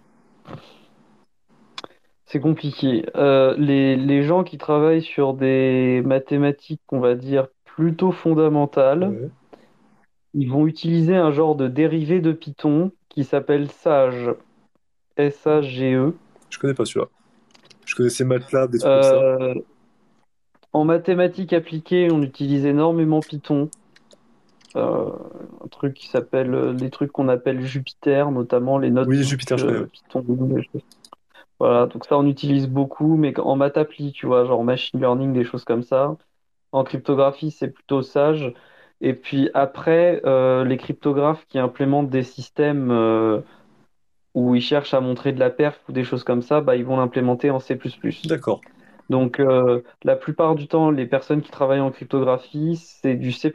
c'est compliqué. Euh, les, gens qui travaillent sur des mathématiques, on va dire, plutôt fondamentales, ils vont utiliser un genre de dérivé de Python qui s'appelle SAGE. S-A-G-E. Je connais pas celui-là. Je connaissais MATLAB, des trucs comme ça. Euh, En mathématiques appliquées, on utilise énormément Python. Euh, un truc qui s'appelle, euh, les trucs qu'on appelle Jupiter, notamment les notes Oui, Jupiter, je connais. Python. Voilà, donc ça on utilise beaucoup, mais en maths appli, tu vois, genre machine learning, des choses comme ça. En cryptographie, c'est plutôt Sage. Et puis après, euh, les cryptographes qui implémentent des systèmes où ils cherchent à montrer de la perf ou des choses comme ça, bah, ils vont l'implémenter en C++. D'accord. Donc, euh, la plupart du temps, les personnes qui travaillent en cryptographie, c'est du C++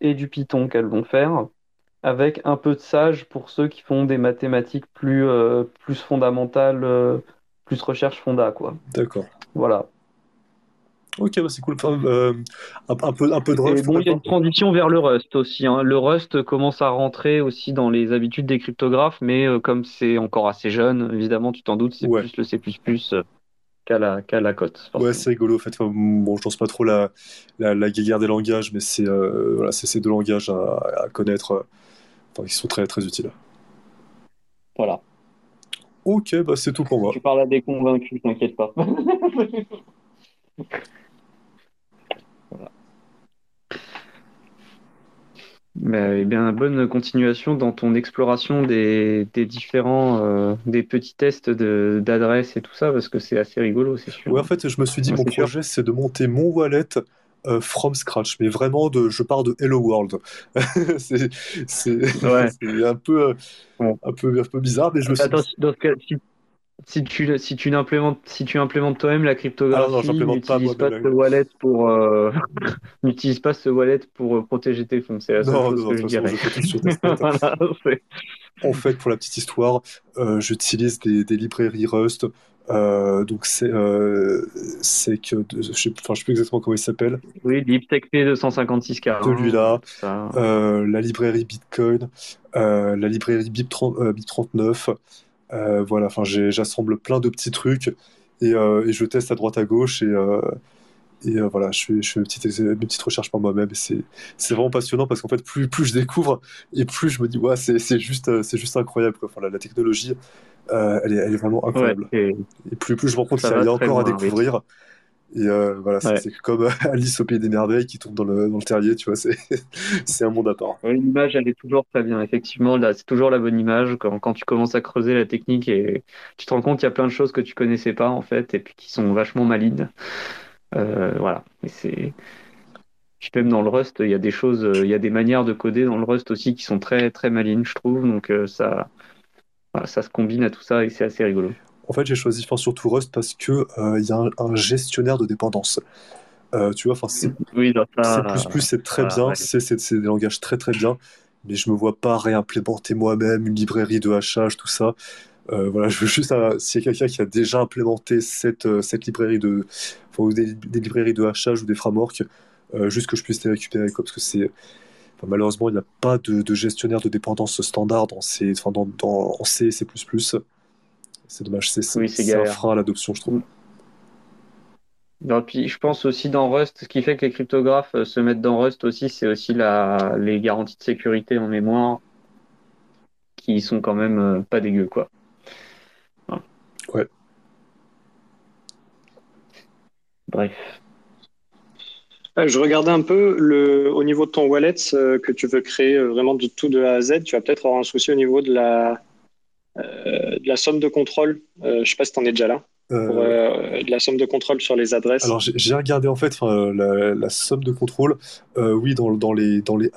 et du Python qu'elles vont faire, avec un peu de Sage pour ceux qui font des mathématiques plus, euh, plus fondamentales, euh, plus recherche fonda, quoi. D'accord. Voilà. Ok, bah c'est cool. Enfin, euh, un, un peu, un peu de Rust. Bon, il y a une transition vers le Rust aussi. hein. Le Rust commence à rentrer aussi dans les habitudes des cryptographes, mais euh, comme c'est encore assez jeune, évidemment, tu t'en doutes, c'est Ouais. plus le C++ euh, qu'à la, qu'à la cote. Ouais, c'est rigolo. En fait, Enfin, bon, je lance pas trop la, la, la guéguerre des langages, mais c'est euh, voilà, ces deux langages à, à connaître, enfin, qui sont très, très utiles. Voilà. Ok, bah c'est tout pour moi. Tu parles à des convaincus, t'inquiète pas. Voilà. Mais, eh bien, bonne continuation dans ton exploration des, des différents euh, des petits tests de d'adresse et tout ça, parce que c'est assez rigolo, c'est sûr. Ouais, en fait, je me suis dit, Ouais, mon projet, c'est de monter mon wallet euh, from scratch, mais vraiment, de, je pars de Hello World. C'est Ouais. un peu, euh, un peu, un peu bizarre, mais je me suis Attends, dit, si- dans ce cas, si, si tu si tu implémentes si tu implémentes toi-même la Ah cryptographie, non, j'implémente pas n'utilise pas ce wallet pour euh, n'utilise pas ce wallet pour euh, protéger tes fonds. C'est la seule non, chose non, que je dirais. Voilà, En fait, pour la petite histoire, euh, j'utilise des, des librairies Rust. Euh, donc c'est euh, c'est que je sais, enfin, je sais plus exactement comment il s'appelle. Oui, l'IPTEC P256K. Celui-là, euh, la librairie Bitcoin, euh, la librairie BIP30, euh, BIP39. Euh, voilà, enfin j'assemble plein de petits trucs et, et je teste à droite à gauche et, et euh, voilà, je fais, je fais mes petites, mes petites recherches par moi-même c'est vraiment passionnant parce qu'en fait plus, plus je découvre et plus je me dis ouais c'est juste juste incroyable quoi. Enfin, la, la technologie euh, elle est, elle est vraiment Ouais, incroyable et- et plus, plus je me rends compte Ça qu'il y a, va il y a très encore à oui. découvrir et euh, voilà c'est Ouais. c'est comme euh, Alice au pays des merveilles qui tombe dans le, dans le terrier tu vois c'est un monde à part. L'image, elle est toujours très bien. Effectivement, là, c'est toujours la bonne image quand, quand tu commences à creuser la technique et tu te rends compte qu'il y a plein de choses que tu connaissais pas, en fait, et puis qui sont vachement malines. Euh, voilà. Et c'est, puis même dans le Rust, il y a des choses, il y a des manières de coder dans le Rust aussi qui sont très, très malines, je trouve. Donc, ça, voilà, ça se combine à tout ça et c'est assez rigolo. En fait, j'ai choisi enfin, surtout Rust parce que euh, il y a un, un gestionnaire de dépendance. Euh, tu vois, enfin, c'est Oui, ça, C++, c'est très voilà, bien, ouais. c'est des langages très très bien, mais je me vois pas réimplémenter moi-même une librairie de hachage, tout ça. Euh, voilà, je veux juste, euh, s'il y a quelqu'un qui a déjà implémenté cette, euh, cette librairie de, enfin, ou des, des librairies de hachage ou des frameworks, euh, juste que je puisse les récupérer, quoi, parce que c'est, enfin, malheureusement, il n'y a pas de, de gestionnaire de dépendance standard dans C, enfin, dans, dans, en C et C++. C'est dommage, c'est Oui, un frein à l'adoption, je trouve. Non, puis je pense aussi dans Rust, ce qui fait que les cryptographes euh, se mettent dans Rust aussi, c'est aussi la, les garanties de sécurité en mémoire qui sont quand même euh, pas dégueu, quoi. Ouais. Bref. Euh, Je regardais un peu le, au niveau de ton wallet euh, que tu veux créer euh, vraiment de tout de A à Z. Tu vas peut-être avoir un souci au niveau de la, euh, de la somme de contrôle. Je sais pas si tu en es déjà là. Pour, de la somme de contrôle sur les adresses. Alors j'ai regardé en fait la, la somme de contrôle, oui dans, dans les dans les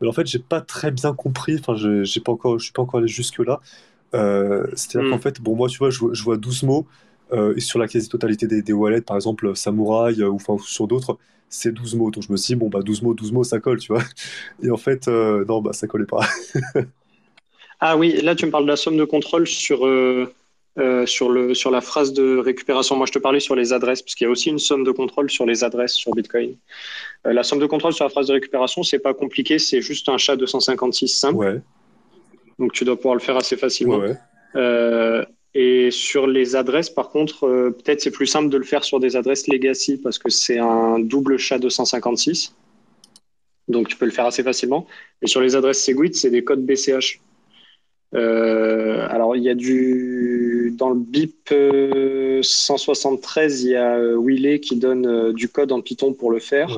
mais en fait j'ai pas très bien compris, enfin j'ai pas encore je suis pas encore allé jusque là. C'est-à-dire Hmm. qu'en fait bon moi tu vois je, vois- je vois 12 mots et sur la quasi-totalité des, des wallets par exemple samouraï euh, ou enfin sur d'autres c'est 12 mots donc je me suis dit bon bah 12 mots 12 mots ça colle tu vois et en fait euh, non bah ça collait pas. Ah oui, là tu me parles de la somme de contrôle sur, euh, euh, sur, le, sur la phrase de récupération. Moi je te parlais sur les adresses, parce qu'il y a aussi une somme de contrôle sur les adresses sur Bitcoin. La somme de contrôle sur la phrase de récupération, c'est pas compliqué, c'est juste un chat 256 simple, Ouais donc tu dois pouvoir le faire assez facilement. ouais. Et sur les adresses, par contre, euh, peut-être c'est plus simple de le faire sur des adresses legacy parce que c'est un double chat 256. Donc tu peux le faire assez facilement. Et sur les adresses Segwit, c'est des codes BCH. Euh, alors il y a du dans le BIP 173, il y a Willy qui donne du code en Python pour le faire.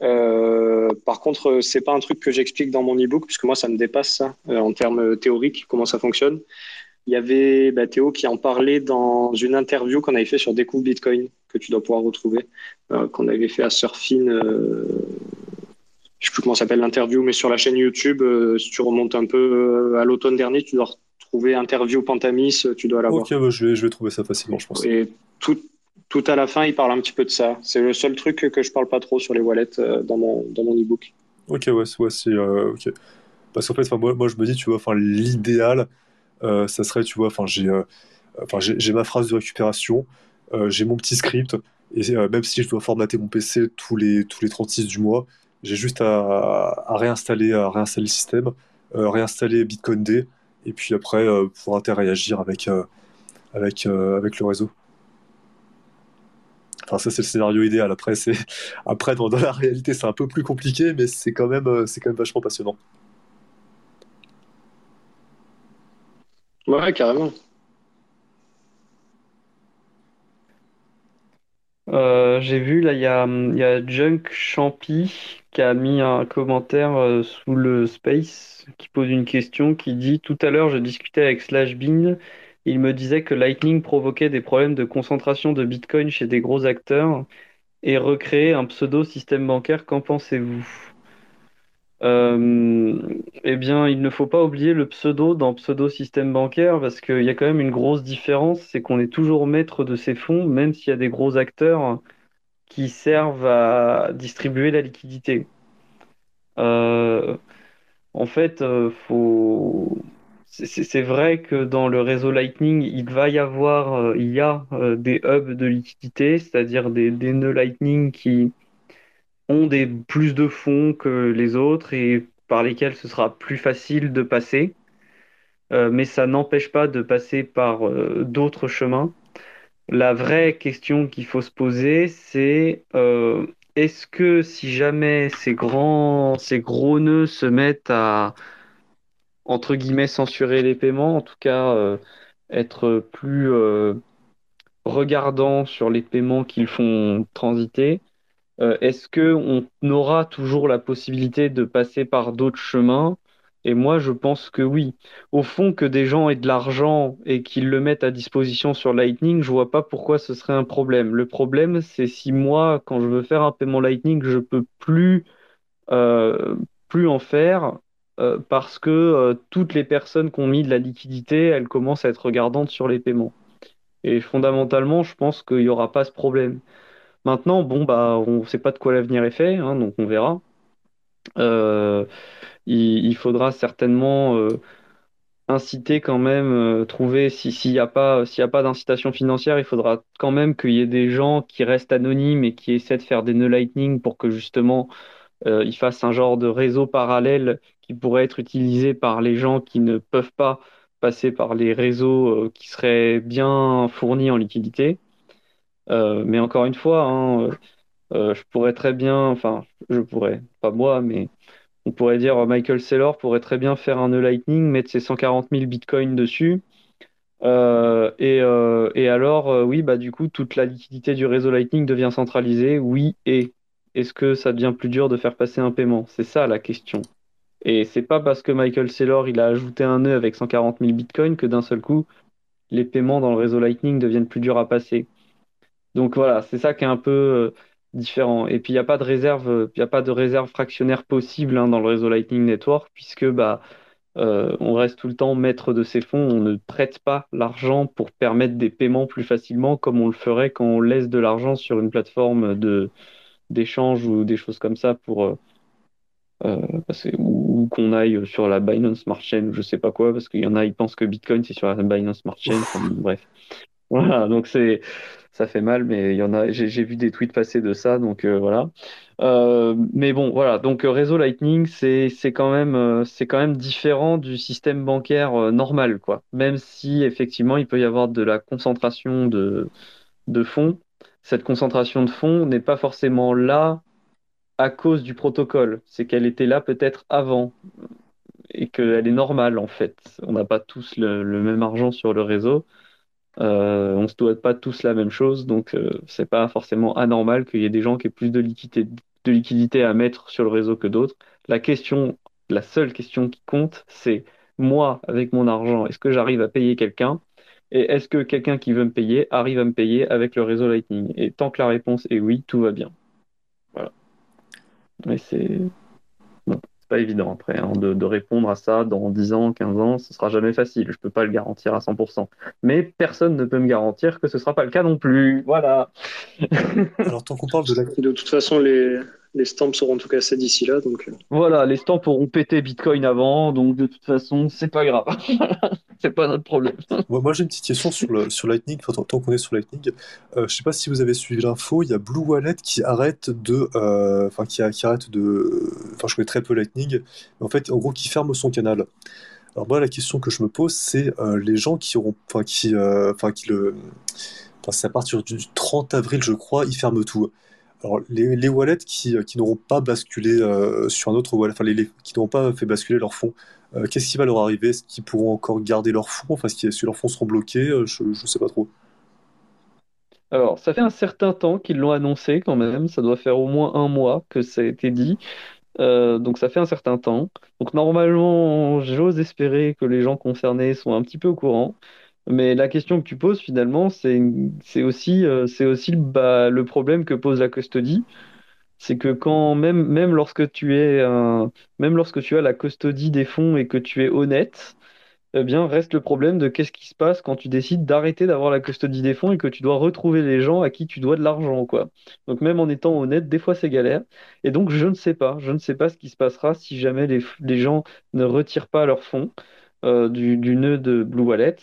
par contre, c'est pas un truc que j'explique dans mon ebook, puisque moi, ça me dépasse ça, en termes théoriques, comment ça fonctionne. Il y avait bah, Théo qui en parlait dans une interview qu'on avait fait sur Découvre Bitcoin, que tu dois pouvoir retrouver, qu'on avait fait à Surfin je sais plus comment s'appelle l'interview, mais sur la chaîne YouTube, euh, si tu remontes un peu euh, à l'automne dernier, tu dois retrouver interview Pantamis, euh, tu dois l'avoir. Ok, bah, je, vais, je vais trouver ça facilement, je pense. Et tout, tout à la fin, il parle un petit peu de ça. C'est le seul truc que je parle pas trop sur les wallets dans mon, dans mon e-book. Ok, ouais, ouais c'est. ok. Parce qu'en fait, moi, moi, je me dis, tu vois, l'idéal, ça serait, tu vois, enfin, j'ai j'ai ma phrase de récupération, j'ai mon petit script, et même si je dois formater mon PC tous les, tous les 36 du mois, j'ai juste à, réinstaller, à réinstaller le système, euh, réinstaller Bitcoin D, et puis après euh, pouvoir interagir avec, euh, avec, avec le réseau. Enfin, ça, c'est le scénario idéal. Après, c'est... Après dans, la réalité, c'est un peu plus compliqué, mais c'est quand même, c'est quand même vachement passionnant. Ouais, carrément. j'ai vu, là, il y a, Junk Champi qui a mis un commentaire euh, sous le space qui pose une question qui dit Tout à l'heure, je discutais avec Slashbean. Il me disait que Lightning provoquait des problèmes de concentration de Bitcoin chez des gros acteurs et recréer un pseudo-système bancaire. Qu'en pensez-vous? Euh, eh bien, il ne faut pas oublier le pseudo dans pseudo-système bancaire parce qu'il y a quand même une grosse différence, c'est qu'on est toujours maître de ses fonds, même s'il y a des gros acteurs qui servent à distribuer la liquidité. Euh, en fait, euh, faut... c'est vrai que dans le réseau Lightning, il va y avoir, il y a des hubs de liquidité, c'est-à-dire des, nœuds Lightning qui ont des, plus de fonds que les autres et par lesquels ce sera plus facile de passer. mais ça n'empêche pas de passer par d'autres chemins. La vraie question qu'il faut se poser, c'est euh, est-ce que si jamais ces grands, ces gros nœuds se mettent à entre guillemets censurer les paiements, en tout cas euh, être plus euh, regardant sur les paiements qu'ils font transiter, est-ce que on aura toujours la possibilité de passer par d'autres chemins? Et moi, je pense que oui. Au fond, que des gens aient de l'argent et qu'ils le mettent à disposition sur Lightning, je vois pas pourquoi ce serait un problème. Le problème, c'est si moi, quand je veux faire un paiement Lightning, je peux plus, euh, en faire euh, parce que euh, toutes les personnes qui ont mis de la liquidité, elles commencent à être regardantes sur les paiements. Et fondamentalement, je pense qu'il n'y aura pas ce problème. Maintenant, bon, bah, on ne sait pas de quoi l'avenir est fait, hein, donc on verra il, faudra certainement euh, inciter quand même, euh, trouver, s'il n'y a pas, a pas d'incitation financière, il faudra quand même qu'il y ait des gens qui restent anonymes et qui essaient de faire des nœuds Lightning pour que justement euh, ils fassent un genre de réseau parallèle qui pourrait être utilisé par les gens qui ne peuvent pas passer par les réseaux qui seraient bien fournis en liquidité. Mais encore une fois, hein, je pourrais très bien, enfin, je pourrais, pas moi, mais on pourrait dire euh, Michael Saylor pourrait très bien faire un nœud Lightning, mettre ses 140 000 bitcoins dessus. Euh, euh, et, alors, oui, bah, du coup, toute la liquidité du réseau Lightning devient centralisée. Oui, et est-ce que ça devient plus dur de faire passer un paiement? C'est ça la question. Et c'est pas parce que Michael Saylor il a ajouté un nœud avec 140 000 bitcoins que d'un seul coup, les paiements dans le réseau Lightning deviennent plus durs à passer. Donc voilà, c'est ça qui est un peu différent. Et puis il n'y a pas de réserve, il a pas de réserve fractionnaire possible hein, dans le réseau Lightning Network puisque bah euh, on reste tout le temps maître de ses fonds, on ne prête pas l'argent pour permettre des paiements plus facilement comme on le ferait quand on laisse de l'argent sur une plateforme de d'échange ou des choses comme ça pour euh, euh, ou, qu'on aille sur la Binance Smart Chain ou je sais pas quoi parce qu'il y en a ils pensent que Bitcoin c'est sur la Binance Smart Chain bref voilà donc c'est ça fait mal, mais il y en a, j'ai vu des tweets passer de ça, donc euh, voilà. Euh, mais bon, voilà. Donc euh, réseau Lightning, c'est quand même c'est quand même différent du système bancaire normal, quoi. Même si effectivement il peut y avoir de la concentration de de fonds, cette concentration de fonds n'est pas forcément là à cause du protocole. C'est qu'elle était là peut-être avant et qu'elle est normale en fait. On n'a pas tous le même argent sur le réseau. Euh, on ne se doit pas tous la même chose, donc euh, c'est pas forcément anormal qu'il y ait des gens qui aient plus de liquidité, à mettre sur le réseau que d'autres. La question, la seule question qui compte, c'est moi, avec mon argent, est-ce que j'arrive à payer quelqu'un? Et est-ce que quelqu'un qui veut me payer arrive à me payer avec le réseau Lightning? Et tant que la réponse est oui, tout va bien. Voilà. Bon, c'est pas évident après hein, de, de répondre à ça dans 10 ans, 15 ans, ce sera jamais facile. Je peux pas le garantir à 100%. Mais personne ne peut me garantir que ce sera pas le cas non plus. Voilà. Alors, tant qu'on parle de la... De toute façon, les, les stamps seront tout cassés d'ici là, donc euh, Voilà, les stamps auront pété Bitcoin avant, donc de toute façon, c'est pas grave. C'est pas notre problème. Moi, moi, j'ai une petite question sur, le, sur Lightning, enfin, tant tant qu'on est sur Lightning. Euh, je sais pas si vous avez suivi l'info, il y a Blue Wallet qui arrête de... euh, Enfin, qui, arrête de... Enfin, je connais très peu Lightning, mais en fait, en gros, qui ferme son canal. Alors moi, la question que je me pose, c'est euh, les gens qui auront... Enfin, qui... euh, Enfin, qui le... Enfin, c'est à partir du 30 avril, je crois, ils ferment tout. Alors, les, wallets qui, n'auront pas basculé euh, sur un autre wallet, enfin, les, qui n'auront pas fait basculer leurs fonds, euh, qu'est-ce qui va leur arriver? Est-ce qu'ils pourront encore garder leurs fonds? Enfin, si leurs fonds seront bloqués? Euh, Je, je sais pas trop. Alors, ça fait un certain temps qu'ils l'ont annoncé quand même, ça doit faire au moins un mois que ça a été dit. Donc ça fait un certain temps. Donc normalement, j'ose espérer que les gens concernés sont un petit peu au courant. Mais la question que tu poses finalement, c'est aussi, euh, bah, le problème que pose la custody. C'est que quand même, même lorsque tu es même lorsque tu as la custody des fonds et que tu es honnête, eh bien, reste le problème de qu'est-ce qui se passe quand tu décides d'arrêter d'avoir la custody des fonds et que tu dois retrouver les gens à qui tu dois de l'argent, quoi. Donc même en étant honnête, des fois c'est galère. Et donc je ne sais pas, je ne sais pas ce qui se passera si jamais les, gens ne retirent pas leurs fonds euh, du nœud de Blue Wallet.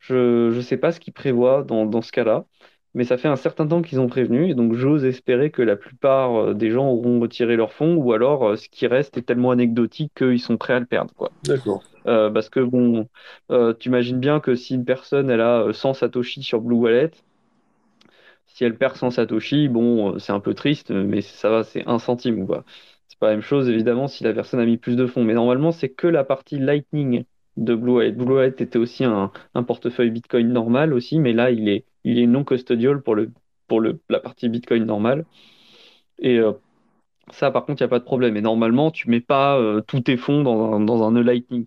Je ne sais pas ce qu'ils prévoient dans, dans ce cas-là, mais ça fait un certain temps qu'ils ont prévenu, et donc j'ose espérer que la plupart euh, des gens auront retiré leurs fonds, ou alors euh, ce qui reste est tellement anecdotique qu'ils sont prêts à le perdre, quoi. D'accord. Euh, parce que bon, euh, tu imagines bien que si une personne elle a euh, 100 Satoshi sur Blue Wallet, si elle perd 100 Satoshi, bon, c'est un peu triste, mais ça va, c'est un centime, quoi. C'est pas la même chose, évidemment, si la personne a mis plus de fonds. Mais normalement, c'est que la partie Lightning de Blue Wallet. Blue Wallet était aussi un, portefeuille Bitcoin normal aussi, mais là, il est, non custodial pour la partie Bitcoin normale. Et euh, ça, par contre, il n'y a pas de problème. Et normalement, tu mets pas euh, tous tes fonds dans un, dans Lightning,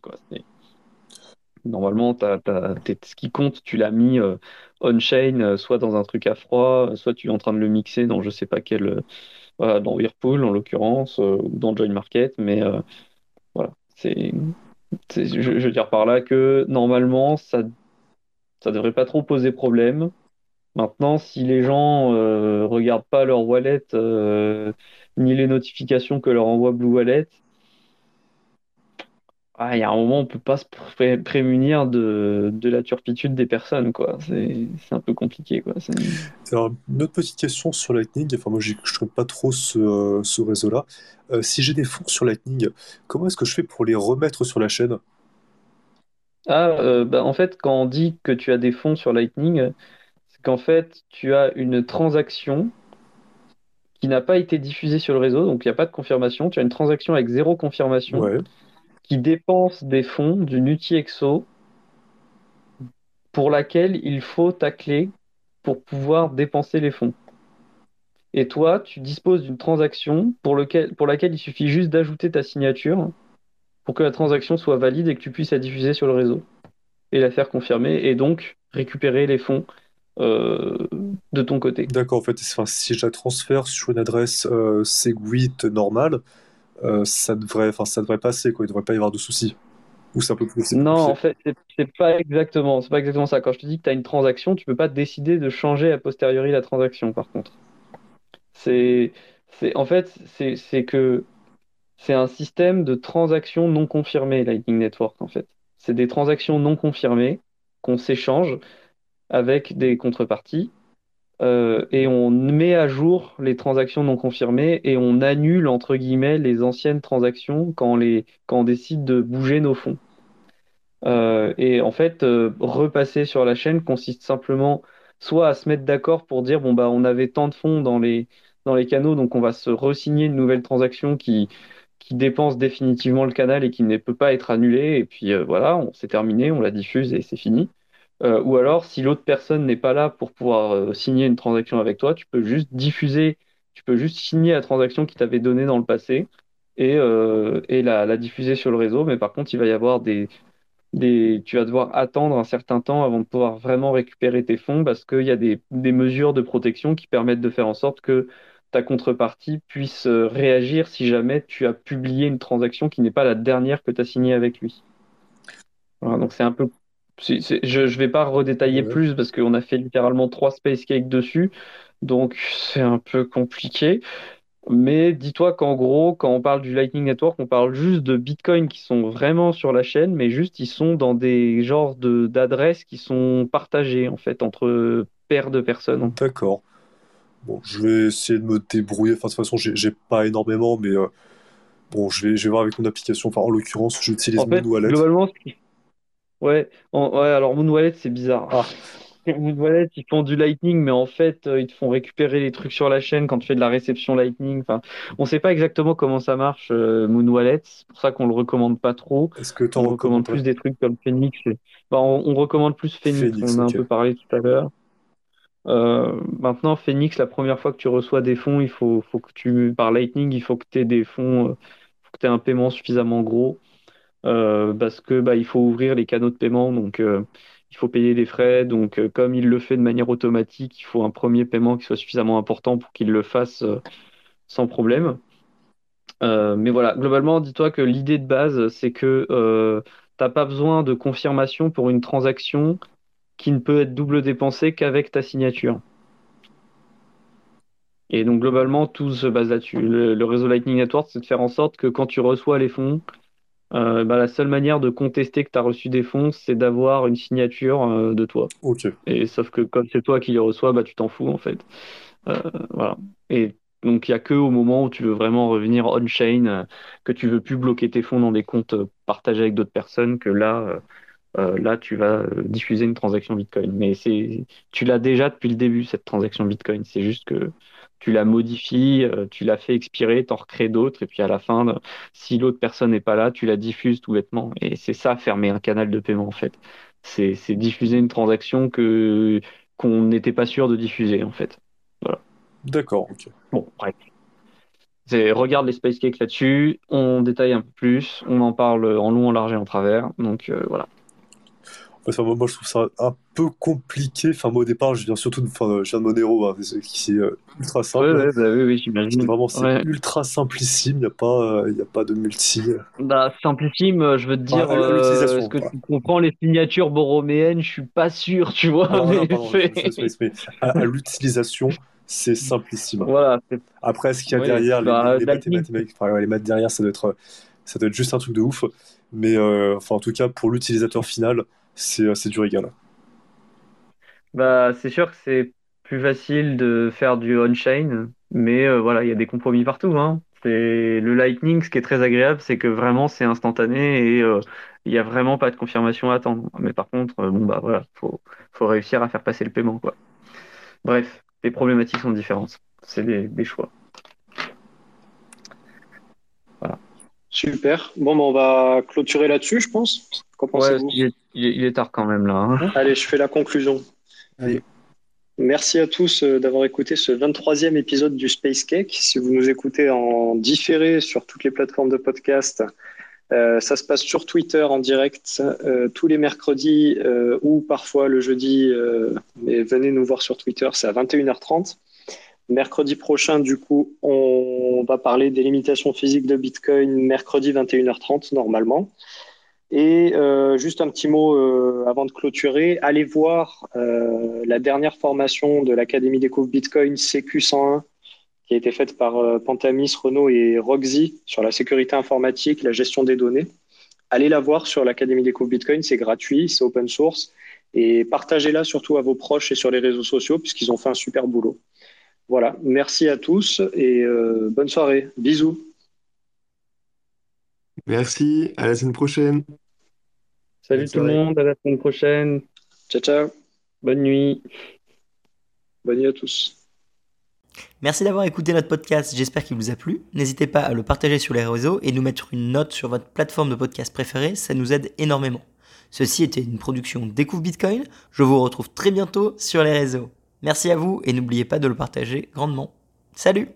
Normalement, ce qui compte, tu l'as mis euh, on-chain, soit dans un truc à froid, soit tu es en train de le mixer dans je sais pas quel, dans Whirlpool en l'occurrence, ou dans Join Market, mais voilà, je, veux dire par là que normalement, ça, ça devrait pas trop poser problème. Maintenant, si les gens euh, regardent pas leur wallet, euh, ni les notifications que leur envoie Blue Wallet, ah, il y a un moment, on peut pas se pré- prémunir de, de la turpitude des personnes, quoi. C'est, c'est un peu compliqué, quoi. C'est- Alors, une autre petite question sur Lightning, enfin moi j'y- je ne connais pas trop ce, euh, ce réseau-là. Euh, si j'ai des fonds sur Lightning, comment est-ce que je fais pour les remettre sur la chaîne? Ah, euh, bah, en fait, quand on dit que tu as des fonds sur Lightning, c'est qu'en fait, tu as une transaction qui n'a pas été diffusée sur le réseau, donc il n'y a pas de confirmation. Tu as une transaction avec zéro confirmation Ouais, qui dépense des fonds d'une UTXO pour laquelle il faut ta clé pour pouvoir dépenser les fonds. Et toi, tu disposes d'une transaction pour, pour laquelle il suffit juste d'ajouter ta signature pour que la transaction soit valide et que tu puisses la diffuser sur le réseau et la faire confirmer et donc récupérer les fonds euh, de ton côté. d'accord, en fait, si je la transfère sur une adresse euh, Segwit normale, euh, ça devrait, enfin, ça devrait passer, quoi, il ne devrait pas y avoir de soucis. Ou c'est un peu plus Non, en fait, c'est pas exactement, c'est pas exactement ça. Quand je te dis que tu as une transaction, tu peux pas décider de changer a posteriori la transaction, par contre. C'est, c'est, en fait, c'est, c'est que c'est un système de transactions non confirmées, Lightning Network, en fait. C'est des transactions non confirmées qu'on s'échange avec des contreparties euh, et on met à jour les transactions non confirmées et on annule, entre guillemets, les anciennes transactions quand, on décide de bouger nos fonds. Euh, et en fait, euh, repasser sur la chaîne consiste simplement soit à se mettre d'accord pour dire, bon, bah, on avait tant de fonds dans les, dans les canaux, donc on va se re-signer une nouvelle transaction qui, qui dépense définitivement le canal et qui ne peut pas être annulée. Et puis voilà, on, c'est terminé, on la diffuse et c'est fini. Ou alors, si l'autre personne n'est pas là pour pouvoir signer une transaction avec toi, tu peux juste diffuser, tu peux juste signer la transaction qui t'avait donnée dans le passé et, et la, diffuser sur le réseau. Mais par contre, il va y avoir des, tu vas devoir attendre un certain temps avant de pouvoir vraiment récupérer tes fonds parce qu'il y a des, mesures de protection qui permettent de faire en sorte que ta contrepartie puisse euh, réagir si jamais tu as publié une transaction qui n'est pas la dernière que tu as signée avec lui. donc c'est un peu. Je ne vais pas redétailler plus parce qu'on a fait littéralement trois space cakes dessus, donc c'est un peu compliqué. Mais dis-toi qu'en gros, quand on parle du Lightning Network, on parle juste de Bitcoin qui sont vraiment sur la chaîne, mais juste ils sont dans des genres de, d'adresses qui sont partagées en fait entre paires de personnes. D'accord. Bon, je vais essayer de me débrouiller. Enfin, de toute façon, j'ai, pas énormément, mais euh, bon, je vais, je vais voir avec mon application. Enfin, en l'occurrence, j'utilise en fait, Moon Wallet. Globalement, ouais, ouais, alors Moon Wallet, c'est bizarre. Ah. Wallet, ils font du Lightning, mais en fait, euh, ils te font récupérer les trucs sur la chaîne quand tu fais de la réception Lightning. Enfin, on sait pas exactement comment ça marche, euh, Moon Wallet. C'est pour ça qu'on le recommande pas trop. Est-ce que tu on recommande plus des trucs comme Phoenix bah, on, recommande plus Phoenix. on a un peu parlé tout à l'heure. Euh, maintenant, Phoenix, la première fois que tu reçois des fonds, il faut, faut que tu, par Lightning, il faut que tu aies des fonds, faut que tu aies un paiement suffisamment gros. Parce que bah, il faut ouvrir les canaux de paiement. Donc, il faut payer des frais. Donc, euh, comme il le fait de manière automatique, il faut un premier paiement qui soit suffisamment important pour qu'il le fasse euh, sans problème. Euh, mais voilà, globalement, dis-toi que l'idée de base, c'est que tu n'as pas besoin de confirmation pour une transaction qui ne peut être double dépensée qu'avec ta signature. Et donc globalement, tout se base là-dessus. le, réseau Lightning Network, c'est de faire en sorte que quand tu reçois les fonds, euh, bah, la seule manière de contester que tu as reçu des fonds, c'est d'avoir une signature euh, de toi. Ok. Et sauf que comme c'est toi qui les reçois, bah, tu t'en fous en fait. Euh, voilà. Et donc il n'y a que au moment où tu veux vraiment revenir on-chain, que tu veux plus bloquer tes fonds dans des comptes partagés avec d'autres personnes, que là, là tu vas diffuser une transaction Bitcoin. Mais c'est, tu l'as déjà depuis le début cette transaction Bitcoin. C'est juste que tu la modifies, euh, tu la fais expirer, tu en recrées d'autres, et puis à la fin, si l'autre personne n'est pas là, tu la diffuses tout bêtement. Et c'est ça, fermer un canal de paiement, en fait. C'est diffuser une transaction que qu'on n'était pas sûr de diffuser, en fait. Voilà. D'accord, ok. Bon, bref. Regarde les Space Cakes là-dessus, on détaille un peu plus, on en parle en long, en large et en travers. Donc euh, voilà. Enfin, moi, je trouve ça un peu compliqué. Enfin, moi, au départ, je viens surtout de, enfin, je viens de Monero, hein, qui est euh, ultra simple. Ouais, ouais, bah, oui, oui, j'imagine. Vraiment, c'est ultra simplissime. Il n'y a, pas, euh, a pas de multi. Bah, simplissime, euh, je veux te dire, est-ce que tu comprends les signatures borroméennes Je suis pas sûr, tu vois. mais, à, l'utilisation, c'est simplissime. Voilà. Après, ce qu'il y a derrière, les, bah, mathématiques, enfin, les maths derrière, ça doit, être, ça doit être juste un truc de ouf. Mais enfin, en tout cas, pour l'utilisateur final, c'est du régal. Bah, c'est sûr que c'est plus facile de faire du on-chain, mais euh, voilà, il y a des compromis partout. Hein. C'est le Lightning, ce qui est très agréable, c'est que vraiment c'est instantané et euh, il n'y a vraiment pas de confirmation à attendre. Mais par contre, euh, bon bah voilà, faut, faut réussir à faire passer le paiement, quoi. Bref, les problématiques sont différentes. C'est des, choix. Voilà. Super. Bon, bah, on va clôturer là-dessus, je pense. Qu'en pensez-vous? Il, est, tard quand même là. Hein. Allez, je fais la conclusion. Merci à tous euh, d'avoir écouté ce 23e épisode du Space Cake. Si vous nous écoutez en différé sur toutes les plateformes de podcast, euh, ça se passe sur Twitter en direct euh, tous les mercredis ou parfois le jeudi. mais venez nous voir sur Twitter, c'est à 21h30. Mercredi prochain, du coup, on va parler des limitations physiques de Bitcoin mercredi 21h30 normalement. Et euh, juste un petit mot euh, avant de clôturer, allez voir euh, la dernière formation de l'Académie des coups Bitcoin CQ101 qui a été faite par Pantamis, Renault et Roxy sur la sécurité informatique, la gestion des données. Allez la voir sur l'Académie des coups Bitcoin, c'est gratuit, c'est open source et partagez-la surtout à vos proches et sur les réseaux sociaux puisqu'ils ont fait un super boulot. Voilà, merci à tous et bonne soirée. Bisous. Merci, à la semaine prochaine. Salut tout le monde, à la semaine prochaine. Ciao, ciao. Bonne nuit. Bonne nuit à tous. Merci d'avoir écouté notre podcast, j'espère qu'il vous a plu. N'hésitez pas à le partager sur les réseaux et nous mettre une note sur votre plateforme de podcast préférée, ça nous aide énormément. Ceci était une production Découvre Bitcoin. Je vous retrouve très bientôt sur les réseaux. Merci à vous et n'oubliez pas de le partager grandement. Salut